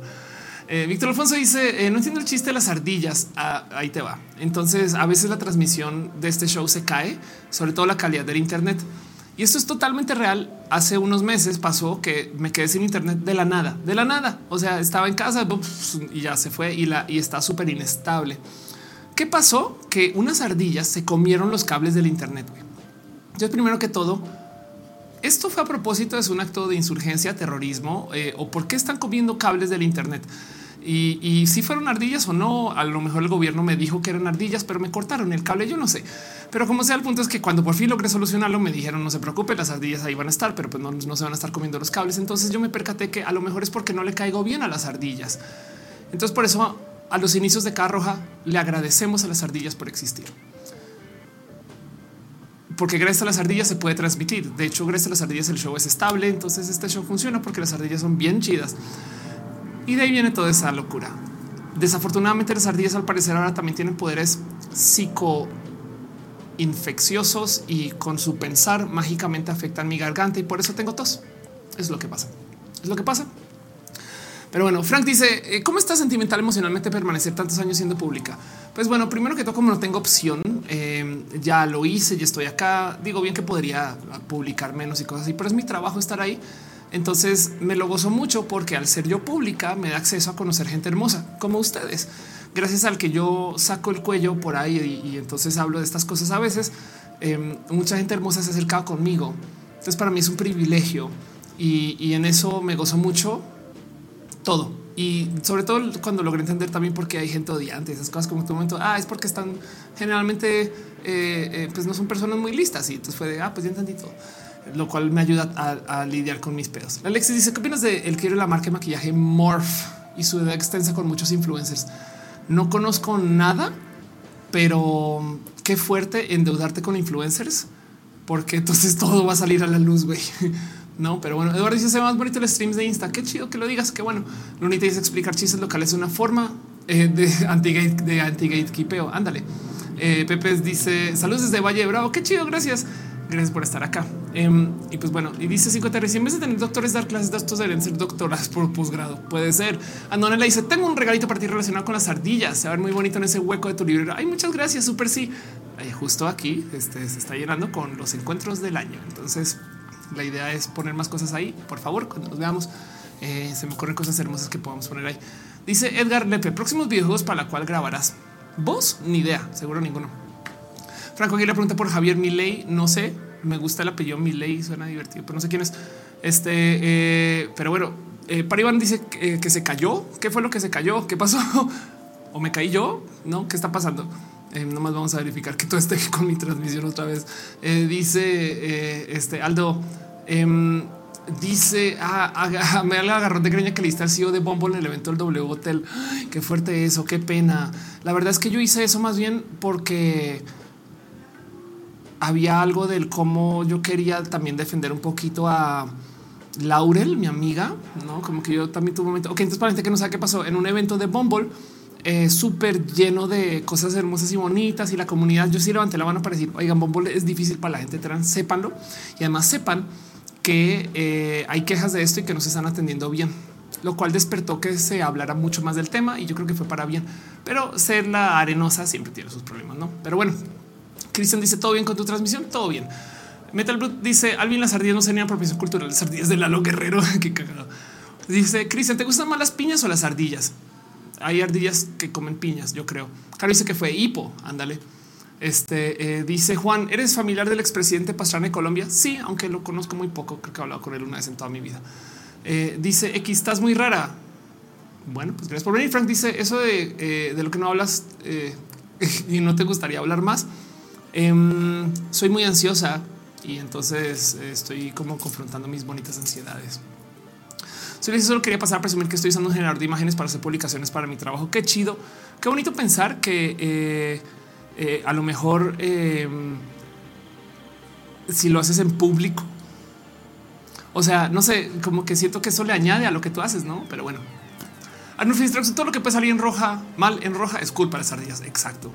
Eh, Víctor Alfonso dice: eh, No entiendo el chiste de las ardillas. Ah, ahí te va. Entonces, a veces la transmisión de este show se cae, sobre todo la calidad del Internet. Y esto es totalmente real. Hace unos meses pasó que me quedé sin Internet de la nada, de la nada. O sea, estaba en casa y ya se fue y, la, y está súper inestable. ¿Qué pasó? Que unas ardillas se comieron los cables del Internet. Yo, primero que todo, esto fue a propósito, es un acto de insurgencia, terrorismo eh, o por qué están comiendo cables del Internet. Y, si fueron ardillas o no, a lo mejor el gobierno me dijo que eran ardillas, pero me cortaron el cable. Yo no sé, pero como sea, el punto es que cuando por fin logré solucionarlo, me dijeron no se preocupe, las ardillas ahí van a estar, pero pues no, no se van a estar comiendo los cables. Entonces yo me percaté que a lo mejor es porque no le caigo bien a las ardillas. Entonces por eso a los inicios de Carroja le agradecemos a las ardillas por existir porque gracias a las ardillas se puede transmitir. De hecho, gracias a las ardillas el show es estable. Entonces este show funciona porque las ardillas son bien chidas. Y de ahí viene toda esa locura. Desafortunadamente las ardillas al parecer ahora también tienen poderes psico infecciosos y con su pensar mágicamente afectan mi garganta y por eso tengo tos. Es lo que pasa. Es lo que pasa. Pero bueno, Frank dice, eh, ¿cómo está sentimental emocionalmente permanecer tantos años siendo pública? Pues bueno, primero que todo, como no tengo opción, eh, ya lo hice, ya estoy acá. Digo bien que podría publicar menos y cosas así, pero es mi trabajo estar ahí. Entonces me lo gozo mucho porque al ser yo pública me da acceso a conocer gente hermosa como ustedes. Gracias al que yo saco el cuello por ahí y, entonces hablo de estas cosas a veces, em, mucha gente hermosa se ha acercado conmigo. Entonces para mí es un privilegio y, en eso me gozo mucho todo. Y sobre todo cuando logré entender también por qué hay gente odiante, esas cosas como tu momento, ah, es porque están generalmente, eh, eh, pues no son personas muy listas y entonces fue de, ah, pues ya entendí todo lo cual me ayuda a, lidiar con mis pedos. Alexis dice qué opinas de el quiero la marca de maquillaje Morph y su edad extensa con muchos influencers. No conozco nada, pero qué fuerte endeudarte con influencers, porque entonces (laughs) todo va a salir a la luz, güey. No, pero bueno, Eduardo dice se ve más bonito el streams de Insta. Qué chido que lo digas. Que bueno, Lunita dice explicar chistes locales es una forma eh, de (laughs) anti-gate de anti-gatekeepeo. Ándale. Eh, Pepe dice saludos desde Valle Bravo. Qué chido. Gracias. Gracias por estar acá. Em, y pues bueno, y dice 50 en vez de tener doctores dar clases de estos deberían ser doctoras por posgrado. Puede ser. le dice tengo un regalito para ti relacionado con las ardillas. Se va a ver muy bonito en ese hueco de tu libro. Ay, muchas gracias. Súper sí. justo aquí este, se está llenando con los encuentros del año. Entonces la idea es poner más cosas ahí. Por favor, cuando nos veamos, eh, se me ocurren cosas hermosas que podamos poner ahí. Dice Edgar Lepe, próximos videojuegos para la cual grabarás. ¿Vos? Ni idea, seguro ninguno. Franco aquí le pregunta por Javier Milei. No sé, me gusta el apellido Milei, suena divertido, pero no sé quién es. Este, eh, pero bueno, eh, dice que, se cayó. ¿Qué fue lo que se cayó? ¿Qué pasó? (laughs) ¿O me caí yo? ¿No? ¿Qué está pasando? Eh, nomás vamos a verificar que todo esté (laughs) con mi transmisión otra vez. Eh, dice este Aldo, em, dice ah, (laughs) me da el agarrón de greña que le al CEO de Bumble en el evento del W Hotel. qué fuerte eso, qué pena. La verdad es que yo hice eso más bien porque había algo del cómo yo quería también defender un poquito a Laurel, mi amiga, no como que yo también tuve un momento. Ok, entonces para gente que no sabe qué pasó en un evento de Bumble, eh, súper lleno de cosas hermosas y bonitas y la comunidad. Yo sí levanté la mano para decir, oigan, Bumble es difícil para la gente trans, sépanlo y además sepan que eh, hay quejas de esto y que no se están atendiendo bien lo cual despertó que se hablara mucho más del tema y yo creo que fue para bien, pero ser la arenosa siempre tiene sus problemas, no? Pero bueno, Cristian dice todo bien con tu transmisión, todo bien. Metal Blood dice Alvin las ardillas no serían apropiación cultural, las ardillas de Lalo Guerrero. (laughs) Qué cagado. Dice Cristian, ¿te gustan más las piñas o las ardillas? Hay ardillas que comen piñas, yo creo. Caro dice que fue hipo. Ándale. Este eh, dice Juan, ¿eres familiar del expresidente Pastrana de Colombia? Sí, aunque lo conozco muy poco. Creo que he hablado con él una vez en toda mi vida. Eh, dice X, estás muy rara. Bueno, pues gracias por venir. Frank dice eso de, eh, de lo que no hablas (laughs) y no te gustaría hablar más. Em, soy muy ansiosa y entonces estoy como confrontando mis bonitas ansiedades. Solo quería pasar a presumir que estoy usando un generador de imágenes para hacer publicaciones para mi trabajo. Qué chido, qué bonito pensar que eh, eh, a lo mejor em, si lo haces en público, o sea, no sé, como que siento que eso le añade a lo que tú haces, no? Pero bueno, todo lo que puede salir en roja, mal en roja es culpa de las ardillas. Exacto.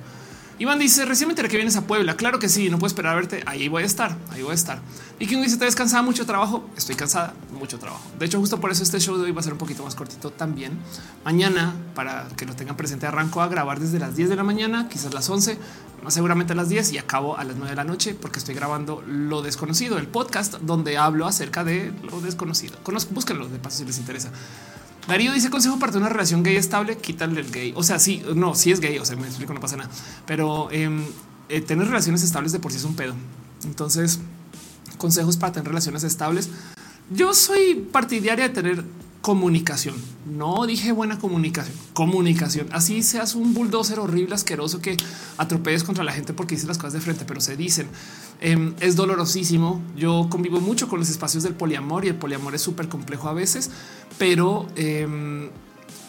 Iván dice recientemente que vienes a Puebla. Claro que sí, no puedo esperar a verte. Ahí voy a estar, ahí voy a estar. Y quien dice te descansada mucho trabajo. Estoy cansada, mucho trabajo. De hecho, justo por eso este show de hoy va a ser un poquito más cortito también. Mañana, para que lo tengan presente, arranco a grabar desde las 10 de la mañana, quizás las 11, más seguramente a las 10 y acabo a las 9 de la noche porque estoy grabando Lo Desconocido, el podcast donde hablo acerca de lo desconocido. Conozco, búsquenlo de paso si les interesa. Darío dice consejo para tener una relación gay estable, quítale el gay. O sea, sí, no, sí es gay, o sea, me explico, no pasa nada. Pero em, eh, tener relaciones estables de por sí es un pedo. Entonces, consejos para tener relaciones estables. Yo soy partidaria de tener comunicación. No dije buena comunicación, comunicación. Así seas un bulldozer horrible, asqueroso que atropelles contra la gente porque dice las cosas de frente, pero se dicen. Em, es dolorosísimo. Yo convivo mucho con los espacios del poliamor y el poliamor es súper complejo a veces, pero em,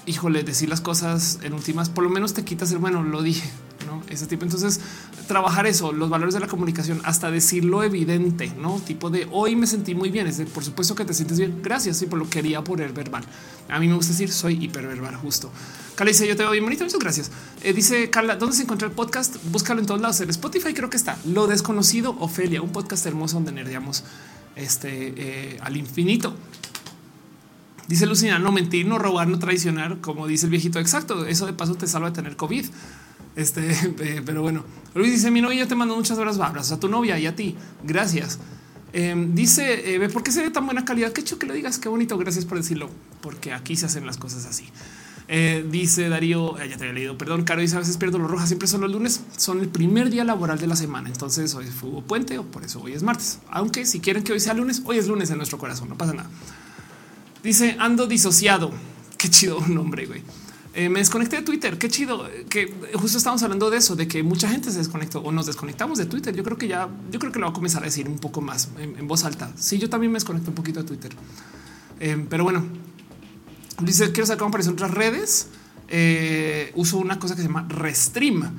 híjole, decir las cosas en últimas, por lo menos te quitas el bueno, lo dije, no ese tipo. Entonces, trabajar eso, los valores de la comunicación, hasta decir lo evidente, no tipo de hoy me sentí muy bien. Es de, por supuesto que te sientes bien. Gracias. Y por lo quería poner verbal. A mí me gusta decir soy hiperverbal, justo. Carla dice yo te veo bien bonito. Muchas gracias. Eh, dice Carla, ¿dónde se encuentra el podcast? Búscalo en todos lados. En Spotify creo que está lo desconocido. Ofelia, un podcast hermoso donde nerdeamos este eh, al infinito. Dice Lucina, no mentir, no robar, no traicionar, como dice el viejito. Exacto. Eso de paso te salva de tener COVID. Este, (laughs) eh, pero bueno, Luis dice: Mi novia te mando muchas horas abrazos a tu novia y a ti. Gracias. Em, dice: eh, ¿Por qué se ve tan buena calidad? Qué hecho que lo digas. Qué bonito. Gracias por decirlo, porque aquí se hacen las cosas así. Eh, dice Darío, ya te había leído, perdón, Caro dice a veces pierdo los rojas, siempre son los lunes, son el primer día laboral de la semana, entonces hoy fue puente o por eso hoy es martes, aunque si quieren que hoy sea lunes, hoy es lunes en nuestro corazón, no pasa nada. Dice ando disociado. (laughs) Qué chido nombre, güey. Eh, me desconecté de Twitter. Qué chido que justo estamos hablando de eso, de que mucha gente se desconectó o nos desconectamos de Twitter. Yo creo que ya, yo creo que lo voy a comenzar a decir un poco más en, voz alta. Sí, yo también me desconecto un poquito de Twitter, eh, pero bueno, dice quiero saber cómo aparecen otras redes. Eh, uso una cosa que se llama Restream.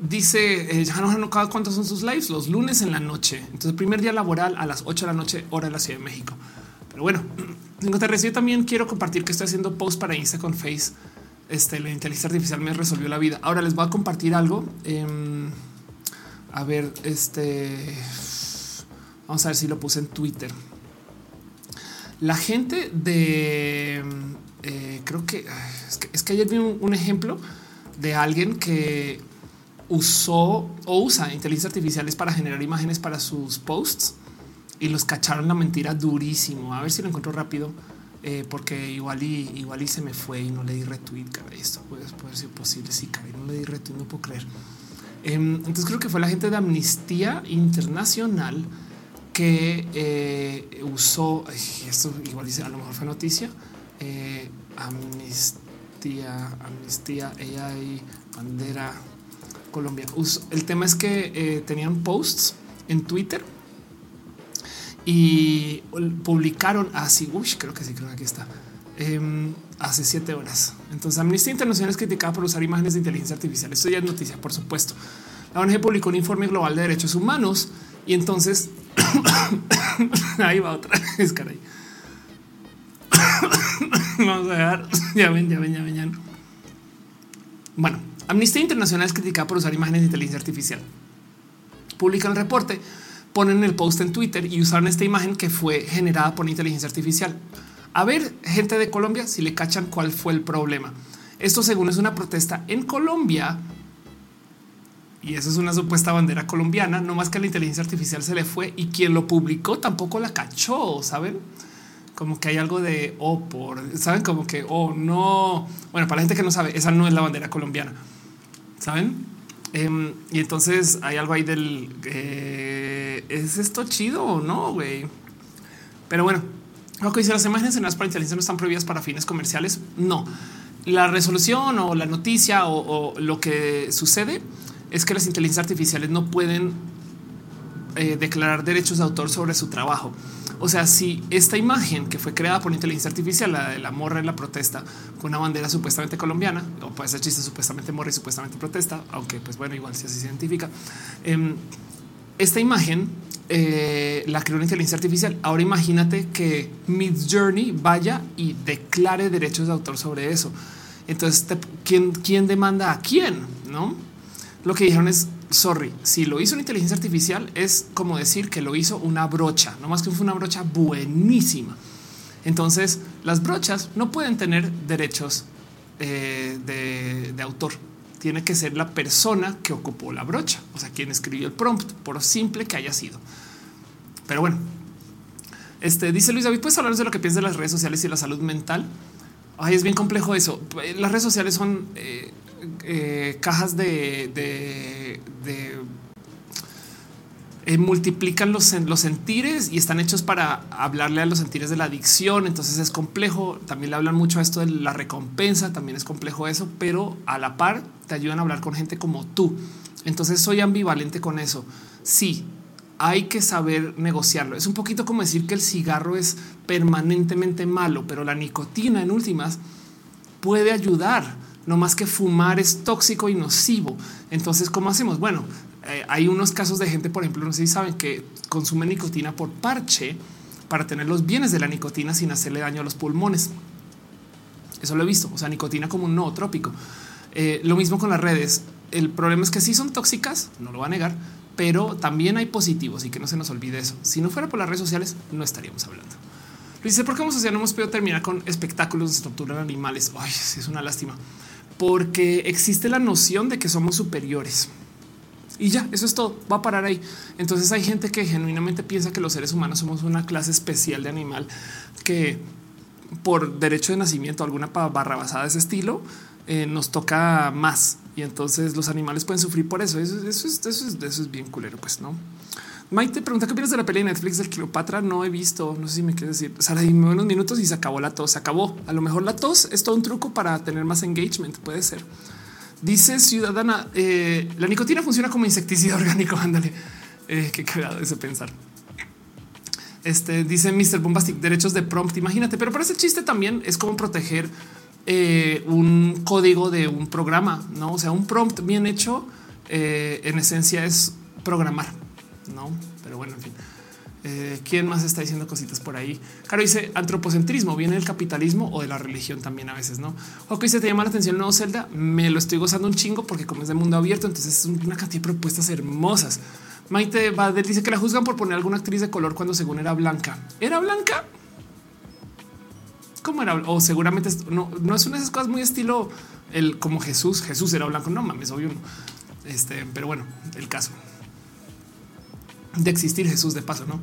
dice ya no, no cuántos son sus lives los lunes en la noche. Entonces, primer día laboral a las 8 de la noche, hora de la Ciudad de México. Pero bueno, (clears throat) yo también quiero compartir que estoy haciendo post para Insta con Face. Este, la inteligencia artificial me resolvió la vida. Ahora les voy a compartir algo. Em, a ver, este vamos a ver si lo puse en Twitter. La gente de eh, creo que es, que ayer vi un, ejemplo de alguien que usó o usa inteligencia artificiales para generar imágenes para sus posts y los cacharon la mentira durísimo. A ver si lo encuentro rápido, eh, porque igual y igual y se me fue y no le di retweet. Cara, esto puede, puede ser posible. Sí, cara, no le di retweet, no puedo creer. Em, entonces creo que fue la gente de Amnistía Internacional que eh, usó esto. Igual dice a lo mejor fue noticia. Eh, amnistía, amnistía, AI, bandera Colombia. el tema es que tenían posts en Twitter y publicaron así. Uy, creo que sí, creo que aquí está. Em, hace siete horas. Entonces, Amnistía Internacional es criticada por usar imágenes de inteligencia artificial. Esto ya es noticia, por supuesto. La ONG publicó un informe global de derechos humanos y entonces (coughs) ahí va otra vez, caray. (coughs) Vamos a dejar. (coughs) Ya ven, ya ven, ya ven, ya. Bueno, Amnistía Internacional es criticada por usar imágenes de inteligencia artificial. Publica el reporte ponen el post en Twitter y usaron esta imagen que fue generada por inteligencia artificial. A ver, gente de Colombia, si le cachan cuál fue el problema. Esto según es una protesta en Colombia y eso es una supuesta bandera colombiana, no más que la inteligencia artificial se le fue y quien lo publicó tampoco la cachó, saben? Como que hay algo de oh, por saben, como que oh no. Bueno, para la gente que no sabe, esa no es la bandera colombiana, saben? Em, y entonces hay algo ahí del eh, es esto chido o no, güey. Pero bueno, lo que dice las imágenes en las para inteligencia no están prohibidas para fines comerciales. No, la resolución o la noticia o, lo que sucede es que las inteligencias artificiales no pueden eh, declarar derechos de autor sobre su trabajo. O sea, si esta imagen que fue creada por inteligencia artificial, la de la morra en la protesta con una bandera supuestamente colombiana, o puede ser chiste supuestamente morra y supuestamente protesta, aunque pues bueno, igual si así se identifica. Em, esta imagen eh, la creó una inteligencia artificial. Ahora imagínate que Mid Journey vaya y declare derechos de autor sobre eso. Entonces, ¿quién, quién demanda a quién? No? Lo que dijeron es sorry, si lo hizo una inteligencia artificial es como decir que lo hizo una brocha, no más que fue una brocha buenísima. Entonces, las brochas no pueden tener derechos eh, de, autor. Tiene que ser la persona que ocupó la brocha, o sea, quien escribió el prompt, por simple que haya sido. Pero bueno, este dice Luis David, ¿puedes hablar de lo que piensas de las redes sociales y la salud mental? Ay, es bien complejo eso. Las redes sociales son eh, eh, cajas de, de, eh, multiplican los, los sentires y están hechos para hablarle a los sentires de la adicción. Entonces es complejo. También le hablan mucho a esto de la recompensa. También es complejo eso, pero a la par te ayudan a hablar con gente como tú. Entonces soy ambivalente con eso. Sí, hay que saber negociarlo. Es un poquito como decir que el cigarro es permanentemente malo, pero la nicotina en últimas puede ayudar no más que fumar es tóxico y nocivo. Entonces, ¿cómo hacemos? Bueno, eh, hay unos casos de gente, por ejemplo, no sé si saben que consume nicotina por parche para tener los bienes de la nicotina sin hacerle daño a los pulmones. Eso lo he visto. O sea, nicotina como un nootrópico. Eh, lo mismo con las redes. El problema es que sí son tóxicas, no lo va a negar, pero también hay positivos y que no se nos olvide eso. Si no fuera por las redes sociales, no estaríamos hablando. Dice, ¿por qué como sociedad no hemos podido terminar con espectáculos de tortura animales? Ay, es una lástima porque existe la noción de que somos superiores. Y ya, eso es todo, va a parar ahí. Entonces hay gente que genuinamente piensa que los seres humanos somos una clase especial de animal que por derecho de nacimiento, alguna barra basada de ese estilo, eh, nos toca más. Y entonces los animales pueden sufrir por eso. Eso, es, eso, es, eso es bien culero, pues no. Mike te pregunta qué opinas de la pelea de Netflix del Cleopatra. No he visto, no sé si me quieres decir. Sara, dime unos minutos y se acabó la tos. Se acabó. A lo mejor la tos es todo un truco para tener más engagement. Puede ser. Dice Ciudadana, eh, la nicotina funciona como insecticida (laughs) orgánico. Ándale, eh, qué cagado ese pensar. Este dice Mr. Bombastic, derechos de prompt. Imagínate, pero para ese chiste también es como proteger eh, un código de un programa, no? O sea, un prompt bien hecho en esencia es programar, no? Pero bueno, en fin. Eh, ¿Quién más está diciendo cositas por ahí? Claro, dice antropocentrismo, viene del capitalismo o de la religión también a veces, ¿no? O que se te llama la atención el nuevo Zelda, me lo estoy gozando un chingo porque como es de mundo abierto, entonces es una cantidad de propuestas hermosas. Maite Bader dice que la juzgan por poner alguna actriz de color cuando según era blanca. ¿Era blanca? ¿Cómo era? O seguramente no, no es una de esas cosas muy estilo el como Jesús. Jesús era blanco. No mames, obvio. No. Este, pero bueno, el caso de existir Jesús de paso, ¿no?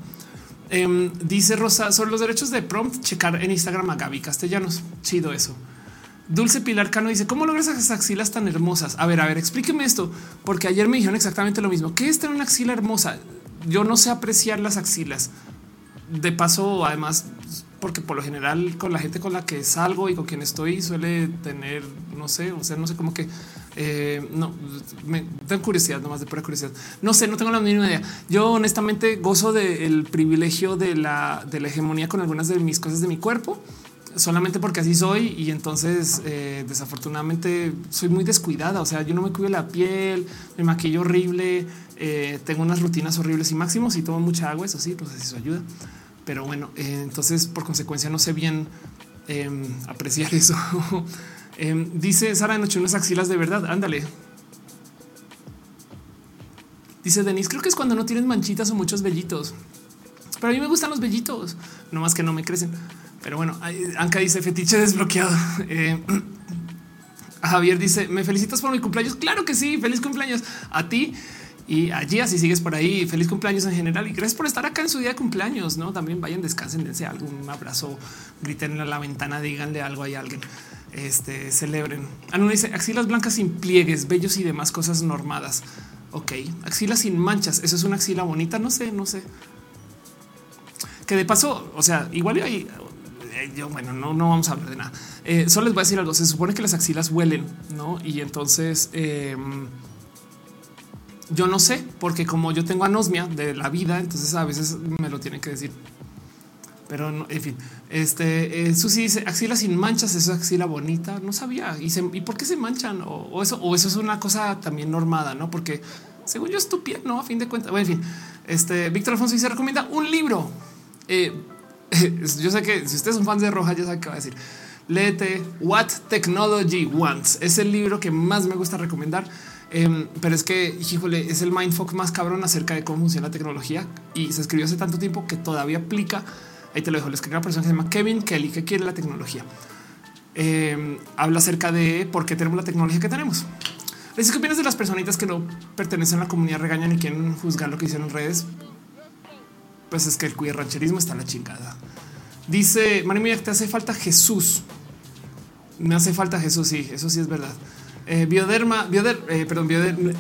Em, dice Rosa sobre los derechos de prompt, checar en Instagram a Gaby Castellanos. Chido eso. Dulce Pilar Cano dice cómo logras esas axilas tan hermosas. A ver, a ver, explíqueme esto, porque ayer me dijeron exactamente lo mismo. ¿Qué es tener una axila hermosa? Yo no sé apreciar las axilas. De paso, además, porque por lo general con la gente con la que salgo y con quien estoy suele tener, no sé, o sea, no sé cómo que eh, no me tengo curiosidad, nomás de pura curiosidad. No sé, no tengo la mínima idea. Yo honestamente gozo del privilegio de la, de la hegemonía con algunas de mis cosas de mi cuerpo solamente porque así soy y entonces eh, desafortunadamente soy muy descuidada. O sea, yo no me cuido la piel, me maquillo horrible, eh, tengo unas rutinas horribles y máximos y tomo mucha agua. Eso sí, no si eso ayuda. Pero bueno, eh, entonces por consecuencia no sé bien em, apreciar eso. (laughs) Em, dice Sara Noche unas axilas de verdad. Ándale. Dice Denis, creo que es cuando no tienes manchitas o muchos vellitos. Pero a mí me gustan los vellitos, no más que no me crecen. Pero bueno, Anka dice fetiche desbloqueado. (laughs) Eh, (clears throat) Javier dice, me felicitas por mi cumpleaños. Claro que sí, feliz cumpleaños a ti y allí así sigues por ahí. Feliz cumpleaños en general y gracias por estar acá en su día de cumpleaños. No también vayan, descansen, dense algo, un abrazo, griten en la ventana, díganle algo a alguien. Este celebren. Anu dice axilas blancas sin pliegues, bellos y demás cosas normadas. Ok, axilas sin manchas. Eso es una axila bonita. No sé, no sé. Que de paso, o sea, igual eh, yo, bueno, no, no vamos a hablar de nada. Eh, solo les voy a decir algo. Se supone que las axilas huelen, no? Y entonces, eh, yo no sé, porque como yo tengo anosmia de la vida, entonces a veces me lo tienen que decir. Pero en fin, este eh, Susi dice axila sin manchas, es axila bonita. No sabía. ¿Y, y por qué se manchan? O, eso, o eso es una cosa también normada, no? Porque según yo es tu piel, no? A fin de cuentas. Bueno, en fin, este Víctor Alfonso dice recomienda un libro. Eh, (laughs) yo sé que si ustedes son fans de Roja, ya saben qué va a decir. Léete What Technology Wants. Es el libro que más me gusta recomendar Em, pero es que, híjole, es el mindfuck más cabrón acerca de cómo funciona la tecnología y se escribió hace tanto tiempo que todavía aplica. Ahí te lo dejo. Le escribió una persona que se llama Kevin Kelly que quiere la tecnología. Em, habla acerca de por qué tenemos la tecnología que tenemos. ¿Qué opinas de las personitas que no pertenecen a la comunidad, regañan y quieren juzgar lo que hicieron en redes? Pues es que el queer rancherismo está en la chingada. Dice María, te hace falta Jesús. Me hace falta Jesús. Sí, eso sí es verdad. Eh, bioderma, bioder, eh, perdón,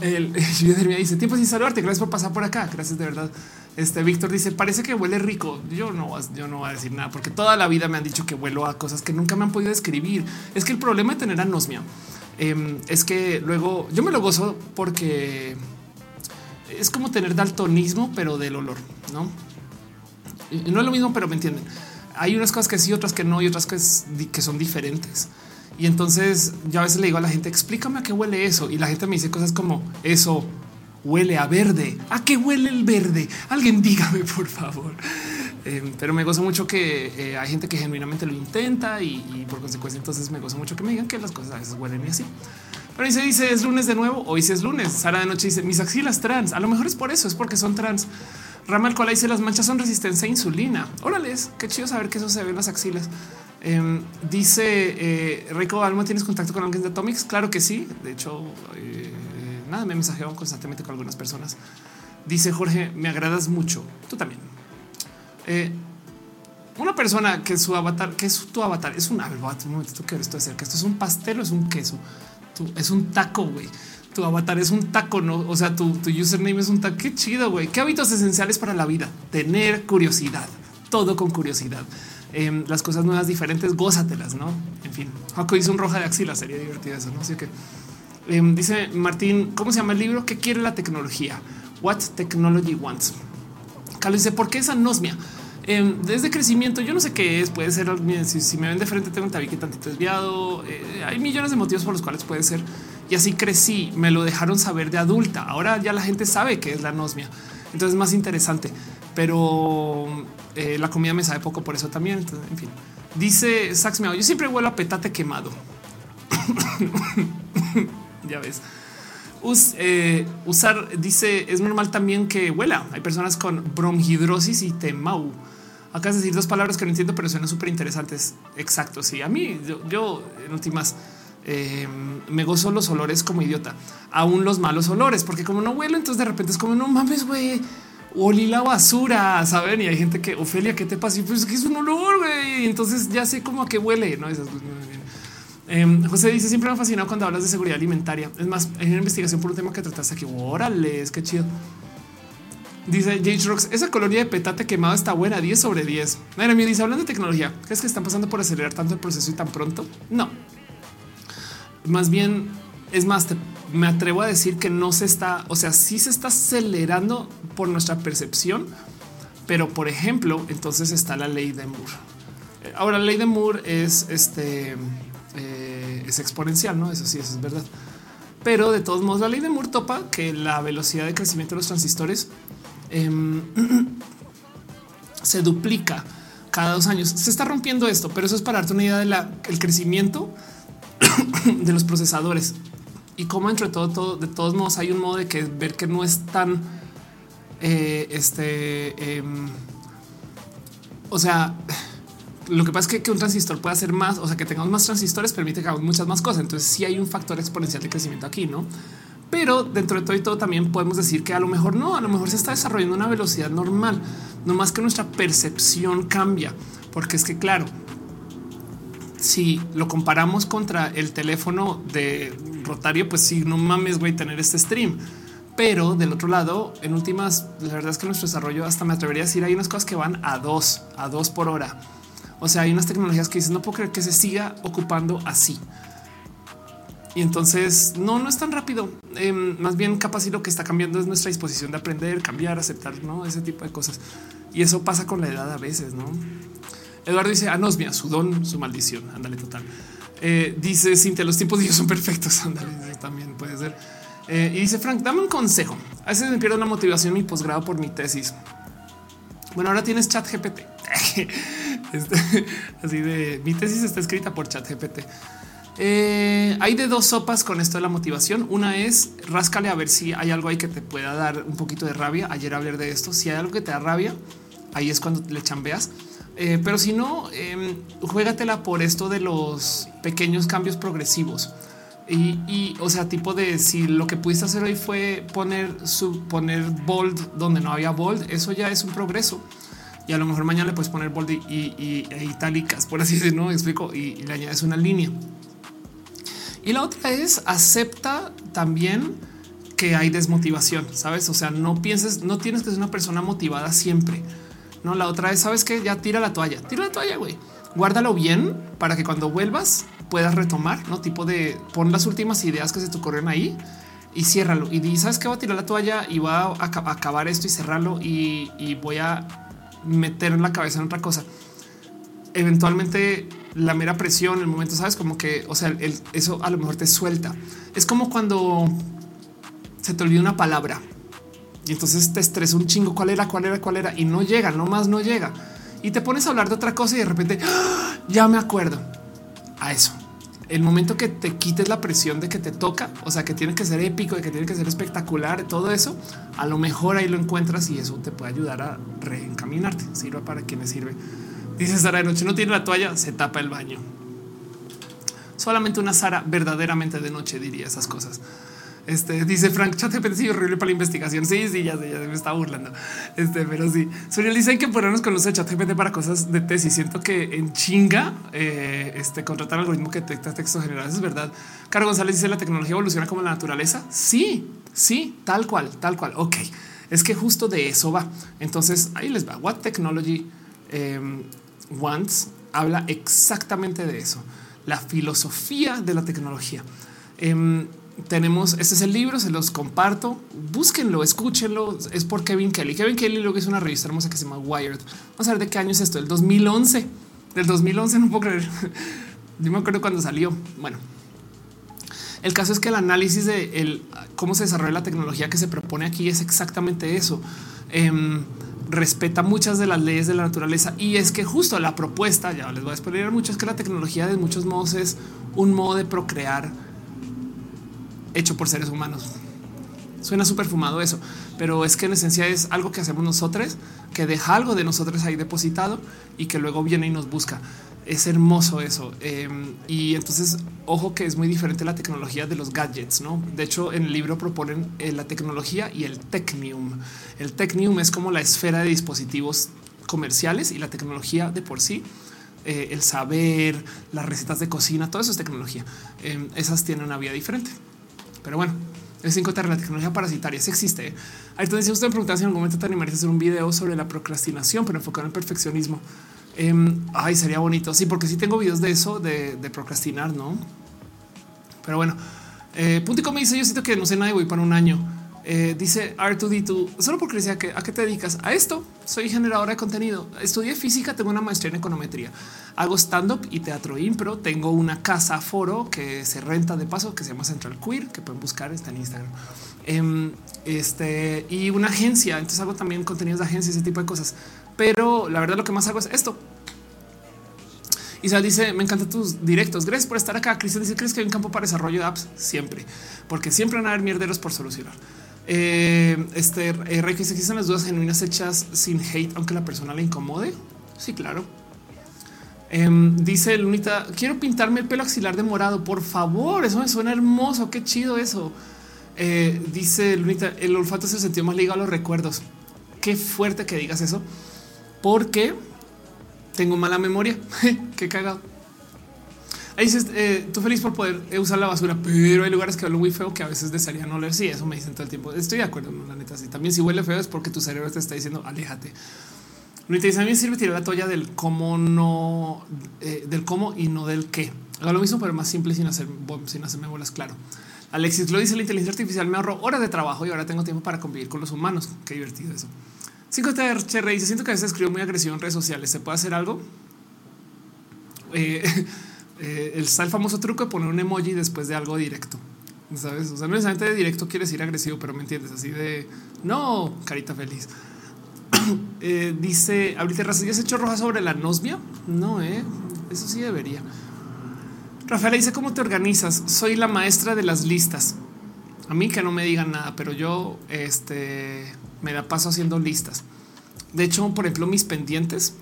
el, (laughs) dice tiempo sin saludarte. Gracias por pasar por acá. Gracias de verdad. Este Víctor dice parece que huele rico. Yo no, yo no voy a decir nada porque toda la vida me han dicho que huelo a cosas que nunca me han podido describir. Es que el problema de tener anosmia em, es que luego yo me lo gozo porque es como tener daltonismo, pero del olor, no? No es lo mismo, pero me entienden. Hay unas cosas que sí, otras que no, y otras que, que son diferentes. Y entonces yo a veces le digo a la gente, explícame a qué huele eso. Y la gente me dice cosas como eso huele a verde. ¿A qué huele el verde? Alguien (laughs) dígame, por favor. Em, pero me gozo mucho que eh, hay gente que genuinamente lo intenta y, por consecuencia entonces me gozo mucho que me digan que las cosas a veces huelen y así. Pero dice, dice, es lunes de nuevo, hoy sí es lunes. Sara de noche dice, mis axilas trans. A lo mejor es por eso, es porque son trans. Ramal Cola dice, las manchas son resistencia a insulina. Órales, qué chido saber que eso se ve en las axilas. Em, dice eh, Rico Alma, ¿tienes contacto con alguien de Atomics? Claro que sí. De hecho, eh, nada, me mensajearon constantemente con algunas personas. Dice Jorge, me agradas mucho. Tú también. Eh, una persona que su avatar, que es tu avatar, es un ave. Un momento, ¿tú qué esto de cerca? Esto es un pastel o es un queso. es un taco, güey. tu avatar es un taco, no? O sea, tu, tu username es un taco. Qué chido, güey. Qué hábitos esenciales para la vida. Tener curiosidad, todo con curiosidad. Em, las cosas nuevas, diferentes, gózatelas, no? En fin, Jaco hizo un roja de axila. Sería divertido eso, no? Así que em, dice Martín, ¿cómo se llama el libro? ¿Qué quiere la tecnología? What technology wants. Carlos dice, ¿por qué es anosmia? Em, desde crecimiento, yo no sé qué es, puede ser, si, me ven de frente tengo un tabique tantito desviado, eh, hay millones de motivos por los cuales puede ser. Y así crecí, me lo dejaron saber de adulta, ahora ya la gente sabe que es la anosmia, entonces es más interesante, pero eh, la comida me sabe poco por eso también, en fin. Dice Sax yo siempre huelo a petate quemado. (laughs) ya ves. Eh, usar dice es normal también que huela. Hay personas con bronhidrosis y temau. Acá es decir dos palabras que no entiendo, pero suenan súper interesantes. Exacto. Sí, a mí yo, en últimas em, me gozo los olores como idiota, aún los malos olores, porque como no huelo, entonces de repente es como no mames, güey, olí la basura, saben? Y hay gente que Ofelia, ¿qué te pasa? Y pues que es un olor, güey. Entonces ya sé cómo a qué huele, no? Esas, pues, Em, José dice siempre me ha fascinado cuando hablas de seguridad alimentaria. Es más, hay una investigación por un tema que trataste aquí. Órale, es que chido. Dice James Rocks, esa colonia de petate quemado está buena, 10 sobre 10. Mira, me dice, hablando de tecnología, ¿crees que están pasando por acelerar tanto el proceso y tan pronto? No. Más bien, es más, me atrevo a decir que no se está, o sea, sí se está acelerando por nuestra percepción, pero por ejemplo, entonces está la ley de Moore. Ahora, la ley de Moore es este eh, es exponencial, no? Eso sí, eso es verdad. Pero de todos modos, la ley de Moore topa que la velocidad de crecimiento de los transistores em, (clears throat) se duplica cada dos años. Se está rompiendo esto, pero eso es para darte una idea del crecimiento (clears throat) de los procesadores y cómo entre todo, todo, de todos modos hay un modo de que ver que no es tan eh, este, em, o sea, lo que pasa es que, un transistor puede hacer más, o sea, que tengamos más transistores permite que hagamos muchas más cosas. Entonces sí hay un factor exponencial de crecimiento aquí, ¿no? Pero dentro de todo y todo también podemos decir que a lo mejor no, a lo mejor se está desarrollando una velocidad normal, no más que nuestra percepción cambia, porque es que claro, si lo comparamos contra el teléfono de rotario, pues sí, no mames, güey, tener este stream. Pero del otro lado, en últimas, la verdad es que nuestro desarrollo hasta me atrevería a decir hay unas cosas que van a dos, a dos por hora. O sea, hay unas tecnologías que dicen no puedo creer que se siga ocupando así. Y entonces no, no es tan rápido. Em, más bien, capaz y lo que está cambiando es nuestra disposición de aprender, cambiar, aceptar, no ese tipo de cosas. Y eso pasa con la edad a veces, no? Eduardo dice anosmia, su don, su maldición. Ándale, total. Eh, dice Cintia, los tiempos de Dios son perfectos. (laughs) Ándale, también puede ser. Eh, y dice Frank, dame un consejo. A veces me pierdo la motivación y posgrado por mi tesis. Bueno, ahora tienes chat GPT. (laughs) Este, así de mi tesis está escrita por chat GPT. Eh, hay de dos sopas con esto de la motivación. Una es ráscale a ver si hay algo ahí que te pueda dar un poquito de rabia. Ayer hablé de esto. Si hay algo que te da rabia, ahí es cuando le chambeas. Eh, pero si no, eh, juégatela por esto de los pequeños cambios progresivos. Y, y, o sea, tipo de si lo que pudiste hacer hoy fue poner poner bold donde no había bold, eso ya es un progreso y a lo mejor mañana le puedes poner bold y, e itálicas, por así decirlo, ¿no? explico, y, le añades una línea. Y la otra es acepta también que hay desmotivación, sabes? O sea, no pienses, no tienes que ser una persona motivada siempre. No, la otra es, sabes que ya tira la toalla, tira la toalla, güey. Guárdalo bien para que cuando vuelvas puedas retomar, no tipo de pon las últimas ideas que se te ocurren ahí y ciérralo. Y di, sabes que voy a tirar la toalla y voy a, acabar esto y cerrarlo y voy a meter en la cabeza en otra cosa. Eventualmente la mera presión, el momento, sabes, como que, o sea, eso a lo mejor te suelta. Es como cuando se te olvida una palabra y entonces te estresa un chingo. ¿Cuál era? ¿Cuál era? ¿Cuál era? Y no llega, no más no llega. Y te pones a hablar de otra cosa y de repente ¡ah! ya me acuerdo a eso el momento que te quites la presión de que te toca, o sea, que tiene que ser épico, de que tiene que ser espectacular, todo eso, a lo mejor ahí lo encuentras y eso te puede ayudar a reencaminarte. Sirva para quienes sirve. Dice Sara de noche, no tiene la toalla, se tapa el baño. Solamente una Sara verdaderamente de noche diría esas cosas. Este dice Frank ChatGPT sí horrible para la investigación. Sí, sí, ya ya me está burlando. Este, pero sí. Suriel dice que ponernos con los de ChatGPT para cosas de tesis. Siento que en chinga eh, este contratar algoritmo que detecta texto general. es verdad. Caro González dice la tecnología evoluciona como la naturaleza. Sí, sí, tal cual, tal cual. Ok, es que justo de eso va. Entonces ahí les va. What technology em, wants habla exactamente de eso. La filosofía de la tecnología. Em, tenemos, este es el libro, se los comparto, búsquenlo, escúchenlo, es por Kevin Kelly. Kevin Kelly que es una revista hermosa que se llama Wired. Vamos a ver de qué año es esto, el 2011, del 2011, (laughs) no puedo creer. Yo me acuerdo cuando salió. Bueno, el caso es que el análisis de cómo se desarrolla la tecnología que se propone aquí es exactamente eso. Em, respeta muchas de las leyes de la naturaleza y es que justo la propuesta, ya les voy a explicar mucho, es que la tecnología de muchos modos es un modo de procrear hecho por seres humanos. Suena súper fumado eso, pero es que en esencia es algo que hacemos nosotros, que deja algo de nosotros ahí depositado y que luego viene y nos busca. Es hermoso eso. Em, y entonces, ojo que es muy diferente la tecnología de los gadgets, ¿no? De hecho, en el libro proponen eh, la tecnología y el technium. El technium es como la esfera de dispositivos comerciales y la tecnología de por sí eh, el saber, las recetas de cocina, todo eso es tecnología. Em, esas tienen una vía diferente. Pero bueno, el 5 de la tecnología parasitaria sí existe. Entonces, si usted me pregunta si en algún momento te animarías a hacer un video sobre la procrastinación, pero enfocado en perfeccionismo. Em, ay, sería bonito. Sí, porque sí tengo videos de eso, de, procrastinar, no? Pero bueno, eh, Puntico me dice: Yo siento que no sé nada y voy para un año. Eh, dice R2D2, solo porque decía que a qué te dedicas a esto. Soy generadora de contenido. Estudié física, tengo una maestría en econometría. Hago stand up y teatro impro. Tengo una casa foro que se renta de paso que se llama Central Queer, que pueden buscar, está en Instagram. Em, este y una agencia. Entonces hago también contenidos de agencia, ese tipo de cosas. Pero la verdad, lo que más hago es esto. Se dice: Me encantan tus directos. Gracias por estar acá. Cristian dice: ¿Crees que hay un campo para desarrollo de apps? Siempre, porque siempre van a haber mierderos por solucionar. Eh, este eh, Rey que se existen las dudas genuinas hechas sin hate, aunque la persona le incomode. Sí, claro. Em, dice Lunita, quiero pintarme el pelo axilar de morado. Por favor, eso me suena hermoso. Qué chido eso. Eh, dice Lunita, el olfato es el sentido más ligado a los recuerdos. Qué fuerte que digas eso, porque tengo mala memoria. (laughs) Qué cagado. Dices, eh, tú feliz por poder eh, usar la basura, pero hay lugares que hablo muy feo que a veces desearía no leer. Sí, eso me dicen todo el tiempo. Estoy de acuerdo, la neta. Sí, también si huele feo es porque tu cerebro te está diciendo aléjate. te dice a mí sirve tirar la toalla del cómo no, eh, del cómo y no del qué. Hago lo mismo, pero más simple sin hacer, sin hacerme bolas. Claro. Alexis lo dice: la inteligencia artificial me ahorró horas de trabajo y ahora tengo tiempo para convivir con los humanos. Qué divertido eso. 5 TR dice: Siento que a veces escribo muy agresivo en redes sociales. ¿Se puede hacer algo? (laughs) eh, está el famoso truco de poner un emoji después de algo directo. Sabes? O sea, no necesariamente de directo quiere decir agresivo, pero me entiendes así de no carita feliz. (coughs) eh, dice ahorita ¿ya has hecho roja sobre la nosmia? No, eh, eso sí debería. Rafael dice cómo te organizas. Soy la maestra de las listas. A mí que no me digan nada, pero yo este, me da paso haciendo listas. De hecho, por ejemplo, mis pendientes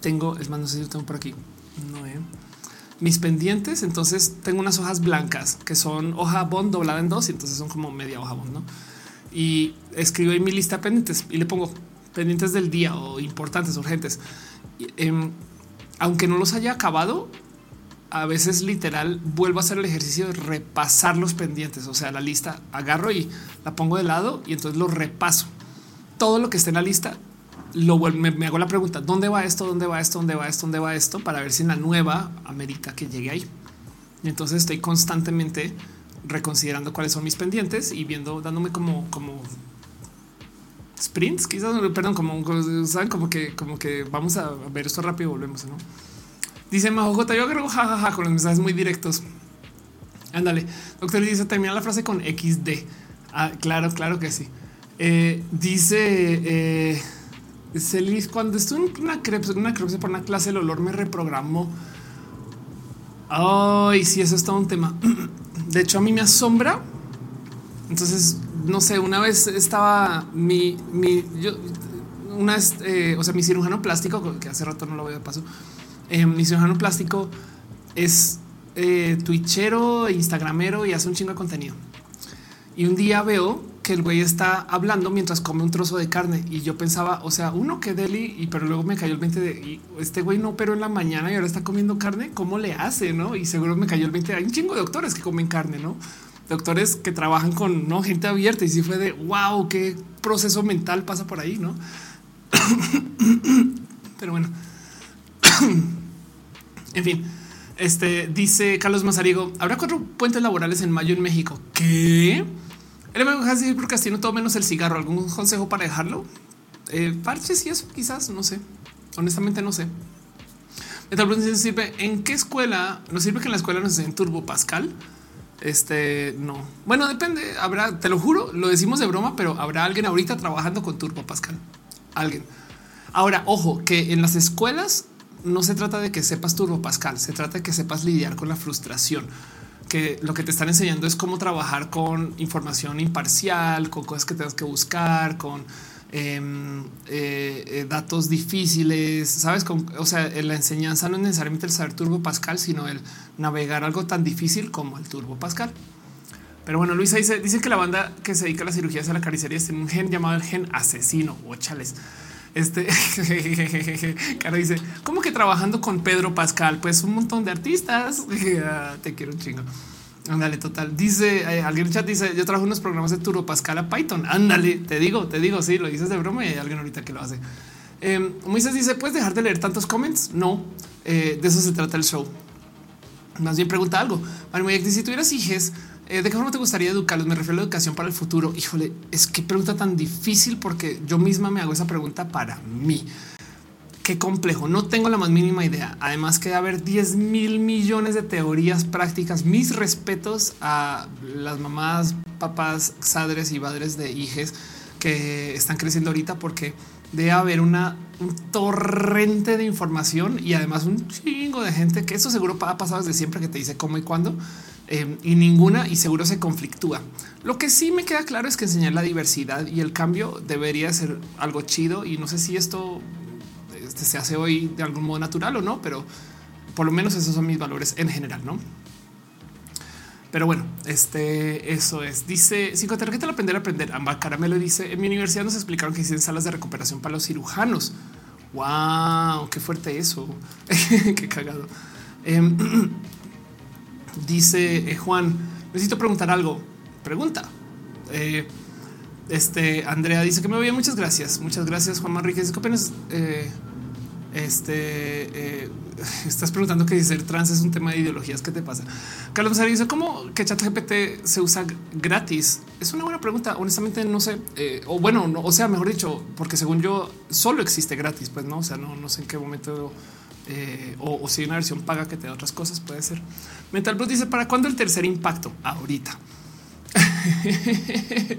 tengo, es más, no sé si yo tengo por aquí. No, eh mis pendientes. Entonces tengo unas hojas blancas que son hoja bond doblada en dos y entonces son como media hoja bond. ¿no? Y escribo en mi lista de pendientes y le pongo pendientes del día o importantes, urgentes. Em, aunque no los haya acabado, a veces literal vuelvo a hacer el ejercicio de repasar los pendientes. O sea, la lista agarro y la pongo de lado y entonces lo repaso. Todo lo que esté en la lista lo me, me, hago la pregunta: ¿dónde va esto? ¿Dónde va esto? ¿Dónde va esto? ¿Dónde va esto? Para ver si en la nueva amerita que llegue ahí. Y entonces estoy constantemente reconsiderando cuáles son mis pendientes y viendo, dándome como, como sprints, quizás, perdón, como saben, como que, como que vamos a ver esto rápido y volvemos. Dice Majo J, yo agrego jajaja con los mensajes muy directos. Ándale, doctor dice termina la frase con XD. Ah, claro, claro que sí. Eh, dice eh, Celis, cuando estuve en una crepes, una crepes por una clase, el olor me reprogramó. Ay, sí, eso es todo un tema. (clears throat) De hecho, a mí me asombra. Entonces, no sé, una vez estaba mi, mi yo, una, eh, o sea, mi cirujano plástico, que hace rato no lo veo de paso. Eh, mi cirujano plástico es eh, twitchero, instagramero y hace un chingo de contenido. Y un día veo que el güey está hablando mientras come un trozo de carne y yo pensaba, o sea, uno que deli y pero luego me cayó el 20 de este güey no pero en la mañana y ahora está comiendo carne, ¿cómo le hace? No? Y seguro me cayó el 20. Hay un chingo de doctores que comen carne, no? Doctores que trabajan con no gente abierta y si fue de wow, qué proceso mental pasa por ahí, no? (coughs) pero bueno, (coughs) en fin, este dice Carlos Mazarigo: habrá cuatro puentes laborales en mayo en México. ¿Qué? El decir procrastino todo menos el cigarro. ¿Algún consejo para dejarlo? Eh, parches y eso quizás, no sé. Honestamente no sé. Metal sirve. ¿En qué escuela? ¿Nos sirve que en la escuela nos enseñen Turbo Pascal? Este no. Bueno, depende. Habrá, te lo juro, lo decimos de broma, pero habrá alguien ahorita trabajando con Turbo Pascal. Alguien. Ahora, ojo, que en las escuelas no se trata de que sepas Turbo Pascal, se trata de que sepas lidiar con la frustración que lo que te están enseñando es cómo trabajar con información imparcial, con cosas que tengas que buscar, con em, eh, eh, datos difíciles, sabes? o sea, la enseñanza no es necesariamente el saber Turbo Pascal, sino el navegar algo tan difícil como el Turbo Pascal. Pero bueno, Luisa dice, dice que la banda que se dedica a las cirugías a la carnicería tiene un gen llamado el gen asesino o chales. Este (laughs) cara dice, ¿cómo que trabajando con Pedro Pascal? Pues un montón de artistas. (laughs) Ah, te quiero un chingo. Ándale, total. Dice eh, alguien en chat dice: Yo trabajo unos programas de Turbo Pascal a Python. Ándale, te digo, te digo, sí, lo dices de broma y hay alguien ahorita que lo hace. Eh, Moisés dice: ¿Puedes dejar de leer tantos comments? No, eh, de eso se trata el show. Más bien pregunta algo. Si tuvieras hijos, eh, ¿De qué forma te gustaría educarlos? Me refiero a la educación para el futuro. Híjole, es que pregunta tan difícil porque yo misma me hago esa pregunta para mí. Qué complejo. No tengo la más mínima idea. Además que haber 10 mil millones de teorías prácticas. Mis respetos a las mamás, papás, sadres y padres de hijes que están creciendo ahorita porque debe haber una, un torrente de información y además un chingo de gente que eso seguro ha pasado desde siempre que te dice cómo y cuándo eh, y ninguna y seguro se conflictúa. Lo que sí me queda claro es que enseñar la diversidad y el cambio debería ser algo chido y no sé si esto este, se hace hoy de algún modo natural o no, pero por lo menos esos son mis valores en general, ¿no? Pero bueno, este eso es. Dice psicoterapeuta al aprender a aprender. Amba Caramelo dice en mi universidad nos explicaron que existen salas de recuperación para los cirujanos. Wow, qué fuerte eso. (laughs) qué cagado. Em, (clears throat) Dice eh, Juan, necesito preguntar algo. Pregunta. Eh, este Andrea dice que me voy. Muchas gracias. Muchas gracias, Juan Manriquez. ¿Qué apenas eh, este (laughs) estás preguntando que ser trans es un tema de ideologías. ¿Qué te pasa? Carlos Massari dice cómo que ChatGPT se usa gratis. Es una buena pregunta. Honestamente, no sé. o bueno, no, o sea, mejor dicho, porque según yo solo existe gratis. Pues no, o sea, no, no sé en qué momento eh, o, si hay una versión paga que te da otras cosas, puede ser. Mental Plus dice para cuándo el tercer impacto? Ahorita. (laughs)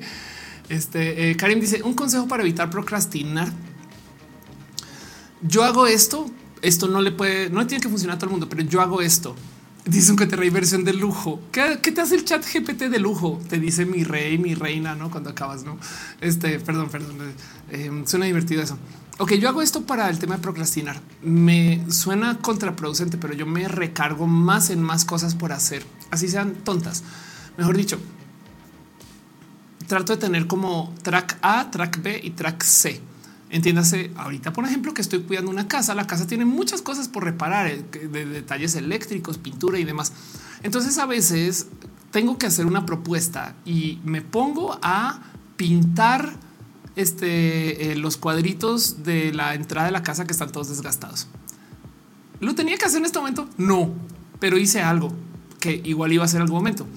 este eh, Karim dice un consejo para evitar procrastinar. Yo hago esto. Esto no le puede, no tiene que funcionar a todo el mundo, pero yo hago esto. Dice un que te rey versión de lujo. ¿Qué, te hace el chat GPT de lujo? Te dice mi rey, mi reina, no cuando acabas, no? Este, perdón, perdón. Eh, suena divertido eso. Ok, yo hago esto para el tema de procrastinar. Me suena contraproducente, pero yo me recargo más en más cosas por hacer, así sean tontas. Mejor dicho, trato de tener como track A, track B y track C. Entiéndase, ahorita, por ejemplo, que estoy cuidando una casa, la casa tiene muchas cosas por reparar, eh, de detalles eléctricos, pintura y demás. Entonces, a veces tengo que hacer una propuesta y me pongo a pintar este, eh, los cuadritos de la entrada de la casa que están todos desgastados. ¿Lo tenía que hacer en este momento? No, pero hice algo que igual iba a ser algún momento.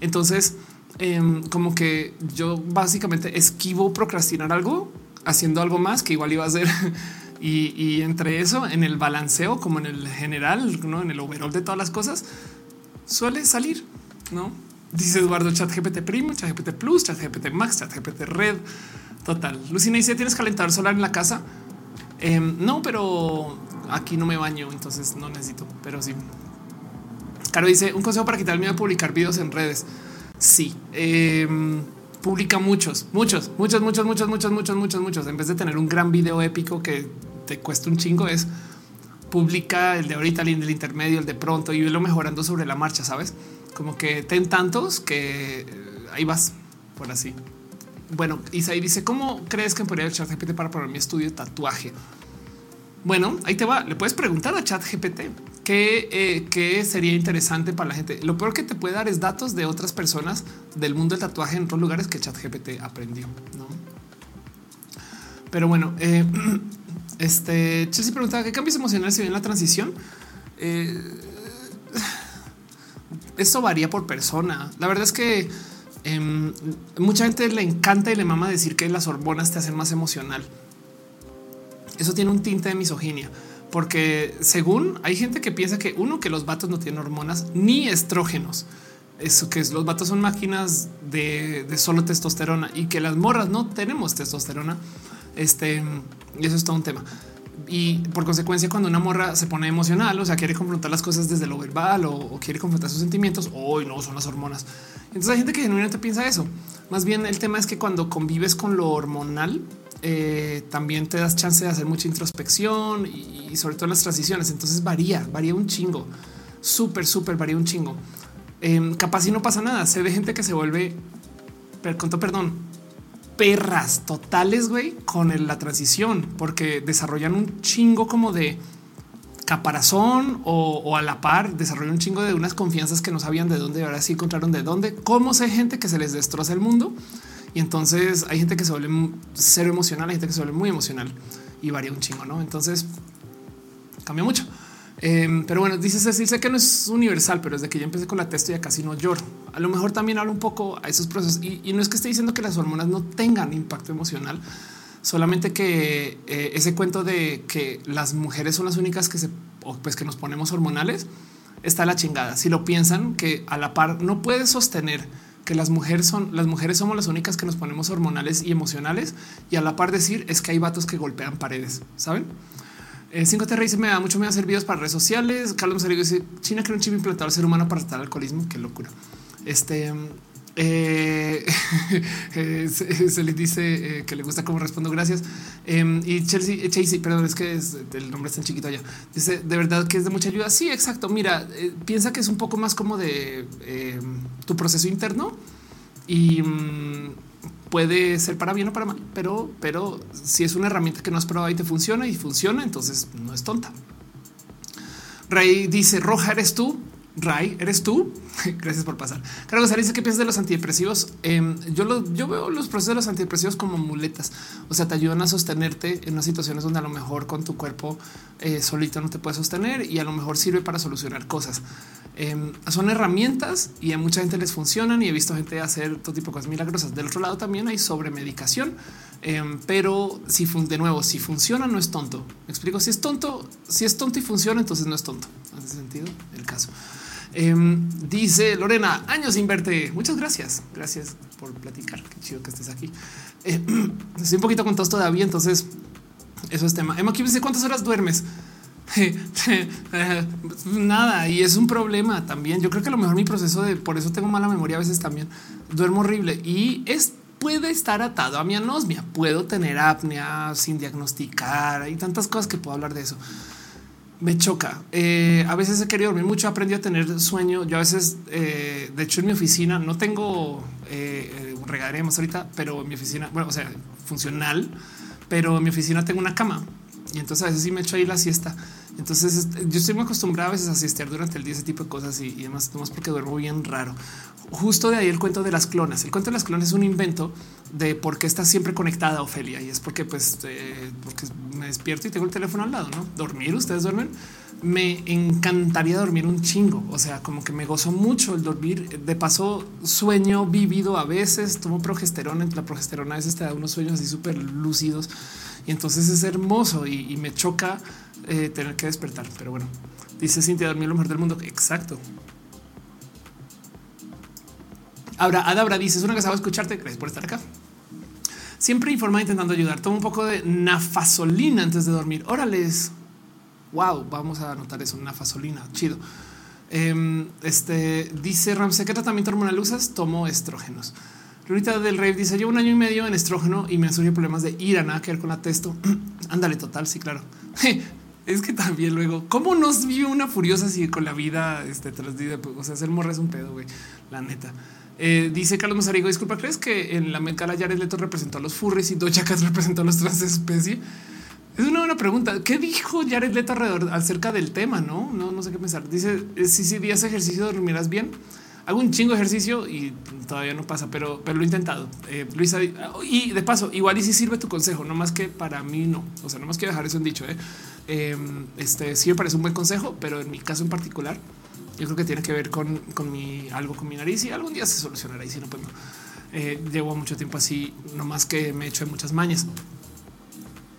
Entonces, em, como que yo básicamente esquivo procrastinar algo haciendo algo más que igual iba a hacer. (laughs) y, entre eso, en el balanceo, como en el general, ¿no? en el overall de todas las cosas, suele salir, ¿no? Dice Eduardo, chat GPT Primo, chat GPT Plus, chat GPT Max, chat GPT Red, Total. Lucina dice: ¿Tienes calentador solar en la casa? Em, no, pero aquí no me baño, entonces no necesito, pero sí. Caro dice: Un consejo para quitar el miedo a publicar videos en redes. Sí, em, publica muchos, muchos, muchos, muchos, muchos, muchos, muchos, muchos, muchos. En vez de tener un gran video épico que te cuesta un chingo, es publica el de ahorita, el del intermedio, el de pronto y velo mejorando sobre la marcha. Sabes como que ten tantos que eh, ahí vas por así. Bueno, Isaí dice, ¿cómo crees que podría el chat GPT para probar mi estudio de tatuaje? Bueno, ahí te va. Le puedes preguntar a chat GPT qué, eh, sería interesante para la gente. Lo peor que te puede dar es datos de otras personas del mundo del tatuaje en otros lugares que chat GPT aprendió. Pero bueno, eh, (clears throat) este Chelsea preguntaba qué cambios emocionales se ven en la transición. Eh, (sighs) esto varía por persona. La verdad es que Em, mucha gente le encanta y le mama decir que las hormonas te hacen más emocional. Eso tiene un tinte de misoginia, porque según hay gente que piensa que uno, que los vatos no tienen hormonas ni estrógenos, eso que los vatos son máquinas de, solo testosterona y que las morras no tenemos testosterona. Este, y eso es todo un tema y por consecuencia cuando una morra se pone emocional, o sea, quiere confrontar las cosas desde lo verbal o, quiere confrontar sus sentimientos, hoy no son las hormonas. Entonces hay gente que genuinamente piensa eso. Más bien el tema es que cuando convives con lo hormonal, eh, también te das chance de hacer mucha introspección y, sobre todo en las transiciones. Entonces varía, varía un chingo, súper, súper varía un chingo. Em, capaz y no pasa nada. Se ve gente que se vuelve, con perdón, perras totales, güey, con la transición, porque desarrollan un chingo como de caparazón o, a la par, desarrollan un chingo de unas confianzas que no sabían de dónde, ahora sí encontraron de dónde, cómo sé gente que se les destroza el mundo. Y entonces hay gente que se vuelve cero emocional, hay gente que se vuelve muy emocional y varía un chingo, ¿no? Entonces cambia mucho. Em, pero bueno, dice Cecil, sé que no es universal, pero desde que yo empecé con la testo ya casi no lloro. A lo mejor también hablo un poco a esos procesos y, no es que esté diciendo que las hormonas no tengan impacto emocional, solamente que eh, ese cuento de que las mujeres son las únicas que se pues que nos ponemos hormonales está la chingada. Si lo piensan que a la par no puede sostener que las mujeres son las mujeres somos las únicas que nos ponemos hormonales y emocionales y a la par decir es que hay vatos que golpean paredes, saben? 5T eh, me da mucho me hacer videos para redes sociales. Carlos Mario dice China crea un chip implantado al ser humano para tratar alcoholismo. Qué locura. Este eh, (laughs) se, le dice eh, que le gusta cómo respondo. Gracias. Em, y Chelsea, Chelsea, perdón, es que el nombre es tan chiquito allá. Dice de verdad que es de mucha ayuda. Sí, exacto. Mira, piensa que es un poco más como de em, tu proceso interno y mm, puede ser para bien o para mal, pero, pero si es una herramienta que no has probado y te funciona y funciona, entonces no es tonta. Ray dice roja eres tú. Ray, ¿eres tú? (laughs) Gracias por pasar. Carlos dice qué piensas de los antidepresivos. Em, yo, lo, veo los procesos de los antidepresivos como muletas. O sea, te ayudan a sostenerte en unas situaciones donde a lo mejor con tu cuerpo eh, solito no te puedes sostener y a lo mejor sirve para solucionar cosas. Em, son herramientas y a mucha gente les funcionan y he visto gente hacer todo tipo de cosas milagrosas. Del otro lado también hay sobremedicación, eh, pero si de nuevo, si funciona, no es tonto. Me explico. Si es tonto, si es tonto y funciona, entonces no es tonto. Ese sentido, el caso. Em, dice Lorena, años sin verte. Muchas gracias. Gracias por platicar. Qué chido que estés aquí. Eh, (clears throat) estoy un poquito con todos todavía, entonces eso es tema. Emma, dice cuántas horas duermes. (laughs) Nada, y es un problema también. Yo creo que a lo mejor mi proceso de por eso tengo mala memoria a veces también duermo horrible y es puede estar atado a mi anosmia. Puedo tener apnea sin diagnosticar. Hay tantas cosas que puedo hablar de eso. Me choca. Eh, a veces he querido dormir mucho, aprendí a tener sueño. Yo a veces, eh, de hecho, en mi oficina no tengo eh, regaremos ahorita, pero en mi oficina, bueno, o sea, funcional, pero en mi oficina tengo una cama y entonces a veces sí me echo ahí la siesta. Entonces yo estoy muy acostumbrado a veces a siestear durante el día ese tipo de cosas y, y demás, más porque duermo bien raro. Justo de ahí el cuento de las clonas. El cuento de las clonas es un invento de por qué está siempre conectada Ofelia y es porque pues eh, porque me despierto y tengo el teléfono al lado, ¿no? Dormir, ustedes duermen. Me encantaría dormir un chingo, o sea, como que me gozo mucho el dormir. De paso, sueño vivido a veces, tomo progesterona, la progesterona a veces te da unos sueños así súper lúcidos y entonces es hermoso y, me choca eh, tener que despertar. Pero bueno, dice Cintia, dormir lo mejor del mundo. Exacto. Ahora, Adabra dice, es una que sabe escucharte. Gracias por estar acá. Siempre informa intentando ayudar. Toma un poco de nafasolina antes de dormir. Órales. Wow, vamos a anotar eso, nafasolina. Chido. Em, este dice Ramsey, ¿qué tratamiento hormonal usas? Tomo estrógenos. Ahorita del Rey dice llevo un año y medio en estrógeno y me han surgido problemas de ira, nada que ver con la testo. (clears throat) Ándale, total. Sí, claro. (laughs) es que también luego, ¿cómo nos vive una furiosa así con la vida? Este, tras o sea, el morro es un pedo, la neta. Eh, dice Carlos Mazarigo, disculpa, ¿crees que en la Met Gala Jared Leto representó a los furries y Doja Cat (laughs) representó a los transespecies? Es una buena pregunta. ¿Qué dijo Jared Leto alrededor acerca del tema? No, no, no sé qué pensar. Dice si si días ejercicio dormirás bien. Hago un chingo de ejercicio y todavía no pasa, pero, pero lo he intentado. Eh, Luisa, y de paso, igual y si sirve tu consejo, no más que para mí no. O sea, no más que dejar eso en dicho. ¿eh? Em, este sí me parece un buen consejo, pero en mi caso en particular, yo creo que tiene que ver con, con mi algo con mi nariz y algún día se solucionará. Y si no, pues. Eh, llevo mucho tiempo así, no más que me he hecho de muchas mañas.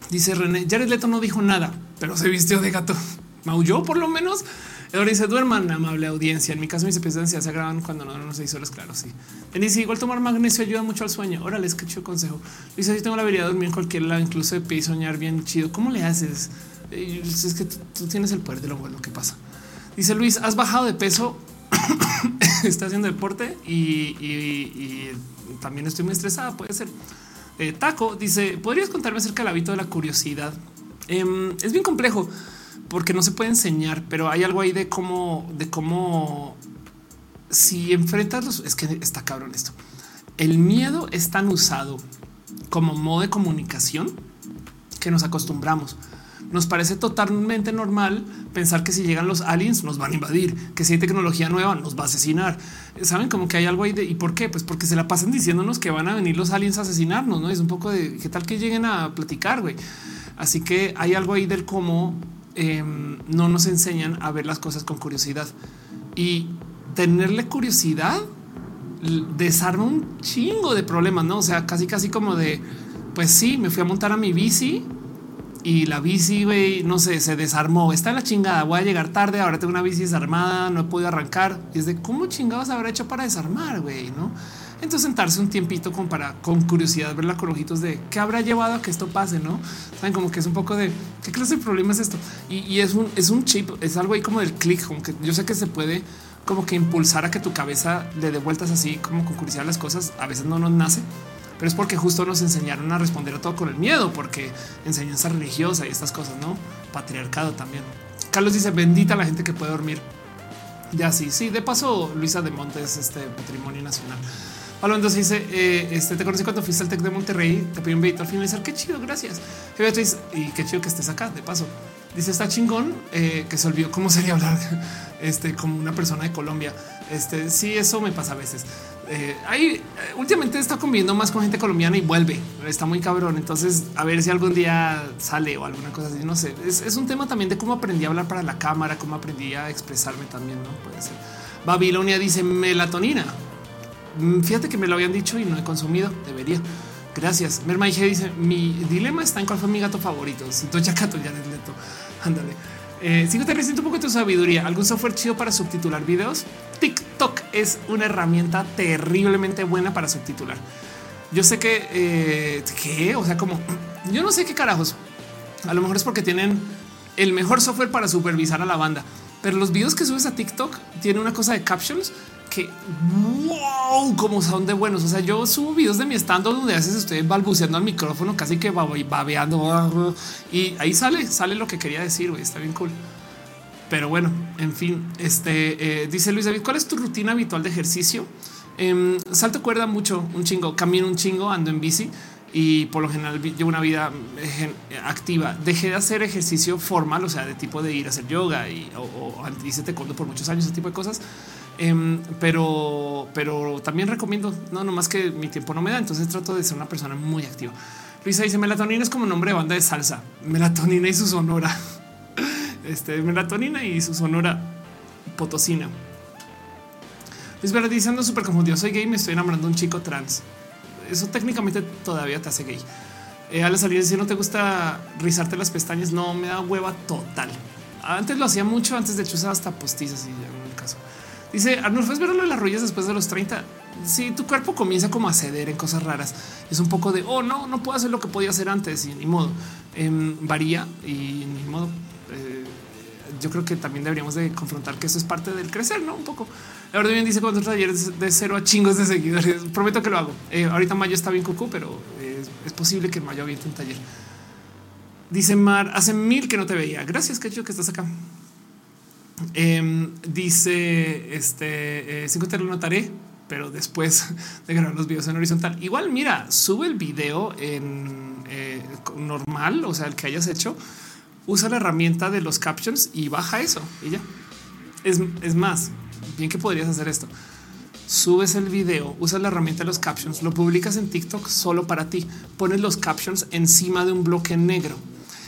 Dice René, Jared Leto no dijo nada, pero se vistió de gato. (laughs) Maulló por lo menos. Ahora dice duerman, amable audiencia. En mi caso, mis episodios se graban cuando no, no seis horas. Claro, sí. Dice igual tomar magnesio ayuda mucho al sueño. Ahora les escucho consejo. Dice: Yo tengo la habilidad de dormir en cualquier lado, incluso de pie soñar bien chido. ¿Cómo le haces? Eh, es que tú, tienes el poder de lo bueno que pasa. Dice Luis: Has bajado de peso, (coughs) está haciendo deporte y, también estoy muy estresada. Puede ser. Eh, Taco dice: ¿Podrías contarme acerca del hábito de la curiosidad? Em, es bien complejo porque no se puede enseñar, pero hay algo ahí de cómo, de cómo si enfrentas los, es que está cabrón esto. El miedo es tan usado como modo de comunicación que nos acostumbramos. Nos parece totalmente normal pensar que si llegan los aliens nos van a invadir, que si hay tecnología nueva nos va a asesinar. Saben como que hay algo ahí de y por qué? Pues porque se la pasan diciéndonos que van a venir los aliens a asesinarnos. No es un poco de qué tal que lleguen a platicar. güey. Así que hay algo ahí del cómo Em, no nos enseñan a ver las cosas con curiosidad y tenerle curiosidad desarma un chingo de problemas, no? O sea, casi, casi como de pues sí, me fui a montar a mi bici y la bici, güey, no sé, se desarmó. Está en la chingada. Voy a llegar tarde. Ahora tengo una bici desarmada. No he podido arrancar. Y es de cómo chingados habrá hecho para desarmar, güey, no? Entonces sentarse un tiempito con para con curiosidad verla con ojitos de qué habrá llevado a que esto pase, no saben como que es un poco de qué clase de problema es esto y, es un es un chip, es algo ahí como del clic, como que yo sé que se puede como que impulsar a que tu cabeza le dé vueltas así como con curiosidad las cosas. A veces no nos nace, pero es porque justo nos enseñaron a responder a todo con el miedo, porque enseñanza religiosa y estas cosas, no patriarcado también. Carlos dice bendita la gente que puede dormir. Ya sí, sí. De paso, Luisa de Montes, este patrimonio nacional. Entonces dice, eh, este, te conocí cuando fuiste al TEC de Monterrey, te pido un beito al finalizar, qué chido, gracias. Y qué chido que estés acá, de paso. Dice, está chingón, eh, que se olvidó cómo sería hablar (laughs) este, como una persona de Colombia. Este, sí, eso me pasa a veces. Eh, ahí últimamente está conviviendo más con gente colombiana y vuelve. Está muy cabrón. Entonces, a ver si algún día sale o alguna cosa así. No sé. Es, un tema también de cómo aprendí a hablar para la cámara, cómo aprendí a expresarme también. No puede ser. Babilonia dice melatonina. Mm, fíjate que me lo habían dicho y no he consumido. Debería. Gracias. Merma dice: Mi dilema está en cuál fue mi gato favorito. Si tú ya gato, ya neto. Ándale. Eh, sigo te resiento un poco tu sabiduría. ¿Algún software chido para subtitular videos? TikTok es una herramienta terriblemente buena para subtitular. Yo sé que, eh, que, o sea, como yo no sé qué carajos. A lo mejor es porque tienen el mejor software para supervisar a la banda, pero los videos que subes a TikTok tienen una cosa de captions que wow, como son de buenos. O sea, yo subo videos de mi estando donde veces estoy balbuceando al micrófono, casi que babeando y ahí sale, sale lo que quería decir. Está bien cool. Pero bueno, en fin, este eh, dice Luis David, ¿cuál es tu rutina habitual de ejercicio? Em, salto cuerda mucho, un chingo, camino un chingo, ando en bici y por lo general llevo una vida eh, activa. Dejé de hacer ejercicio formal, o sea, de tipo de ir a hacer yoga y o, o hice por muchos años, ese tipo de cosas. Em, pero, pero también recomiendo, no, nomás que mi tiempo no me da. Entonces trato de ser una persona muy activa. Luisa dice melatonina es como nombre de banda de salsa. Melatonina y su sonora. (laughs) Este melatonina y su sonora potosina. Es verdad, diciendo súper confundido. Soy gay, me estoy enamorando de un chico trans. Eso técnicamente todavía te hace gay. Eh, a la salida, si no te gusta rizarte las pestañas, no me da hueva total. Antes lo hacía mucho, antes de hecho usaba hasta postizas y. Dice Arnulfo, es verlo las rodillas después de los 30. Si tu cuerpo comienza como a ceder en cosas raras, es un poco de oh, no, no puedo hacer lo que podía hacer antes y ni modo em, varía y ni modo. Eh, yo creo que también deberíamos de confrontar que eso es parte del crecer, no un poco. Ahora bien dice cuando talleres de cero a chingos de seguidores. Prometo que lo hago. Eh, ahorita mayo está bien cucú, pero es, posible que en mayo aviente un taller. Dice Mar, hace mil que no te veía. Gracias, que que estás acá. Em, dice este cinco te lo notaré. pero después (laughs) de grabar los videos en horizontal. Igual, mira, sube el video en eh, normal, o sea, el que hayas hecho, usa la herramienta de los captions y baja eso y ya. Es, es más, bien que podrías hacer esto. Subes el video, usas la herramienta de los captions, lo publicas en TikTok solo para ti, pones los captions encima de un bloque negro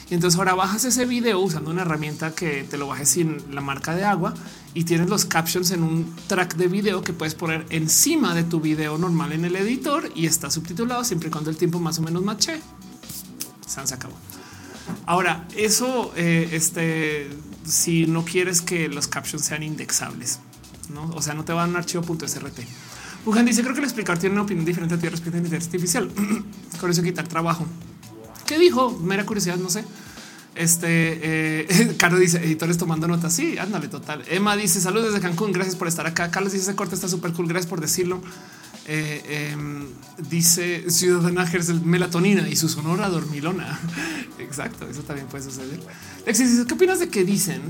y entonces ahora bajas ese video usando una herramienta que te lo bajes sin la marca de agua y tienes los captions en un track de video que puedes poner encima de tu video normal en el editor y está subtitulado siempre y cuando el tiempo más o menos mache. Se acabó. Ahora, eso, eh, este, si no quieres que los captions sean indexables, no, o sea, no te va a un archivo .srt. Wuhan dice: Creo que el explicar tiene una opinión diferente a ti respecto a la inteligencia artificial. (clears throat) Con eso quitar trabajo. ¿Qué dijo? Mera curiosidad, no sé. Este eh, (laughs) dice editores tomando notas. Sí, ándale, total. Emma dice saludos desde Cancún. Gracias por estar acá. Carlos dice ese corte está súper cool. Gracias por decirlo. Eh, em, dice Ciudadana Gersel melatonina y su sonora dormilona. (laughs) Exacto, eso también puede suceder. ¿qué opinas de que dicen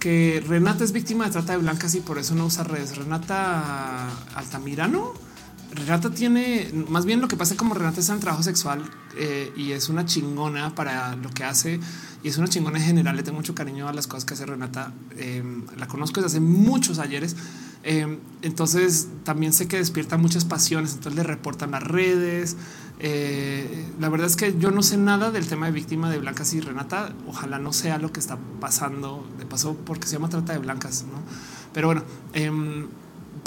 que Renata es víctima de trata de blancas y por eso no usa redes? Renata Altamirano Renata tiene más bien lo que pasa como Renata es en trabajo sexual eh, y es una chingona para lo que hace y es una chingona en general. Le tengo mucho cariño a las cosas que hace Renata. Eh, la conozco desde hace muchos ayeres. Eh, entonces también sé que despierta muchas pasiones. Entonces le reportan las redes. la verdad es que yo no sé nada del tema de víctima de blancas y Renata. Ojalá no sea lo que está pasando de paso porque se llama trata de blancas, ¿no? Pero bueno, em,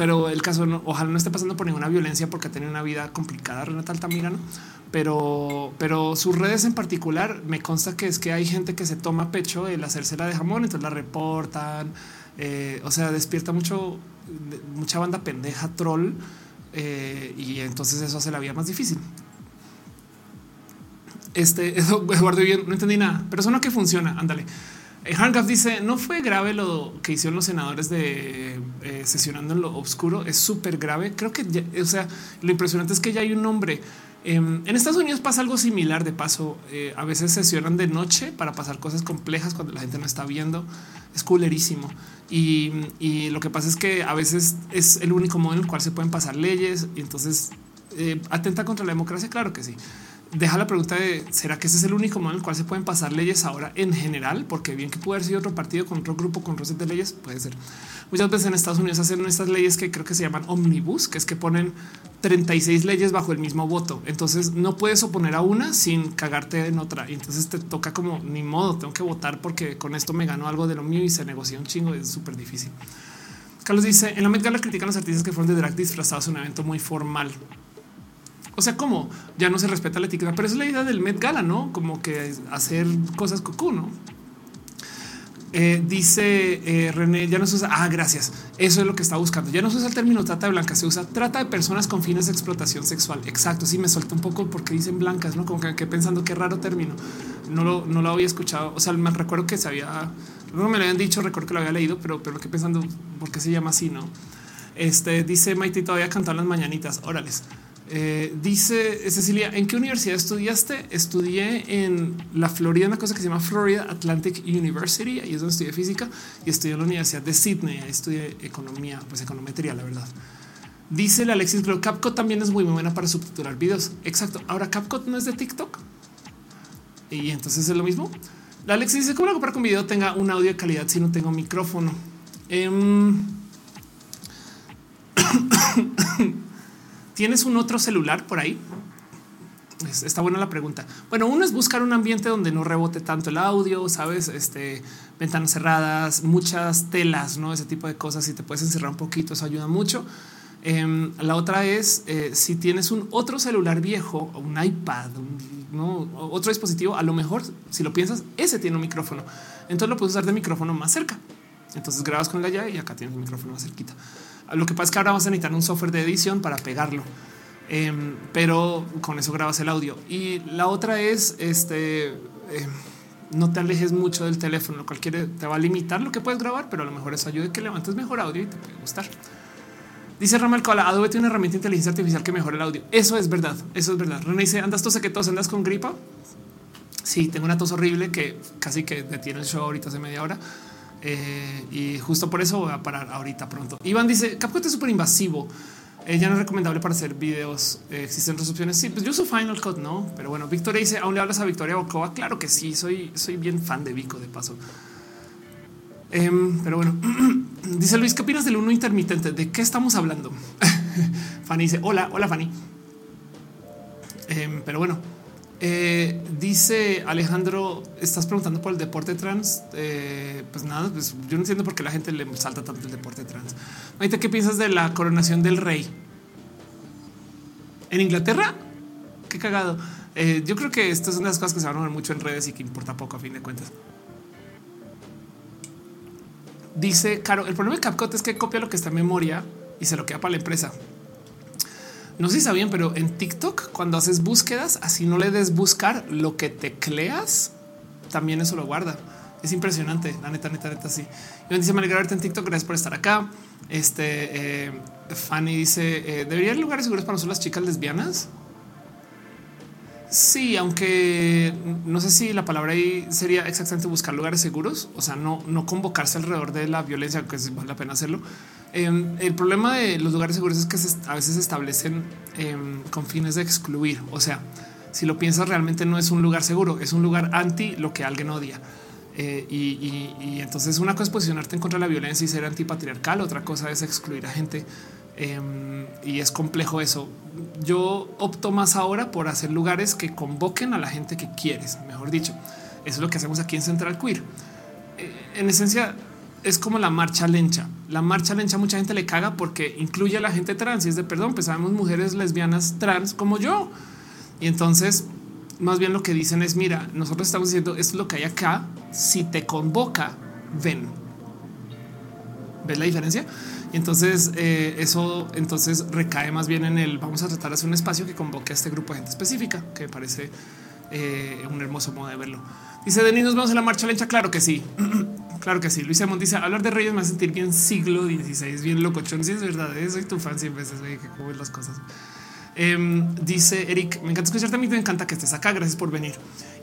pero el caso ojalá no esté pasando por ninguna violencia porque ha una vida complicada Renata Altamirano, pero, pero sus redes en particular me consta que es que hay gente que se toma pecho el hacérsela de jamón, entonces la reportan, eh, o sea, despierta mucho, mucha banda pendeja troll eh, y entonces eso hace la vida más difícil. Este (laughs) Eduardo, no entendí nada, pero eso no que funciona. Ándale. Eh, Handcuff dice no fue grave lo que hicieron los senadores de eh, sesionando en lo oscuro. Es súper grave. Creo que, o sea, lo impresionante es que ya hay un nombre. Em, en Estados Unidos pasa algo similar. De paso, eh, a veces sesionan de noche para pasar cosas complejas cuando la gente no está viendo. Es culerísimo. Y, y lo que pasa es que a veces es el único modo en el cual se pueden pasar leyes y entonces atenta contra la democracia. Claro que sí deja la pregunta de será que ese es el único modo en el cual se pueden pasar leyes ahora en general, porque bien que puede haber sido otro partido con otro grupo con roces de leyes, puede ser. Muchas veces en Estados Unidos hacen estas leyes que creo que se llaman omnibus, que es que ponen 36 leyes bajo el mismo voto. Entonces no puedes oponer a una sin cagarte en otra. Y entonces te toca como ni modo, tengo que votar porque con esto me ganó algo de lo mío y se negocia un chingo. Es súper difícil. Carlos dice en la Met Gala critican los artistas que fueron de drag disfrazados en un evento muy formal. O sea, como ya no se respeta la etiqueta, pero es la idea del Met Gala, no como que hacer cosas cocu, no? Eh, dice eh, René, ya no se usa. Ah, gracias. Eso es lo que está buscando. Ya no se usa el término trata de blancas, se usa trata de personas con fines de explotación sexual. Exacto. Sí, me suelta un poco porque dicen blancas, no como que, pensando qué raro término. No lo, no lo había escuchado. O sea, me recuerdo que se había, no me lo habían dicho, recuerdo que lo había leído, pero, pero que pensando por qué se llama así, no? Este dice Maite todavía cantar las mañanitas. Órales. Eh, dice Cecilia, ¿en qué universidad estudiaste? Estudié en la Florida, una cosa que se llama Florida Atlantic University, ahí es donde estudié física, y estudié en la Universidad de Sydney, ahí estudié economía, pues econometría, la verdad. Dice la Alexis, pero CapCut también es muy buena para subtitular videos. Exacto. Ahora CapCut no es de TikTok. Y entonces es lo mismo. La Alexis dice, ¿cómo para que un video tenga un audio de calidad si no tengo micrófono? Em, (coughs) (coughs) (coughs) ¿Tienes un otro celular por ahí? Está buena la pregunta. Bueno, uno es buscar un ambiente donde no rebote tanto el audio, sabes, este ventanas cerradas, muchas telas, no ese tipo de cosas. Si te puedes encerrar un poquito, eso ayuda mucho. Em, la otra es eh, si tienes un otro celular viejo, un iPad, ¿no? otro dispositivo, a lo mejor si lo piensas, ese tiene un micrófono. Entonces lo puedes usar de micrófono más cerca. Entonces grabas con la llave y acá tienes el micrófono más cerquita. Lo que pasa es que ahora vas a necesitar un software de edición para pegarlo, em, pero con eso grabas el audio. Y la otra es este. Em, no te alejes mucho del teléfono, cualquiera te va a limitar lo que puedes grabar, pero a lo mejor eso ayuda a que levantes mejor audio y te puede gustar. Dice Ramal Cola, Adobe tiene una herramienta de inteligencia artificial que mejora el audio. Eso es verdad, eso es verdad. René dice, ¿andas tose que tos? ¿Andas con gripa? Sí, tengo una tos horrible que casi que detiene el show ahorita hace media hora. Eh, y justo por eso voy a parar ahorita pronto. Iván dice CapCut es súper invasivo. Ella no es recomendable para hacer videos. Eh, existen otras. Sí, pues yo uso Final Cut, no, pero bueno, Victoria dice: ¿Aún le hablas a Victoria Bocova? Claro que sí, soy, soy bien fan de Vico de paso. Em, pero bueno, (clears throat) dice Luis, ¿qué opinas del uno intermitente? ¿De qué estamos hablando? (laughs) Fanny dice: Hola, hola, Fanny. Em, pero bueno, eh, dice Alejandro, estás preguntando por el deporte trans. Eh, pues nada, pues yo no entiendo por qué la gente le salta tanto el deporte trans. Ahorita, ¿qué piensas de la coronación del rey en Inglaterra? Qué cagado. Eh, yo creo que esto es una de las cosas que se van a ver mucho en redes y que importa poco a fin de cuentas. Dice Caro, el problema de CapCut es que copia lo que está en memoria y se lo queda para la empresa. No sé si sabían, pero en TikTok, cuando haces búsquedas, así no le des buscar lo que tecleas, también eso lo guarda. Es impresionante, la neta, neta, neta, sí. Y dice, me alegra verte en TikTok, gracias por estar acá. Este, eh, Fanny dice, eh, ¿debería haber lugares seguros para nosotros las chicas lesbianas? Sí, aunque no sé si la palabra ahí sería exactamente buscar lugares seguros, o sea, no, no convocarse alrededor de la violencia, que vale la pena hacerlo. Em, el problema de los lugares seguros es que a veces se establecen em, con fines de excluir. O sea, si lo piensas, realmente no es un lugar seguro, es un lugar anti lo que alguien odia. Eh, y, entonces una cosa es posicionarte en contra de la violencia y ser antipatriarcal, otra cosa es excluir a gente. Em, y es complejo eso. Yo opto más ahora por hacer lugares que convoquen a la gente que quieres, mejor dicho. Eso es lo que hacemos aquí en Central Queer. Eh, en esencia, es como la marcha lencha. La marcha lencha mucha gente le caga porque incluye a la gente trans y es de perdón, pues sabemos mujeres lesbianas trans como yo. Y entonces, más bien lo que dicen es, mira, nosotros estamos diciendo, esto es lo que hay acá, si te convoca, ven. ¿Ves la diferencia? Y entonces eh, eso entonces recae más bien en el vamos a tratar de hacer un espacio que convoque a este grupo de gente específica, que me parece eh, un hermoso modo de verlo. Dice Denis, nos vemos en la marcha lencha. Claro que sí, (clears throat) claro que sí. Luis Simón dice hablar de reyes me hace sentir bien siglo XVI, bien locochón. Sí, es verdad. Eh, soy tu fan siempre veces que cómo las cosas. Em, dice Eric, me encanta escucharte. A mí me encanta que estés acá. Gracias por venir.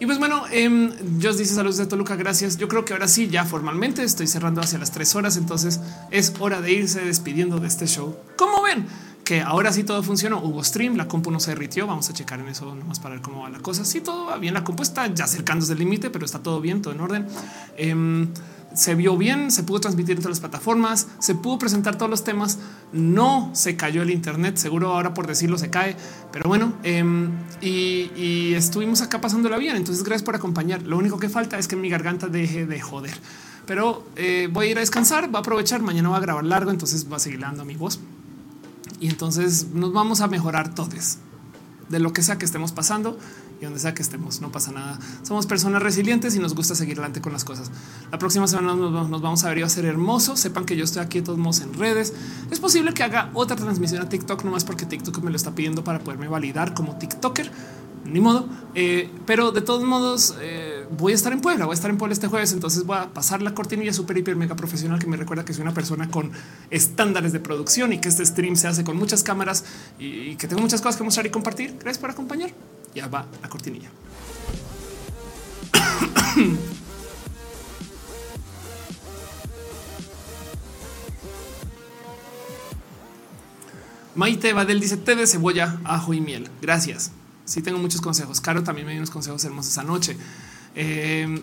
Y pues bueno, eh, Dios dice saludos de Toluca. Gracias. Yo creo que ahora sí, ya formalmente estoy cerrando hacia las tres horas. Entonces es hora de irse despidiendo de este show. Como ven, que ahora sí todo funcionó. Hubo stream, la compu no se derritió. Vamos a checar en eso nomás para ver cómo va la cosa. Sí, todo va bien. La compu está ya acercándose al límite, pero está todo bien, todo en orden. Em, se vio bien, se pudo transmitir entre las plataformas, se pudo presentar todos los temas, no se cayó el Internet, seguro ahora por decirlo se cae, pero bueno, em, y, estuvimos acá pasándola bien, entonces gracias por acompañar. Lo único que falta es que mi garganta deje de joder, pero eh, voy a ir a descansar, va a aprovechar, mañana va a grabar largo, entonces va a seguir dando mi voz. Y entonces nos vamos a mejorar todos de lo que sea que estemos pasando y donde sea que estemos, no pasa nada. Somos personas resilientes y nos gusta seguir adelante con las cosas. La próxima semana nos, vamos a ver y va a ser hermoso. Sepan que yo estoy aquí de todos modos en redes. Es posible que haga otra transmisión a TikTok, no más porque TikTok me lo está pidiendo para poderme validar como TikToker. Ni modo, eh, pero de todos modos eh, voy a estar en Puebla, voy a estar en Puebla este jueves, entonces voy a pasar la cortinilla super hiper mega profesional que me recuerda que soy una persona con estándares de producción y que este stream se hace con muchas cámaras y que tengo muchas cosas que mostrar y compartir. Gracias por acompañar ya va la cortinilla. (coughs) Maite Badel dice té de cebolla, ajo y miel. Gracias. Sí, tengo muchos consejos. Caro también me dio unos consejos hermosos esa noche. Eh,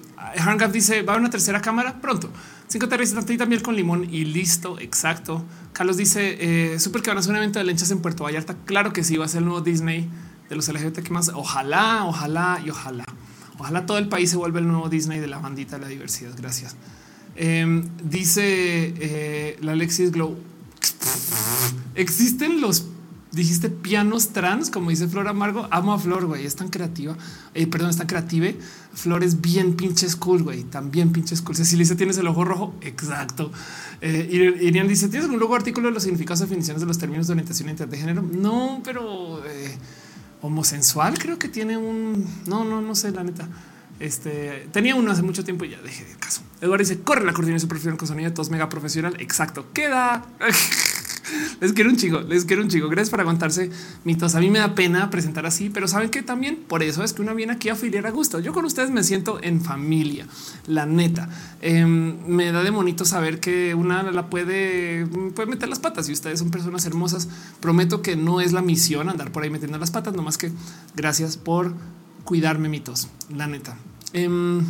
dice va a una tercera cámara pronto. Cinco terrenos, tantita miel con limón y listo. Exacto. Carlos dice eh, súper que van a hacer un evento de lenchas en Puerto Vallarta. Claro que sí, va a ser el nuevo Disney de los LGBT que más. Ojalá, ojalá y ojalá. Ojalá todo el país se vuelva el nuevo Disney de la bandita de la diversidad. Gracias. Em, dice eh, la Alexis Glow. Existen los dijiste pianos trans, como dice Flor Amargo. Amo a Flor, güey. Es tan creativa. Eh, perdón, está creativa. Flor es bien pinche cool, güey. También pinche cool. Cecilia, tienes el ojo rojo. Exacto. Eh, dice: ¿Tienes un luego artículo de los significados y definiciones de los términos de orientación y de género? No, pero eh, homosensual, creo que tiene un no, no, no sé, la neta. Este tenía uno hace mucho tiempo y ya dejé de caso. Eduardo dice: corre la coordinación profesional con sonido de todos mega profesional. Exacto, queda. (laughs) (laughs) Les quiero un chico, les quiero un chico. Gracias por aguantarse mitos. A mí me da pena presentar así, pero saben que también por eso es que una viene aquí a afiliar a gusto. Yo con ustedes me siento en familia, la neta. Em, me da de bonito saber que una la puede, puede meter las patas y ustedes son personas hermosas. Prometo que no es la misión andar por ahí metiendo las patas, no más que gracias por cuidarme mitos, la neta. Em,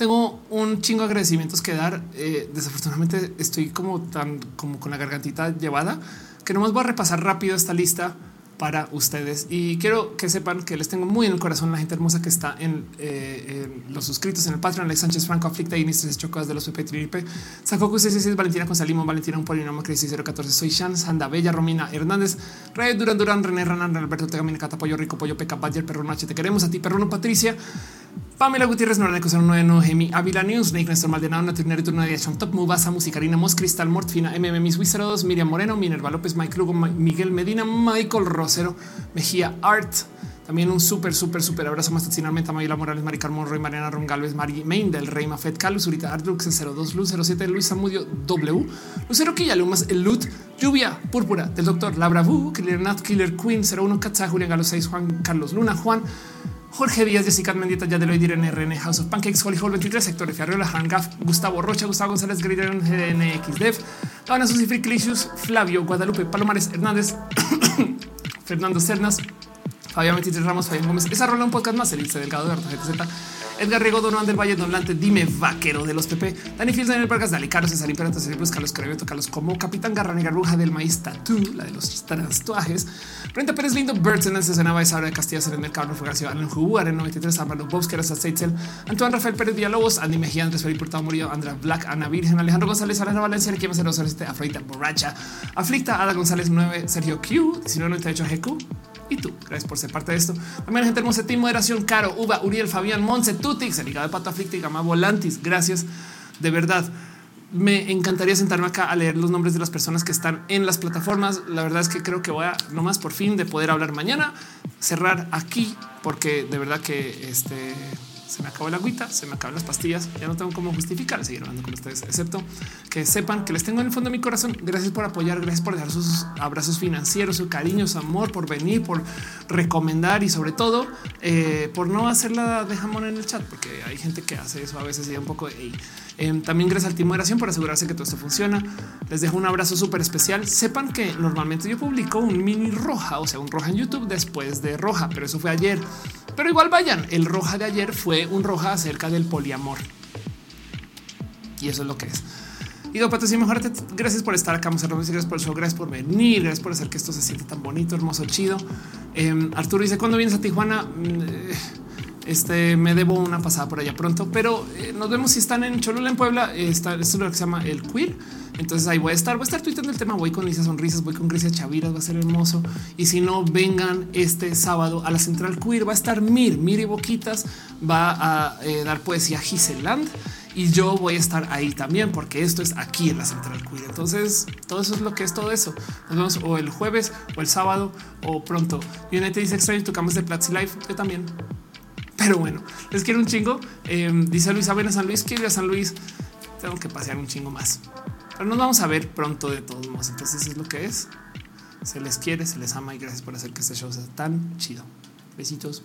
tengo un chingo de agradecimientos que dar. Eh, desafortunadamente estoy como tan como con la gargantita llevada que nomás voy a repasar rápido esta lista para ustedes. Y quiero que sepan que les tengo muy en el corazón la gente hermosa que está en, eh, los suscritos en el Patreon, Alex Sánchez Franco, Aflicta, Inés Chocas de los PP, Sacoco 66, Valentina Consalimo, Valentina Un Polinoma, Crisis 014, Soy Shan, Sanda Bella, Romina Hernández, Ray Duran Durán, René Ranan, Alberto Tegamina, Cata, Pollo Rico, Pollo Peca, Badger, Perro H, te queremos a ti, Perruno Patricia, Pamela Gutiérrez, Noraneco 09, Gemi, Avila News, Snake, Néstor Maldonado, Natrinero, Turno de Top, Mubasa, Musicarina, Mos, Cristal, Mortfina, MM, Miss Wizard 2, Miriam Moreno, Minerva López, Mike Lugo, Miguel Medina, Michael Rosero, Mejía Art, también un súper, súper, súper abrazo más finalmente a Mayela Morales, Mari Carmón, Roy, Mariana Ron Galvez, Mari Main del Rey Mafet, Carlos Urita, Artrux 02, Luz 07, Luis Samudio W, Lucero Quilla, Lumas, El Lut, Lluvia, Púrpura del Doctor Labra Vu, Killer Nat, Killer Queen 01, Katza, Julián Galo 6, Juan Carlos Luna, Juan, Jorge Díaz, Jessica Mendieta, ya de lo en RN, House of Pancakes, Holly Hall 23, Sector Fiarriola, Hangaf, Gustavo Rocha, Gustavo González, Grider, GNX Dev, Ana Susi Clicius, Flavio, Guadalupe, Palomares Hernández, (coughs) Fernando Cernas, Fabián 23 Ramos, Fabián Gómez. Esa rola un podcast más, el Delgado de Z. Edgar Riego, Donovan del Valle, Don Lante, Dime Vaquero de los PP, Dani Fields, Daniel Vargas, Dali Carlos, César César Cruz, Carlos Carabioto, Carlos Como, Capitán Garrani, Garruja del Maíz Tatú, la de los tatuajes, Brenda Pérez Lindo, Birds en el Cesena Sara de Castilla, en el Carlos García, Alan Jubu, Aren 93, Armando Bobs, Keras Seitzel, Antoine Rafael Pérez Villalobos, Andy Mejía, Andrés Felipe Portado Murillo, Andrea Black, Ana Virgen, Alejandro González, Alejandro Valencia, Macero, este Afroita Borracha, Aflicta, Ada González 9, Sergio Q, 1998 GQ, y tú. Gracias por ser parte de esto. También gente hermosa, Team Moderación, Caro, Uva, Uriel, Fabián, Monse, Tutix, el hígado de Pato Aflicta y Gama Volantis. Gracias de verdad. Me encantaría sentarme acá a leer los nombres de las personas que están en las plataformas. La verdad es que creo que voy a nomás por fin de poder hablar mañana, cerrar aquí, porque de verdad que este se me acabó el agüita, se me acaban las pastillas, ya no tengo cómo justificar seguir hablando con ustedes, excepto que sepan que les tengo en el fondo de mi corazón. Gracias por apoyar, gracias por dejar sus abrazos financieros, su cariño, su amor, por venir, por recomendar y sobre todo eh, por no hacer la de jamón en el chat, porque hay gente que hace eso a veces y un poco de em, también gracias al team moderación por asegurarse que todo esto funciona. Les dejo un abrazo súper especial. Sepan que normalmente yo publico un mini roja, o sea, un roja en YouTube después de roja, pero eso fue ayer. Pero igual vayan, el roja de ayer fue un roja acerca del poliamor. Y eso es lo que es. Y Pato, sí, mejor gracias por estar acá, gracias por el show, gracias por venir, gracias por hacer que esto se sienta tan bonito, hermoso, chido. Em, Arturo dice, ¿cuándo vienes a Tijuana? Mm, eh, este me debo una pasada por allá pronto, pero eh, nos vemos si están en Cholula, en Puebla. Está, esto es lo que se llama el queer. Entonces ahí voy a estar, voy a estar tuitando el tema. Voy con Lisa Sonrisas, voy con Grecia Chaviras, va a ser hermoso. Y si no, vengan este sábado a la Central Queer. Va a estar Mir, Mir y Boquitas, va a eh, dar poesía Giseland y yo voy a estar ahí también porque esto es aquí en la Central Queer. Entonces, todo eso es lo que es todo eso. Nos vemos o el jueves o el sábado o pronto. Te dice extraño tu de Platzi Life. Yo también. Pero bueno, les quiero un chingo. Em, dice Luis, a ver a San Luis, quiero ir a San Luis. Tengo que pasear un chingo más. Pero nos vamos a ver pronto de todos modos. Entonces es lo que es. Se les quiere, se les ama y gracias por hacer que este show sea tan chido. Besitos.